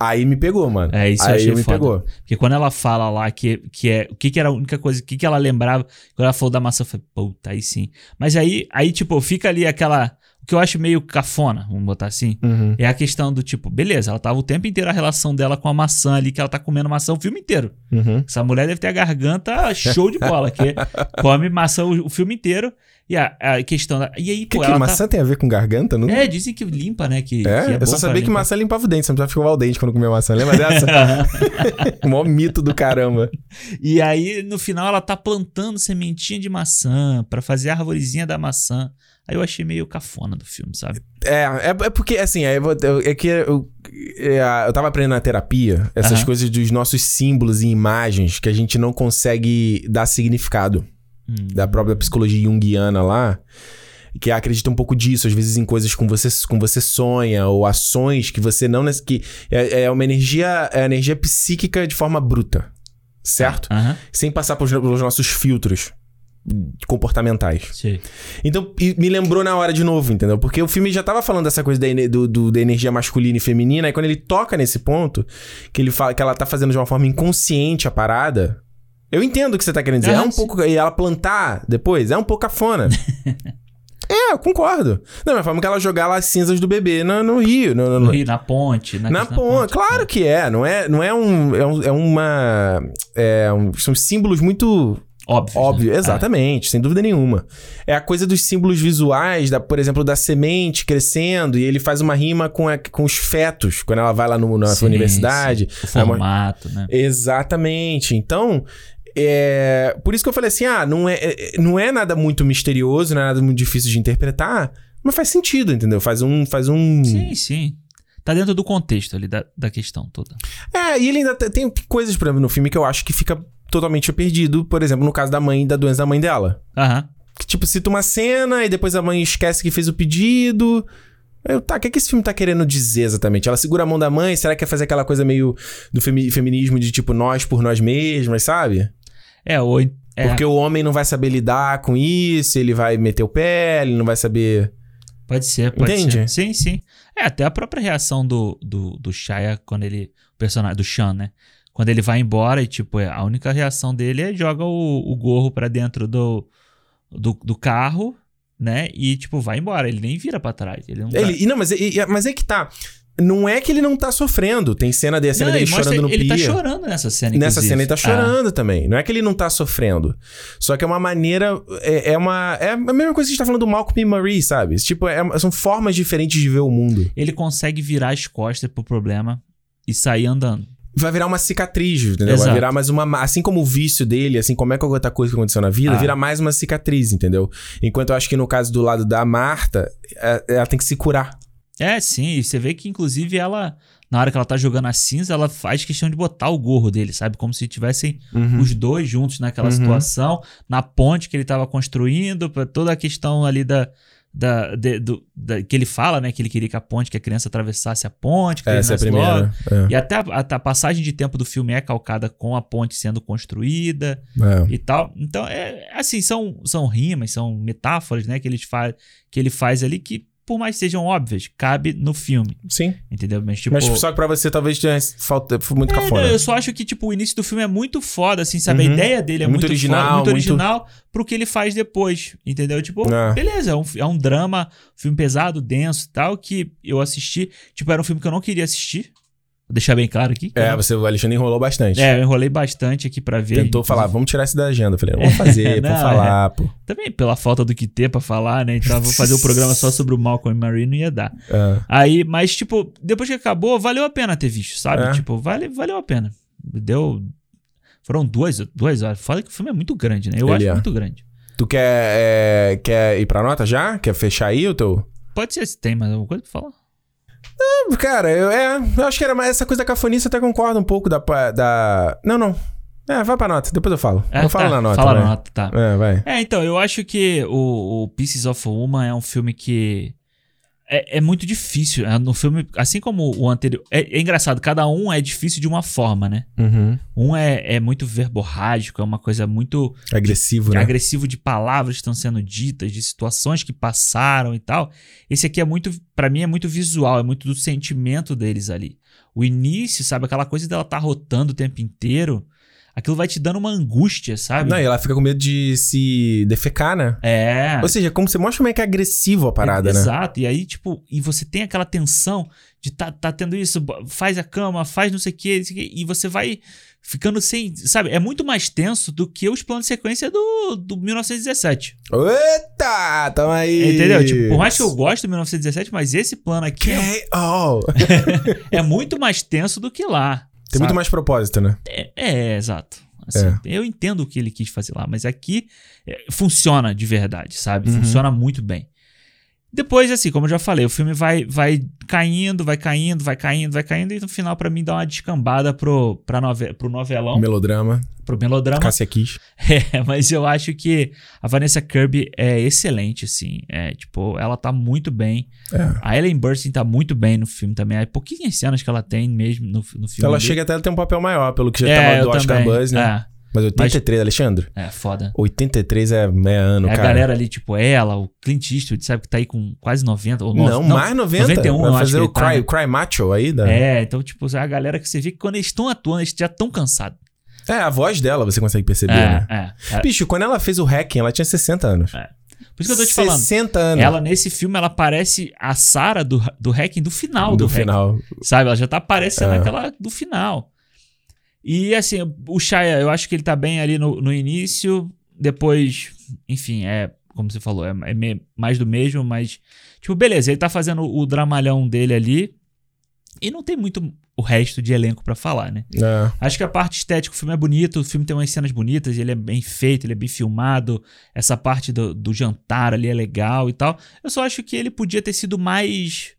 Speaker 1: Aí me pegou, mano.
Speaker 2: É, isso eu
Speaker 1: aí
Speaker 2: achei
Speaker 1: me
Speaker 2: foda.
Speaker 1: pegou.
Speaker 2: Porque quando ela fala lá que, que é. O que, que era a única coisa. O que, que ela lembrava. Quando ela falou da maçã, eu falei, puta, aí sim. Mas aí, aí, tipo, fica ali aquela. O que eu acho meio cafona, vamos botar assim.
Speaker 1: Uhum.
Speaker 2: É a questão do tipo, beleza, ela tava o tempo inteiro a relação dela com a maçã ali, que ela tá comendo maçã o filme inteiro.
Speaker 1: Uhum.
Speaker 2: Essa mulher deve ter a garganta show de bola, que come maçã o, o filme inteiro. E a, a questão da. E aí,
Speaker 1: Que,
Speaker 2: pô,
Speaker 1: que
Speaker 2: ela
Speaker 1: maçã tem a ver com garganta? Não...
Speaker 2: tá. É, dizem que limpa, né? Que,
Speaker 1: É?
Speaker 2: que é
Speaker 1: eu só sabia que
Speaker 2: limpar.
Speaker 1: maçã limpava o dente, você não precisava escovar o dente quando comia maçã. Lembra dessa? o maior mito do caramba.
Speaker 2: E aí, no final, ela tá plantando sementinha de maçã pra fazer a arvorezinha da maçã. Aí eu achei meio cafona do filme, sabe?
Speaker 1: É, é, é porque, assim, é, é que eu, é, eu tava aprendendo na terapia essas
Speaker 2: Aham.
Speaker 1: coisas dos nossos símbolos e imagens que a gente não consegue dar significado.
Speaker 2: Hum.
Speaker 1: Da própria psicologia junguiana lá. Que acredita um pouco disso, às vezes em coisas com você, com você sonha, ou ações que você não. que é, é uma energia, é energia psíquica de forma bruta. Certo?
Speaker 2: Aham,
Speaker 1: sem passar pelos, pelos nossos filtros comportamentais.
Speaker 2: sei.
Speaker 1: Então, me lembrou na hora de novo, entendeu? Porque o filme já tava falando dessa coisa da, do, do- da energia masculina e feminina, e quando ele toca nesse ponto, que ele fala que ela tá fazendo de uma forma inconsciente a parada. Eu entendo o que você tá querendo dizer.
Speaker 2: Ah,
Speaker 1: é um
Speaker 2: sim.
Speaker 1: pouco. E ela plantar depois, é um pouco cafona. é, eu concordo. Da mesma forma que ela jogar lá as cinzas do bebê no, no rio. no- no-
Speaker 2: No Rio, na ponte. Na,
Speaker 1: na ponte, claro que é. Não é, não é um. É, um- é uma. É um- são símbolos muito
Speaker 2: Óbvio.
Speaker 1: Óbvio,
Speaker 2: né?
Speaker 1: exatamente, sem dúvida nenhuma. É a coisa dos símbolos visuais, da, por exemplo, da semente crescendo, e ele faz uma rima com, a- com os fetos, quando ela vai lá no- na
Speaker 2: Sim,
Speaker 1: universidade.
Speaker 2: sim. O
Speaker 1: É uma-
Speaker 2: formato, né?
Speaker 1: Exatamente. Então, é, por isso que eu falei assim: ah, não é, é- não é nada muito misterioso, não é nada muito difícil de interpretar, mas faz sentido, entendeu? Faz um. Faz um...
Speaker 2: Sim, sim. Tá dentro do contexto ali da, da questão toda.
Speaker 1: É, e ele ainda te- tem coisas, por exemplo, no filme que eu acho que fica totalmente perdido, por exemplo, no caso da mãe, da doença da mãe dela.
Speaker 2: Aham.
Speaker 1: Que, tipo, cita uma cena e depois a mãe esquece que fez o pedido. Eu, tá, o que, que esse filme tá querendo dizer exatamente? Ela segura a mão da mãe, será que quer fazer aquela coisa meio do femi- feminismo de tipo nós por nós mesmas, sabe?
Speaker 2: É, ou. É,
Speaker 1: Porque o homem não vai saber lidar com isso, ele vai meter o pé, ele não vai saber.
Speaker 2: Pode ser, pode
Speaker 1: Entende?
Speaker 2: ser. Sim, sim. É, até a própria reação do, do, do Shia quando ele. O personagem, do Sean, né? Quando ele vai embora e, tipo, é, a única reação dele é joga o, o gorro pra dentro do, do, do carro, né? E, tipo, vai embora. Ele nem vira pra trás. Ele não.
Speaker 1: Ele, não, mas, e- mas é que tá. Não é que ele não tá sofrendo. Tem cena dele, a cena
Speaker 2: Não,
Speaker 1: dele
Speaker 2: ele
Speaker 1: chorando no
Speaker 2: Ele
Speaker 1: pia.
Speaker 2: tá chorando nessa cena,
Speaker 1: Nessa
Speaker 2: inclusive.
Speaker 1: cena ele tá
Speaker 2: Ah,
Speaker 1: chorando também. Não é que ele não tá sofrendo. Só que é uma maneira. É, é uma. É a mesma coisa que a gente tá falando do Malcolm e Marie, sabe? Tipo, é- são formas diferentes de ver o mundo.
Speaker 2: ele consegue virar as costas pro problema e sair andando.
Speaker 1: Vai virar uma cicatriz, entendeu? Vai
Speaker 2: Exato.
Speaker 1: virar mais uma. Assim como o vício dele, assim como é qualquer outra coisa que aconteceu na vida,
Speaker 2: Ah.
Speaker 1: vira mais uma cicatriz, entendeu? Enquanto eu acho que no caso do lado da Marta, é- ela tem que se curar.
Speaker 2: É, sim, e você vê que inclusive ela, na hora que ela tá jogando a cinza, ela faz questão de botar o gorro dele, sabe? Como se tivessem
Speaker 1: Uhum.
Speaker 2: os dois juntos naquela
Speaker 1: Uhum.
Speaker 2: situação, na ponte que ele tava construindo, pra toda a questão ali da. Da, de- do- da- que ele fala, né? Que ele queria que a ponte, que a criança atravessasse a ponte, que ele
Speaker 1: Essa é a primeira. É.
Speaker 2: E até a, a- a passagem de tempo do filme é calcada com a ponte sendo construída
Speaker 1: É.
Speaker 2: e tal. Então, é assim, são, são rimas, são metáforas, né? Que, eles fa que ele faz ali que, por mais que sejam óbvias, cabe no filme,
Speaker 1: Sim.
Speaker 2: entendeu? Mas, tipo...
Speaker 1: Mas só que pra você talvez tenha falta, muito
Speaker 2: É,
Speaker 1: cafona.
Speaker 2: não, eu só acho que, tipo, o início do filme é muito foda, assim, sabe?
Speaker 1: Uhum.
Speaker 2: A ideia dele é
Speaker 1: Muito
Speaker 2: muito,
Speaker 1: original,
Speaker 2: foda, muito
Speaker 1: muito-
Speaker 2: original pro que ele faz depois, entendeu? Tipo,
Speaker 1: É.
Speaker 2: beleza, é um, é um drama, filme pesado, denso e tal, que eu assisti. Tipo, era um filme que eu não queria assistir. Vou deixar bem claro aqui.
Speaker 1: É, você, o Alexandre enrolou bastante.
Speaker 2: é, eu enrolei bastante aqui pra ver.
Speaker 1: Tentou falar, vamos tirar isso da agenda. Eu falei, vou fazer,
Speaker 2: Não,
Speaker 1: vou falar, pô.
Speaker 2: Também pela falta do que ter pra falar, né? Então, vou fazer o programa só sobre o Malcolm e Marie, não ia dar.
Speaker 1: É.
Speaker 2: Aí, mas, tipo, depois que acabou, valeu a pena ter visto, sabe?
Speaker 1: É.
Speaker 2: Tipo, vale, valeu a pena. Deu. Foram duas, duas horas. Foda que o filme é muito grande, né? Eu
Speaker 1: Ele
Speaker 2: acho
Speaker 1: é.
Speaker 2: muito grande.
Speaker 1: Tu quer, é, quer ir pra nota já? Quer fechar aí o teu...
Speaker 2: Pode ser se tem mais alguma coisa pra falar.
Speaker 1: Cara, eu, é, eu acho que era mais essa coisa da cafonice, eu até concordo um pouco da... da... Não, não. É, vai pra nota, depois eu falo.
Speaker 2: É,
Speaker 1: eu falo
Speaker 2: tá,
Speaker 1: na nota,
Speaker 2: Fala
Speaker 1: vai.
Speaker 2: na nota, tá.
Speaker 1: É, vai.
Speaker 2: É, então, eu acho que o, o Pieces of Woman é um filme que. É, é muito difícil. É, no filme, assim como o anterior. É, é engraçado, cada um é difícil de uma forma, né?
Speaker 1: Uhum.
Speaker 2: Um é, é muito verborrágico, é uma coisa muito
Speaker 1: Agressivo, né?
Speaker 2: agressivo de palavras que estão sendo ditas, de situações que passaram e tal. Esse aqui é muito, Pra mim é muito visual, é muito do sentimento deles ali. O início, sabe, aquela coisa dela tá rotando o tempo inteiro, aquilo vai te dando uma angústia, sabe?
Speaker 1: Não, e ela fica com medo de se defecar, né?
Speaker 2: É.
Speaker 1: Ou seja, como você mostra como é que é agressivo a parada, né?
Speaker 2: Exato. E aí, tipo, e você tem aquela tensão de tá, tá tendo isso, faz a cama, faz não sei o quê, e você vai ficando sem. Sabe, é muito mais tenso do que os planos de sequência do, do 1917.
Speaker 1: Eita! Tamo aí!
Speaker 2: Entendeu? Tipo, por mais que eu goste do 1917, mas esse plano aqui é, é muito mais tenso do que lá.
Speaker 1: Tem muito mais propósito, né?
Speaker 2: É, é, exato. Assim,
Speaker 1: É.
Speaker 2: Eu entendo o que ele quis fazer lá, mas aqui é, funciona de verdade, sabe?
Speaker 1: Uhum.
Speaker 2: Funciona muito bem. Depois, assim, como eu já falei, o filme vai, vai caindo, vai caindo, vai caindo, vai caindo, e no final, pra mim, dá uma descambada pro, pra nove, pro novelão,
Speaker 1: Melodrama.
Speaker 2: pro melodrama.
Speaker 1: Cássia Kiss.
Speaker 2: É, mas eu acho que a Vanessa Kirby é excelente, assim. É, tipo, ela tá muito bem.
Speaker 1: É.
Speaker 2: A Ellen Burstyn tá muito bem no filme também. Há pouquinhas cenas que ela tem mesmo no, no filme.
Speaker 1: Ela
Speaker 2: ali.
Speaker 1: chega até a ter um papel maior, pelo que já
Speaker 2: é,
Speaker 1: tava do Oscar
Speaker 2: também.
Speaker 1: Buzz, né? Mas 83, Alexandre?
Speaker 2: É, foda.
Speaker 1: 83 é, é ano,
Speaker 2: É a
Speaker 1: cara.
Speaker 2: galera ali, tipo, ela, o Clint Eastwood, sabe, que tá aí com quase 90. Ou
Speaker 1: Não,
Speaker 2: no-
Speaker 1: mais 90.
Speaker 2: 91,
Speaker 1: Vai fazer o
Speaker 2: tá,
Speaker 1: cry,
Speaker 2: né?
Speaker 1: cry Macho aí? Da...
Speaker 2: É, então, tipo, é a galera que você vê que quando eles estão atuando, eles já estão cansados.
Speaker 1: É, a voz dela você consegue perceber,
Speaker 2: É,
Speaker 1: né?
Speaker 2: é, é.
Speaker 1: Bicho, quando ela fez o Hacking, ela tinha 60 anos.
Speaker 2: É. Por isso que eu tô te falando.
Speaker 1: 60 anos.
Speaker 2: Ela, nesse filme, ela parece a Sarah do, do Hacking do final do,
Speaker 1: do
Speaker 2: Hacking.
Speaker 1: final.
Speaker 2: Sabe? Ela já tá aparecendo
Speaker 1: É.
Speaker 2: aquela do final. E assim, o Shia, eu acho que ele tá bem ali no, no início. Depois, enfim, é. Como você falou, é, é me- mais do mesmo, mas. Tipo, beleza, ele tá fazendo o dramalhão dele ali. E não tem muito o resto de elenco pra falar, né?
Speaker 1: É.
Speaker 2: Acho que a parte estética, o filme é bonito, o filme tem umas cenas bonitas, ele é bem feito, ele é bem filmado. Essa parte do, do jantar ali é legal e tal. Eu só acho que ele podia ter sido mais.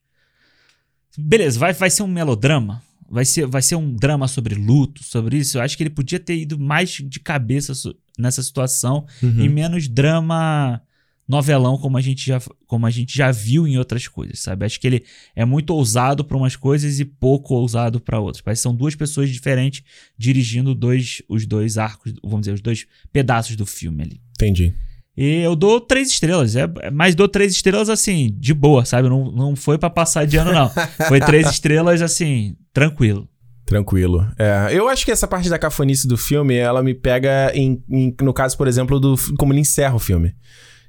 Speaker 2: Beleza, vai, vai ser um melodrama. Vai ser, vai ser um drama sobre luto, sobre isso. Eu acho que ele podia ter ido mais de cabeça nessa situação
Speaker 1: Uhum.
Speaker 2: e menos drama novelão como a gente já como a gente já viu em outras coisas, sabe? Acho que ele é muito ousado para umas coisas e pouco ousado para outras. Parece que são duas pessoas diferentes dirigindo dois os dois arcos, vamos dizer, os dois pedaços do filme ali.
Speaker 1: Entendi.
Speaker 2: E eu dou três estrelas, é, mas dou três estrelas assim, de boa, sabe? Não, não foi para passar de ano não. Foi três estrelas assim, tranquilo.
Speaker 1: Tranquilo. É, eu acho que essa parte da cafonice do filme, ela me pega em, em- no caso, por exemplo, do como ele encerra o filme.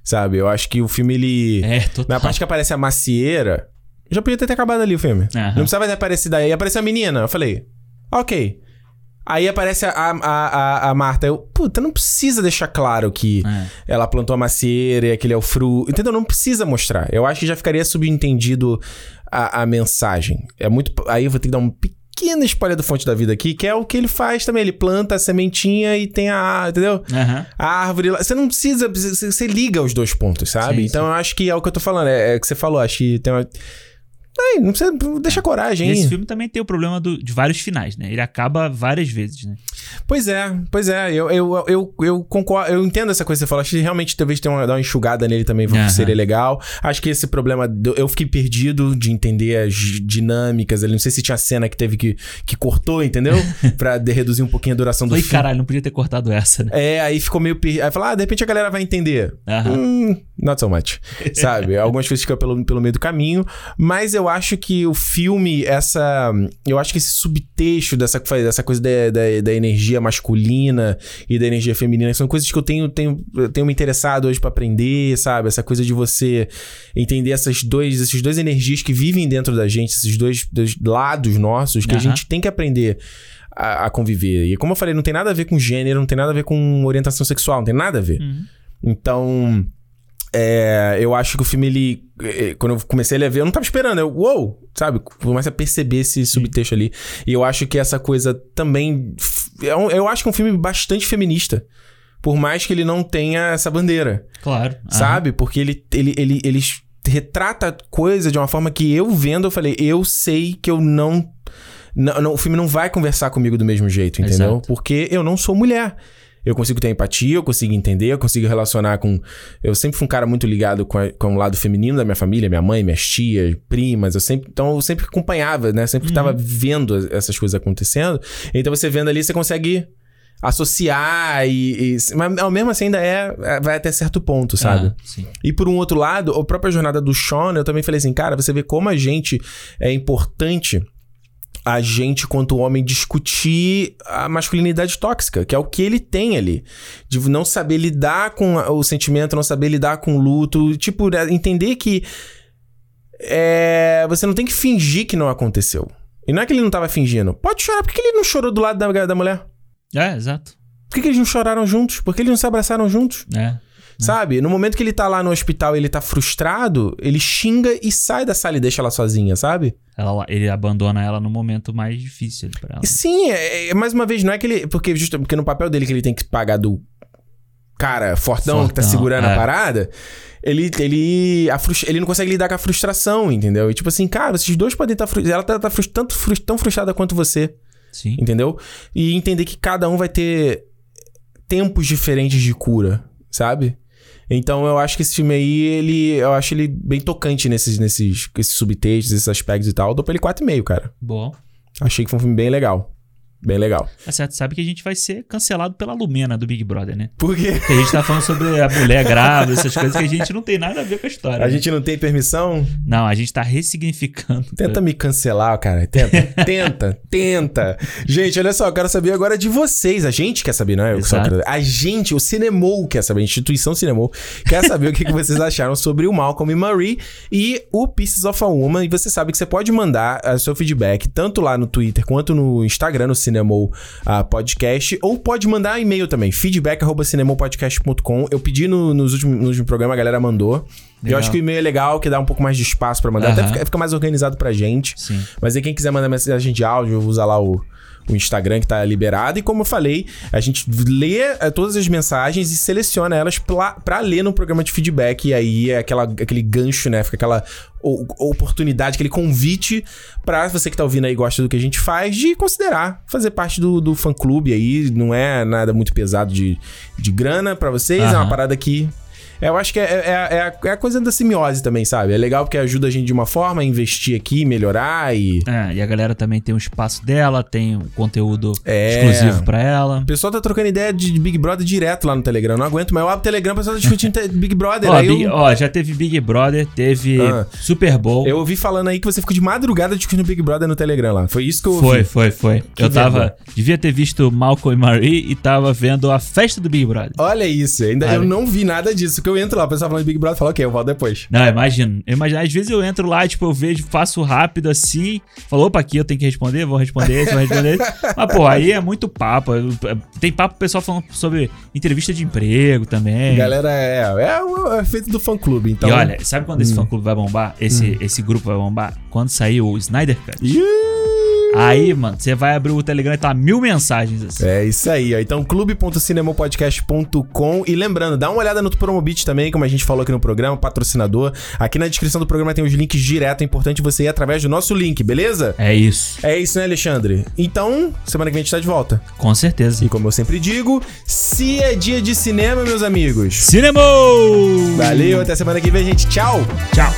Speaker 1: Sabe? Eu acho que o filme, ele...
Speaker 2: É, total.
Speaker 1: Na parte que aparece a macieira, já podia ter acabado ali o filme.
Speaker 2: Aham.
Speaker 1: Não precisava ter aparecido daí. Apareceu a menina. Eu falei, ok. Aí aparece a, a, a, a Marta. Eu, puta, não precisa deixar claro que
Speaker 2: É.
Speaker 1: ela plantou a macieira e aquele é o fruto. Entendeu? Não precisa mostrar. Eu acho que já ficaria subentendido a, a mensagem. É muito. Aí eu vou ter que dar um pequeno spoiler do Fonte da Vida aqui, que é o que ele faz também. Ele planta a sementinha e tem a. Entendeu?
Speaker 2: Aham.
Speaker 1: A árvore lá. Você não precisa. Você liga os dois pontos, sabe?
Speaker 2: Sim,
Speaker 1: então eu acho que é o que eu tô falando. É, é o que você falou. Acho que tem uma. Ei, não precisa, deixa coragem, hein?
Speaker 2: esse filme também tem o problema do- de vários finais, né? Ele acaba várias vezes, né?
Speaker 1: Pois é, pois é, eu, eu, eu, eu concordo, eu entendo essa coisa que você falou. Acho que realmente talvez tenha uma, dar uma enxugada nele também
Speaker 2: Aham.
Speaker 1: seria legal. Acho que esse problema, do- eu fiquei perdido de entender as dinâmicas ali. Não sei se tinha cena que teve que, que cortou, entendeu? pra de- reduzir um pouquinho a duração do
Speaker 2: Falei,
Speaker 1: filme.
Speaker 2: caralho, não podia ter cortado essa, né?
Speaker 1: É, aí ficou meio perdido. Aí falou, ah, de repente a galera vai entender.
Speaker 2: Aham.
Speaker 1: Hum, not so much. Sabe? Algumas coisas ficam pelo, pelo meio do caminho. Mas eu acho que o filme, essa. Eu acho que esse subtexto dessa, dessa coisa da, da, da energia masculina e da energia feminina são coisas que eu tenho, tenho, tenho me interessado hoje pra aprender, sabe? Essa coisa de você entender essas dois, essas duas energias que vivem dentro da gente, esses dois, dois lados nossos que a
Speaker 2: Aham.
Speaker 1: gente tem que aprender. A, a conviver. E como eu falei, não tem nada a ver com gênero, não tem nada a ver com orientação sexual, não tem nada a ver.
Speaker 2: Uhum.
Speaker 1: Então, é, eu acho que o filme, ele. eh, Quando eu comecei a ver, eu não tava esperando. Eu, uou, sabe? Começa a perceber esse subtexto ali. E eu acho que essa coisa também. f- é Eu acho que é um filme bastante feminista. Por mais que ele não tenha essa bandeira,
Speaker 2: Claro. Aham.
Speaker 1: sabe? Porque ele, ele, ele, ele retrata a coisa de uma forma que eu vendo, eu falei, eu sei que eu não. não, não- o filme não vai conversar comigo do mesmo jeito, entendeu?
Speaker 2: Exato.
Speaker 1: Porque eu não sou mulher. Eu consigo ter empatia, eu consigo entender, eu consigo relacionar com. Eu sempre fui um cara muito ligado com, a- com o lado feminino da minha família, minha mãe, minhas tias, primas. Eu sempre, então eu sempre acompanhava, né? Sempre estava vendo as- essas coisas acontecendo. Então você vendo ali, você consegue associar e. e- mas ao mesmo assim ainda é. é- Vai até certo ponto, sabe?
Speaker 2: Ah.
Speaker 1: E por um outro lado, a própria jornada do Sean, eu também falei assim, cara, você vê como a gente é importante a gente, quanto homem, discutir a masculinidade tóxica, que é o que ele tem ali. De não saber lidar com o sentimento, não saber lidar com o luto. Tipo, né, entender que é, você não tem que fingir que não aconteceu. E não é que ele não tava fingindo. Pode chorar. Por que ele não chorou do lado da, da mulher?
Speaker 2: É, exato.
Speaker 1: Por que, que eles não choraram juntos? Por que eles não se abraçaram juntos?
Speaker 2: É.
Speaker 1: Sabe? No momento que ele tá lá no hospital e ele tá frustrado, ele xinga e sai da sala e deixa ela sozinha, sabe?
Speaker 2: Ela, ele abandona ela no momento mais difícil pra ela.
Speaker 1: Sim, é, é- mais uma vez, não é que ele. Porque, justo, porque no papel dele que ele tem que pagar do cara fortão, que tá
Speaker 2: Fortão,
Speaker 1: segurando a
Speaker 2: é.
Speaker 1: parada, ele, ele, a frus- ele não consegue lidar com a frustração, entendeu? E tipo assim, cara, esses dois podem estar. Tá, ela tá, tá frus- tanto frus- tão frustrada quanto você.
Speaker 2: Sim.
Speaker 1: entendeu? E entender que cada um vai ter tempos diferentes de cura, sabe? Então eu acho que esse filme aí, ele. Eu acho ele bem tocante nesses, nesses, esses subtextos, esses aspectos e tal. Eu dou pra ele 4,5, cara.
Speaker 2: Bom.
Speaker 1: Achei que foi um filme bem legal. Bem legal.
Speaker 2: Tá certo, sabe que a gente vai ser cancelado pela Lumena do Big Brother, né?
Speaker 1: Por quê?
Speaker 2: Porque a gente tá falando sobre a mulher grávida, essas coisas que a gente não tem nada a ver com a história.
Speaker 1: A
Speaker 2: né?
Speaker 1: gente não tem permissão?
Speaker 2: Não, a gente tá ressignificando.
Speaker 1: Tenta me cancelar, cara. Tenta, tenta, tenta. Gente, olha só, eu quero saber agora de vocês. A gente quer saber, não é? Eu só. A gente, o Cinemol quer saber, a instituição Cinemol quer saber o que, que vocês acharam sobre o Malcolm e Marie e o Pieces of a Woman. E você sabe que você pode mandar o seu feedback tanto lá no Twitter quanto no Instagram, no Cinemol ah, Podcast, ou pode mandar e-mail também, feedback.cinemolpodcast.com. Eu pedi no, nos últimos, no último programa, a galera mandou. Eu
Speaker 2: Legal.
Speaker 1: acho que o e-mail é legal, que dá um pouco mais de espaço pra mandar. Até
Speaker 2: Aham.
Speaker 1: fica, fica mais organizado pra gente.
Speaker 2: Sim.
Speaker 1: Mas aí quem quiser mandar mensagem de áudio, usa lá o, o Instagram que tá liberado. E como eu falei, a gente lê eh, todas as mensagens e seleciona elas pra, pra ler no programa de feedback. E aí é aquela, aquele gancho, né? Fica aquela oportunidade, aquele convite pra você que tá ouvindo aí e gosta do que a gente faz, de considerar fazer parte do, do fã-clube aí. Não é nada muito pesado de, de grana pra vocês. É uma parada que... Eu acho que é, é, é a, é a coisa da simbiose também, sabe? É legal porque ajuda a gente de uma forma a investir aqui, melhorar e...
Speaker 2: É, e a galera também tem um espaço dela, tem um conteúdo
Speaker 1: É.
Speaker 2: exclusivo pra ela.
Speaker 1: O pessoal tá trocando ideia de Big Brother direto lá no Telegram. Eu não aguento, mas eu abro o Telegram, o pessoal tá discutindo Big Brother.
Speaker 2: Ó,
Speaker 1: aí
Speaker 2: Big-
Speaker 1: eu,
Speaker 2: ó, já teve Big Brother, teve
Speaker 1: Ah.
Speaker 2: Super Bowl.
Speaker 1: eu ouvi falando aí que você ficou de madrugada discutindo Big Brother no Telegram lá. Foi isso que eu ouvi.
Speaker 2: Foi, foi, foi.
Speaker 1: Que
Speaker 2: eu tava. Devia ter visto Malcolm e Marie e tava vendo a festa do Big Brother.
Speaker 1: Olha isso, ainda
Speaker 2: Olha.
Speaker 1: eu não vi nada disso. Que eu entro lá, o pessoal falando de Big Brother, fala, ok, eu volto depois.
Speaker 2: Não, imagino. Eu imagino. Às vezes eu entro lá, tipo, eu vejo, faço rápido assim. Falou, opa, aqui eu tenho que responder, vou responder vou responder. Mas, pô, aí é muito papo. Tem papo pessoal falando sobre entrevista de emprego também.
Speaker 1: Galera, é, é o é feito do fã clube, então.
Speaker 2: e olha, sabe quando
Speaker 1: Hum.
Speaker 2: esse fã clube vai bombar? Esse, esse grupo vai bombar? Quando sair o Snyder Cut.
Speaker 1: Ih,
Speaker 2: Aí, mano, você vai abrir o Telegram e tá mil mensagens assim.
Speaker 1: É isso aí, ó. Então, clube.cinemopodcast.com. E lembrando, dá uma olhada no Promobit também, como a gente falou aqui no programa, patrocinador. Aqui na descrição do programa tem os links direto. É importante você ir através do nosso link, beleza?
Speaker 2: É isso.
Speaker 1: É isso, né, Alexandre? Então, semana que vem a gente tá de volta.
Speaker 2: Com certeza.
Speaker 1: E como eu sempre digo, se é dia de cinema, meus amigos.
Speaker 2: Cinema!
Speaker 1: Valeu, até semana que vem, gente. Tchau!
Speaker 2: Tchau.